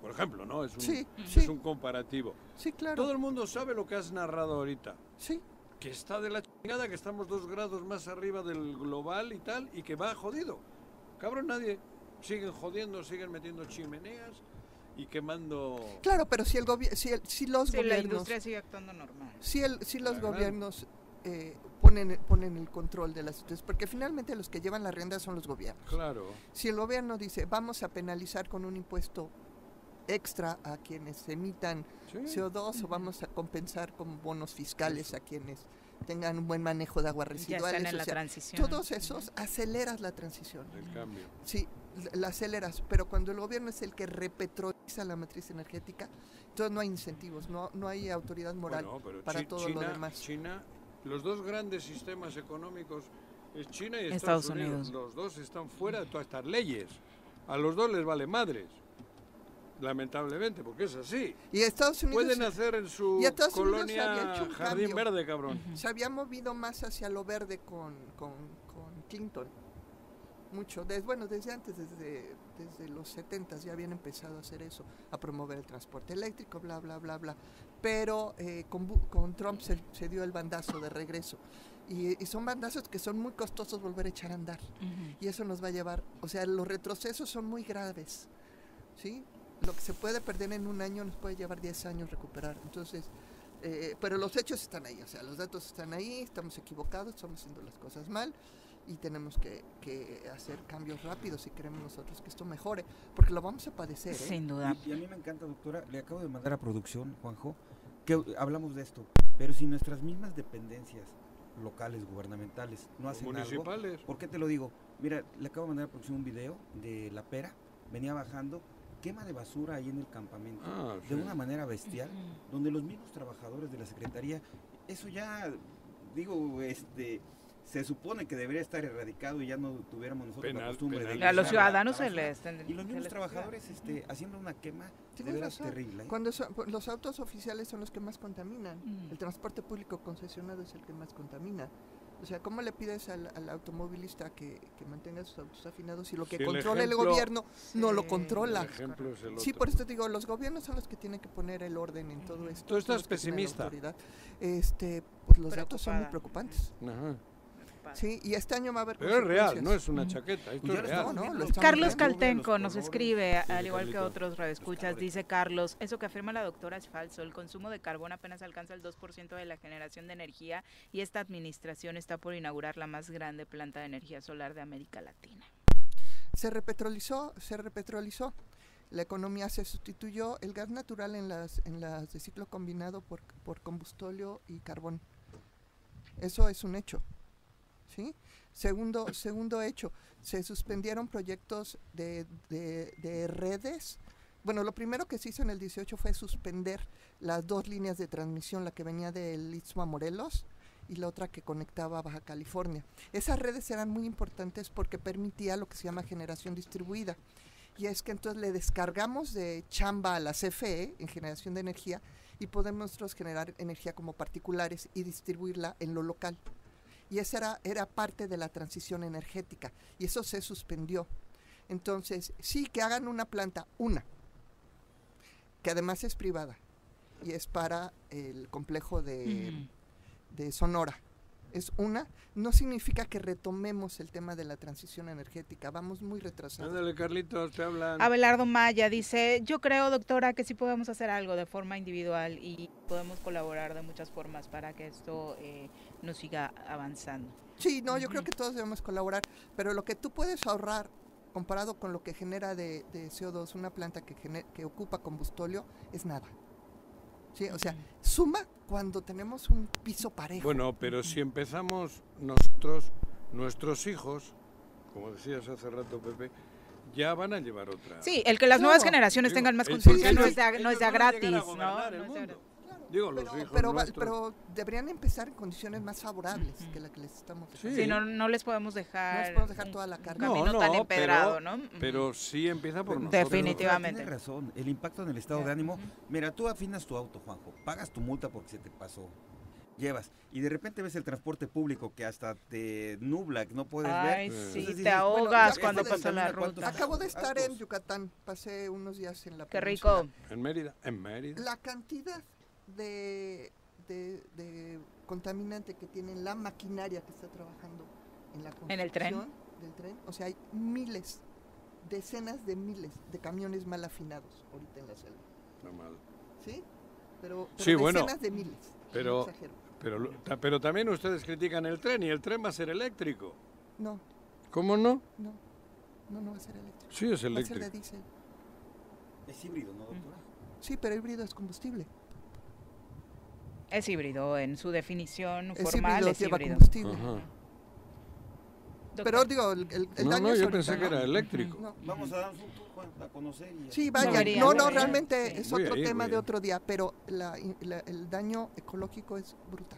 Por ejemplo, ¿no? Es un, Sí, es sí. un comparativo. Sí, claro. Todo el mundo sabe lo que has narrado ahorita. Sí. Que está de la chingada, que estamos dos grados más arriba del global y tal, y que va jodido. Cabrón, nadie. Siguen jodiendo, siguen metiendo chimeneas y quemando... Claro, pero si, el si, el- si los Sí, la gobiernos... industria sigue actuando normal. si, el, si los Claro. gobiernos eh, ponen, ponen el control de las porque finalmente los que llevan la rienda son los gobiernos. Claro. Si el gobierno dice vamos a penalizar con un impuesto extra a quienes emitan Sí. CO2 o vamos a compensar con bonos fiscales a quienes tengan un buen manejo de aguas Ya residuales. están en o la sea, transición. Todos esos aceleras la transición. El cambio. Sí, la- aceleras, pero cuando el gobierno es el que repetroliza la matriz energética, entonces no hay incentivos, no, no hay autoridad moral Bueno, pero para Chi- todo China, lo demás. China, los dos grandes sistemas económicos es China y Estados Estados, Unidos. Unidos. Los dos están fuera de todas estas leyes. A los dos les vale madres. Lamentablemente, porque es así. Y Estados Unidos Pueden hacer en su colonia hecho un jardín cambio. verde, cabrón. se había movido más hacia lo verde con, con, con Clinton. Mucho, des- bueno, desde antes, desde, desde los 70 ya habían empezado a hacer eso, a promover el transporte eléctrico, bla, bla, bla, bla. Pero eh, con, con Trump se, se dio el bandazo de regreso. Y, y son bandazos que son muy costosos volver a echar a andar. Y eso nos va a llevar, o sea, los retrocesos son muy graves. ¿Sí? Lo que se puede perder en un año nos puede llevar 10 años recuperar. Entonces, eh, pero los hechos están ahí, o sea, los datos están ahí, estamos equivocados, estamos haciendo las cosas mal y tenemos que, que hacer cambios rápidos si queremos nosotros que esto mejore, porque lo vamos a padecer. ¿eh? Sin duda. Y, y a mí me encanta, doctora, le acabo de mandar a producción, Juanjo, que hablamos de esto, pero si nuestras mismas dependencias locales, gubernamentales, no hacen municipales. algo, ¿por qué te lo digo? Mira, le acabo de mandar a producción un video de La Pera, venía bajando, quema de basura ahí en el campamento, Ah, de sí. una manera bestial, donde los mismos trabajadores de la Secretaría, eso ya, digo, este... Se supone que debería estar erradicado y ya no tuviéramos nosotros la Penal- costumbre de penal. A los ciudadanos la se les tendría- Y los mismos les- trabajadores este, haciendo una quema de veras razón. terrible. ¿eh? Cuando son- pues, los autos oficiales son los que más contaminan, Mm. el transporte público concesionado es el que más contamina. O sea, ¿cómo le pides al, al automovilista que, que mantenga sus autos afinados si lo que Si controla el, ejemplo- gobierno no lo controla? El ejemplo es el Sí, por eso te digo, los gobiernos son los que tienen que poner el orden en todo esto. Tú estás pesimista. autoridad. Este, pues los datos son muy preocupantes. Ajá. Sí, y este año va a haber Pero es real, no es una chaqueta, esto es real. No, Carlos. Caltenco nos escribe, Sí, al igual que otros radioescuchas, dice Carlos, eso que afirma la doctora es falso, el consumo de carbón apenas alcanza el 2% de la generación de energía y esta administración está por inaugurar la más grande planta de energía solar de América Latina. Se repetrolizó, se repetrolizó. La economía se sustituyó el gas natural en las, en las de ciclo combinado por, por combustóleo y carbón. Eso es un hecho. ¿Sí? Segundo, segundo hecho, se suspendieron proyectos de, de- de redes. Bueno, lo primero que se hizo en el 18 fue suspender las dos líneas de transmisión, la que venía del Istmo a Morelos y la otra que conectaba a Baja California. Esas redes eran muy importantes porque permitía lo que se llama generación distribuida. Y es que entonces le descargamos de chamba a la CFE en generación de energía y podemos nosotros generar energía como particulares y distribuirla en lo local. Y esa era, era parte de la transición energética y eso se suspendió. Entonces, sí que hagan una planta, una, que además es privada y es para el complejo de, de Sonora. Es una, no significa que retomemos el tema de la transición energética, vamos muy retrasados. Ándale, Carlitos, te hablan. Abelardo Maya dice, yo creo, doctora, que sí podemos hacer algo de forma individual y podemos colaborar de muchas formas para que esto eh, nos siga avanzando. Sí, no, yo creo que todos debemos colaborar, pero lo que tú puedes ahorrar comparado con lo que genera de, de CO2 una planta que, que ocupa combustóleo es nada. Sí, o sea, suma cuando tenemos un piso parejo. Bueno, pero si empezamos nosotros, nuestros hijos, como decías hace rato, Pepe, ya van a llevar otra. Sí, el que las nuevas generaciones Digo, tengan más conciencia no no es de gratis, ¿no? No. Digo, los pero, hijos pero, nuestros. pero deberían empezar en condiciones más favorables que la que les estamos Sí. Sí, no, no les podemos No dejar, les podemos dejar toda la carga. camino tan empedrado, pero, ¿no? pero sí empieza por nosotros. Definitivamente. Tienes razón, el impacto en el estado de ánimo. Mira, tú afinas tu auto, Juanjo, pagas tu multa porque se te pasó. Llevas y de repente ves el transporte público que hasta te nubla, que no puedes Ay, ver. sí, Entonces te dices, bueno, ahogas ya cuando pasa la ruta. Acabo de estar en autos. Yucatán, pasé unos días en la Qué península. rico. En Mérida, en Mérida. La cantidad de, de, de contaminante que tiene la maquinaria que está trabajando en la construcción ¿En el tren? del tren, o sea, hay miles, decenas de miles de camiones mal afinados ahorita en la selva, No mal. ¿sí? Pero, pero Sí, bueno, decenas de miles. Pero, exagero. pero, pero también ustedes critican el tren y el tren va a ser eléctrico. No, ¿Cómo no? no, no, no va a ser eléctrico. Sí, es Va a ser de eléctrico. diésel. Es híbrido, ¿no, doctora? Sí, pero híbrido es combustible. Es híbrido, en su definición Es formal híbrido, es lleva híbrido. combustible. Ajá. Pero digo, el, el- el No, daño no, es yo pensé que era eléctrico. No. Vamos a darnos un tour, a conocer. Y Sí, vaya. Debería, no, no, realmente sí. es Voy otro ir, tema de otro día, pero la- la- el daño ecológico es brutal.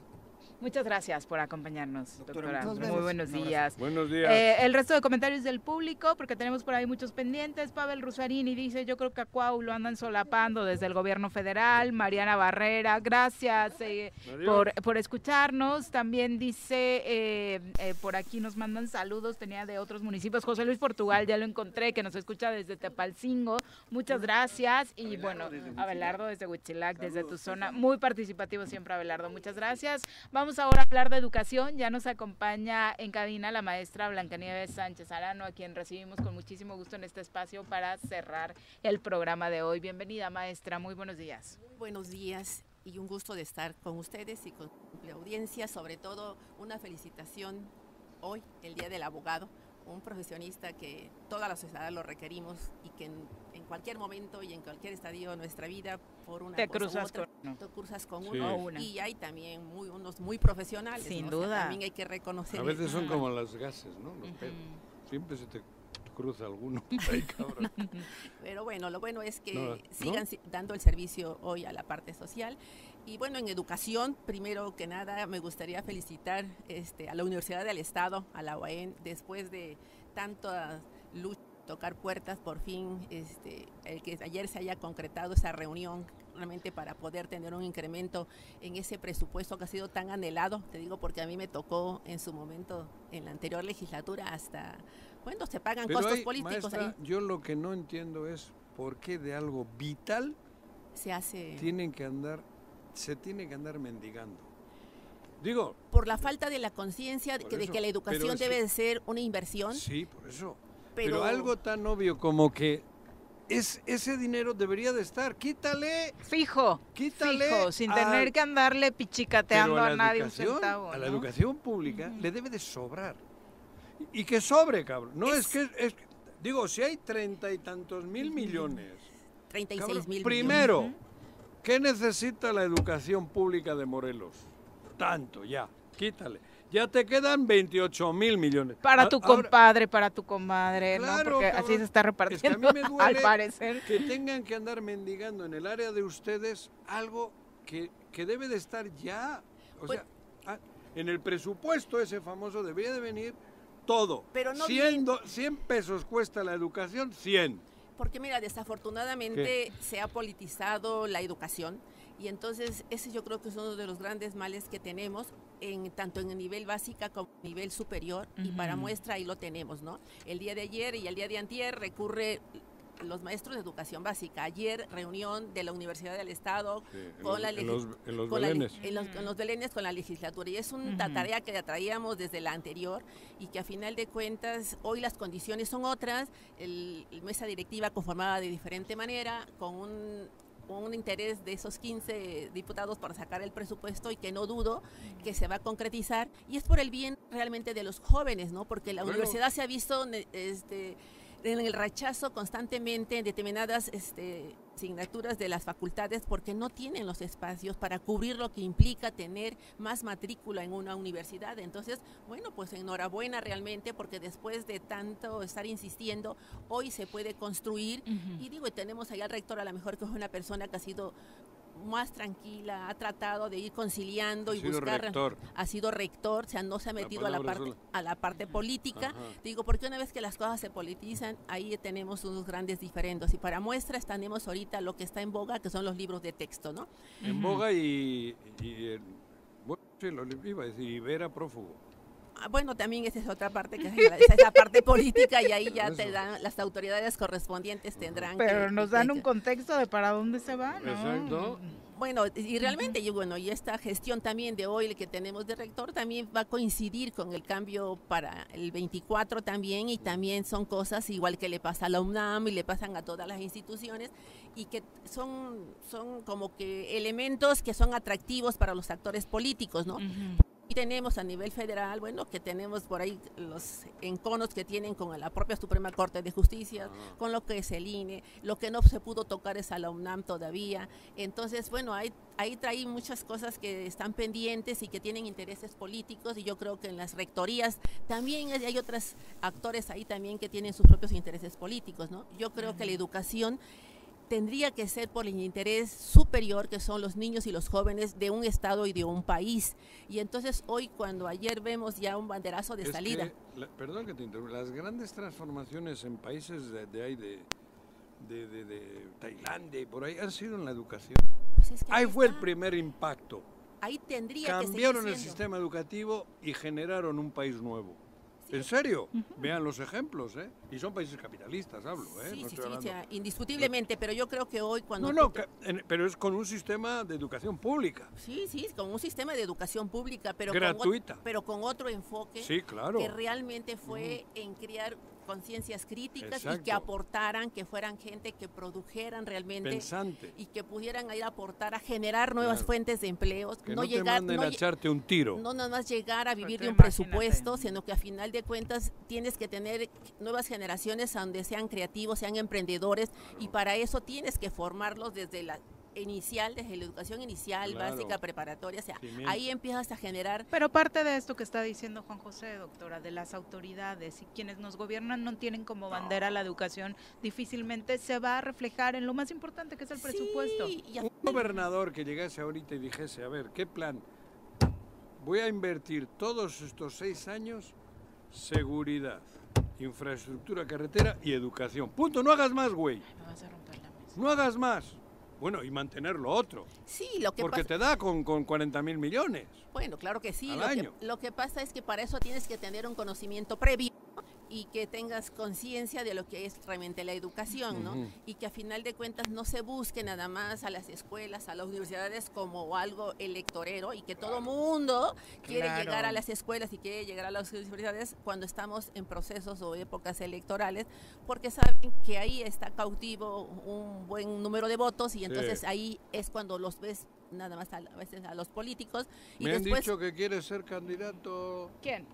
Muchas gracias por acompañarnos, Doctora, Muy buenos días. Buenos días. Eh, el resto de comentarios del público, porque tenemos por ahí muchos pendientes. Pavel Rusarini dice, yo creo que a Cuau lo andan solapando desde el gobierno federal. Mariana Barrera, gracias eh, por, por escucharnos. También dice, eh, eh, por aquí nos mandan saludos, tenía de otros municipios. José Luis Portugal, ya lo encontré, que nos escucha desde Tepalcingo. Muchas gracias. Y bueno, Abelardo desde Huitzilac, desde tu zona. Muy participativo siempre, Abelardo. Muchas gracias. Vamos ahora a hablar de educación. Ya nos acompaña en cabina la maestra Blancanieves Sánchez Arano, a quien recibimos con muchísimo gusto en este espacio para cerrar el programa de hoy. Bienvenida, maestra. Muy buenos días. Buenos días y un gusto de estar con ustedes y con la audiencia. Sobre todo, una felicitación hoy, el Día del Abogado, un profesionista que toda la sociedad lo requerimos y que cualquier momento y en cualquier estadio de nuestra vida, por una Te cosa u cruzas otra, con uno. te cruzas con Sí. uno. Una. Y hay también muy, unos muy profesionales. Sin ¿no? O sea, duda. también hay que reconocer A veces son como las gases, ¿no? Los. Siempre se te cruza alguno. Ay. Pero bueno, lo bueno es que No, ¿no? sigan si- dando el servicio hoy a la parte social. Y bueno, en educación, primero que nada, me gustaría felicitar este, a la Universidad del Estado, a la UAN, después de tanta lucha, tocar puertas, por fin, este, el que ayer se haya concretado esa reunión realmente para poder tener un incremento en ese presupuesto que ha sido tan anhelado, te digo porque a mí me tocó en su momento, en la anterior legislatura, hasta, bueno, se pagan Pero costos hay, políticos maestra, ahí. yo lo que no entiendo es por qué de algo vital Se hace... tienen que andar, se tiene que andar mendigando. Digo, por la falta de la conciencia de de que la educación debe que- ser una inversión. sí, por eso. Pero- Pero, algo tan obvio como que es, ese dinero debería de estar, quítale. Fijo, Quítale fijo, sin tener que andarle pichicateando a, nadie un centavo. A la ¿no? educación pública le debe de sobrar. Y, y que sobre, cabrón. No es, que... Es, digo, si hay treinta y tantos mil millones. 36 cabrón, mil Primero, millones. ¿qué necesita la educación pública de Morelos? Tanto, ya. Quítale. Ya te quedan 28 mil millones. Para A- tu ahora- compadre, para tu comadre, ¿no? Claro, Porque así se está Es que a repartiendo, mí me duele al parecer. que tengan que andar mendigando en el área de ustedes algo que, que debe de estar ya. O Pues- sea, ah, en el presupuesto ese famoso debería de venir todo. Pero no 100, do- 100 pesos cuesta la educación, 100. Porque mira, desafortunadamente se ha politizado la educación y entonces ese yo creo que es uno de los grandes males que tenemos en tanto en el nivel básica como en nivel superior y para muestra ahí lo tenemos, ¿no? El día de ayer y el día de antier recurre los maestros de educación básica. Ayer reunión de la Universidad del Estado Sí, con los- la en legis- los- en los con la le- belenes. en los, con los belenes con la legislatura. Y es una tarea que traíamos desde la anterior y que a final de cuentas hoy las condiciones son otras. El, el mesa directiva conformada de diferente manera, con un con un interés de esos 15 diputados para sacar el presupuesto y que no dudo que se va a concretizar y es por el bien realmente de los jóvenes, ¿no? Porque la Bueno. universidad se ha visto este, en el rechazo constantemente en determinadas este, asignaturas de las facultades porque no tienen los espacios para cubrir lo que implica tener más matrícula en una universidad. Entonces, bueno, pues enhorabuena realmente porque después de tanto estar insistiendo, hoy se puede construir y digo, y tenemos ahí al rector a lo mejor que es una persona que ha sido más tranquila, ha tratado de ir conciliando Ha y sido buscar rector. ha sido rector, o sea, no se ha La metido a la parte sola. a la parte política. Ajá. Digo, porque una vez que las cosas se politizan, ahí tenemos unos grandes diferendos. Y para muestras tenemos ahorita lo que está en boga, que son los libros de texto, ¿no? En boga y, y en- bueno, sí, lo iba a decir, Ibera prófugo. Ah, Bueno, también esa es otra parte, que es la- esa parte política y ahí ya te dan, las autoridades correspondientes tendrán Pero que- nos dan que- un contexto de para dónde se va, ¿no? Exacto. Bueno, y realmente, y bueno, y esta gestión también de hoy que tenemos de rector también va a coincidir con el cambio para el 24 también y también son cosas igual que le pasa a la UNAM y le pasan a todas las instituciones y que son, son como que elementos que son atractivos para los actores políticos, ¿no? Y tenemos a nivel federal, bueno, que tenemos por ahí los enconos que tienen con la propia Suprema Corte de Justicia, con lo que es el INE, lo que no se pudo tocar es a la UNAM todavía. Entonces, bueno, hay, ahí trae muchas cosas que están pendientes y que tienen intereses políticos y yo creo que en las rectorías también hay hay otros actores ahí también que tienen sus propios intereses políticos, ¿no? Yo creo que la educación tendría que ser por el interés superior que son los niños y los jóvenes de un estado y de un país. Y entonces hoy cuando ayer vemos ya un banderazo de Es salida. que, la- perdón que te interrumpa, las grandes transformaciones en países de, de ahí, de, de, de- Tailandia y por ahí, han sido en la educación. Pues ahí fue el primer impacto. Ahí tendría Cambiaron que el sistema educativo y generaron un país nuevo. ¿En serio? Vean los ejemplos, ¿eh? Y son países capitalistas, hablo, ¿eh? Sí, No sí, sí, indiscutiblemente, pero yo creo que hoy cuando... No, no, en- pero es con un sistema de educación pública. Sí, sí, con un sistema de educación pública, pero Gratuita. Con, pero con otro enfoque Sí, claro. que realmente fue en crear conciencias críticas y que aportaran, que fueran gente que produjeran realmente Pensante. y que pudieran ir a aportar a generar nuevas Claro. fuentes de empleos, Que no, no, te llegar no a echarte un tiro. no nada más llegar a vivir de un imagínate. presupuesto, sino que a final de cuentas tienes que tener nuevas generaciones donde sean creativos, sean emprendedores y para eso tienes que formarlos desde la inicial, desde la educación inicial, Claro. básica, preparatoria, o sea, ahí empiezas a generar Pero parte de esto que está diciendo Juan José, doctora, de las autoridades y quienes nos gobiernan no tienen como bandera la educación, difícilmente se va a reflejar en lo más importante que es el presupuesto. Un gobernador que llegase ahorita y dijese, a ver, ¿qué plan? Voy a invertir todos estos seis años seguridad, infraestructura, carretera y educación. Punto, no hagas más, güey. No hagas más. Bueno, y mantener lo otro. Sí, lo que Porque pasa- te da con, con 40 mil millones. Bueno, claro que sí. Al Lo que, lo que pasa es que para eso tienes que tener un conocimiento previo y que tengas conciencia de lo que es realmente la educación, ¿no? Y que a final de cuentas no se busque nada más a las escuelas, a las universidades como algo electorero y que todo mundo quiere Claro. llegar a las escuelas y quiere llegar a las universidades cuando estamos en procesos o épocas electorales, porque saben que ahí está cautivo un buen número de votos y entonces Sí. ahí es cuando los ves nada más a, a veces a los políticos y Me han después dicho que quiere ser candidato. ¿Quién?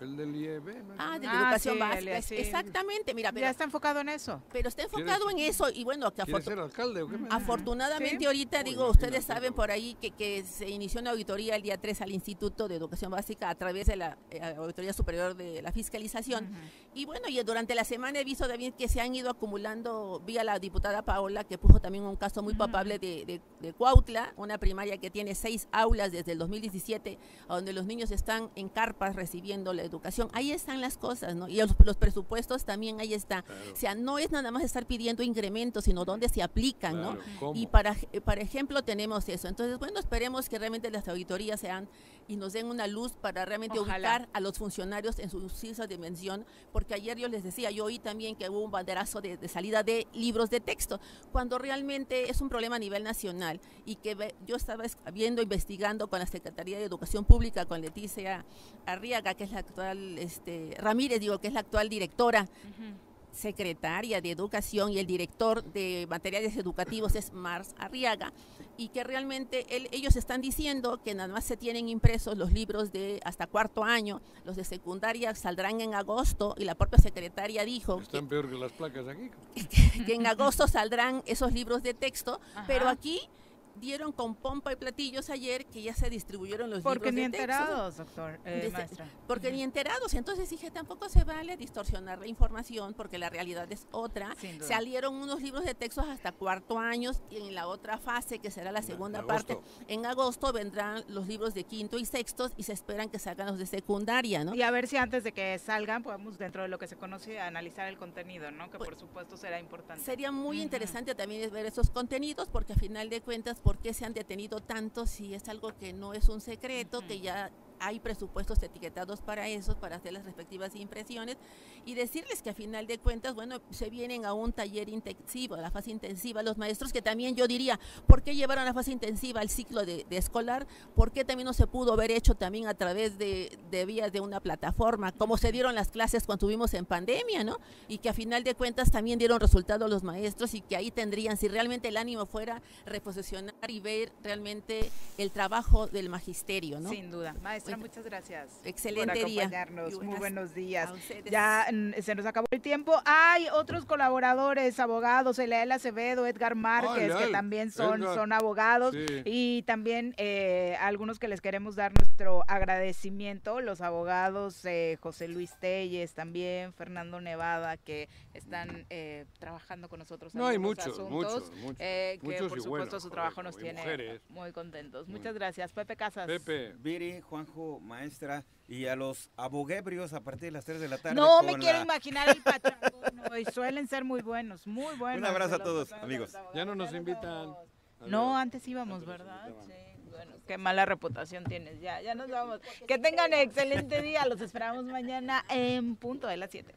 El del IEB. ¿no? Ah, de la Ah, educación sí, básica. Sí. Exactamente, mira, pero, Ya está enfocado en eso. pero está enfocado en eso y bueno, que ¿Quiere afortu- ser alcalde o qué? me- afortunadamente Sí. ahorita, Uy, digo, ustedes saben por ahí que, que se inició una auditoría el día 3 al Instituto de Educación Básica a través de la eh, Auditoría Superior de la Fiscalización. Y bueno, y durante la semana he visto también que se han ido acumulando, vía la diputada Paola, que puso también un caso muy papable de, de, de Cuautla, una primaria que tiene seis aulas desde el 2017, a donde los niños están en carpas recibiendo la educación. Ahí están las cosas, ¿no? Y los, los presupuestos también ahí está. O sea, no es nada más estar pidiendo incrementos, sino dónde se aplican, ¿no? Y para, para ejemplo tenemos eso. Entonces, bueno, esperemos que realmente las auditorías sean y nos den una luz para realmente Ojalá. ubicar a los funcionarios en su justa dimensión, porque ayer yo les decía, yo oí también que hubo un banderazo de, de salida de libros de texto, cuando realmente es un problema a nivel nacional y que ve- yo estaba es- viendo, investigando con la Secretaría de Educación Pública, con Leticia Arriaga, que es la actual, este, Ramírez, digo, que es la actual directora secretaria de Educación y el director de materiales educativos es Mars Arriaga y que realmente él- ellos están diciendo que nada más se tienen impresos los libros de hasta cuarto año, los de secundaria saldrán en agosto y la propia secretaria dijo Están peor que las placas aquí. que en agosto saldrán esos libros de texto, Ajá. pero aquí dieron con pompa y platillos ayer que ya se distribuyeron los Porque libros ni de texto. enterados, doctor, eh, Desde-. Porque ni enterados. Entonces dije, tampoco se vale distorsionar la información porque la realidad es otra. Salieron unos libros de textos hasta cuarto años y en la otra fase, que será la segunda parte, agosto. en agosto vendrán los libros de quinto y sexto y se esperan que salgan los de secundaria, ¿no? Y a ver si antes de que salgan podemos, dentro de lo que se conoce, analizar el contenido, ¿no? Que por supuesto será importante. Sería muy interesante también ver esos contenidos porque a final de cuentas, ¿por qué se han detenido tanto si es algo que no es un secreto, que ya hay presupuestos etiquetados para eso, para hacer las respectivas impresiones y decirles que a final de cuentas, bueno, se vienen a un taller intensivo, a la fase intensiva, los maestros que también yo diría, ¿por qué llevaron la fase intensiva al ciclo de, escolar? ¿Por qué también no se pudo haber hecho también a través de, vías de una plataforma, como se dieron las clases cuando estuvimos en pandemia, ¿no? Y que a final de cuentas también dieron resultados los maestros y que ahí tendrían, si realmente el ánimo fuera reposicionar y ver realmente el trabajo del magisterio, ¿no? Sin duda. Maestra, Bueno, muchas gracias. excelente por día. acompañarnos. Y Muy buenos días. Ya mm, se nos acabó el tiempo. Hay otros colaboradores, abogados, Elael Acevedo, Edgar Márquez, que también son, Edgar. son abogados. Sí. Y también eh, algunos que les queremos dar nuestro agradecimiento, los abogados eh, José Luis Telles, también Fernando Nevada, que están eh, trabajando con nosotros. en No, hay muchos, asuntos, muchos, muchos. eh, que Muchos por supuesto su trabajo nos tiene mujeres. muy contentos. Muchas gracias. Pepe Casas. Viri, Juanjo, maestra, y a los aboguebrios a partir de las 3 de la tarde. No me quiero la- imaginar el no, y suelen ser muy buenos, muy buenos. Un abrazo a todos, amigos. Ya no nos invitan. No, antes íbamos, ¿verdad? Sí, bueno, qué mala reputación tienes. Ya, ya nos vamos. Que tengan excelente día. Los esperamos mañana en punto de las 7.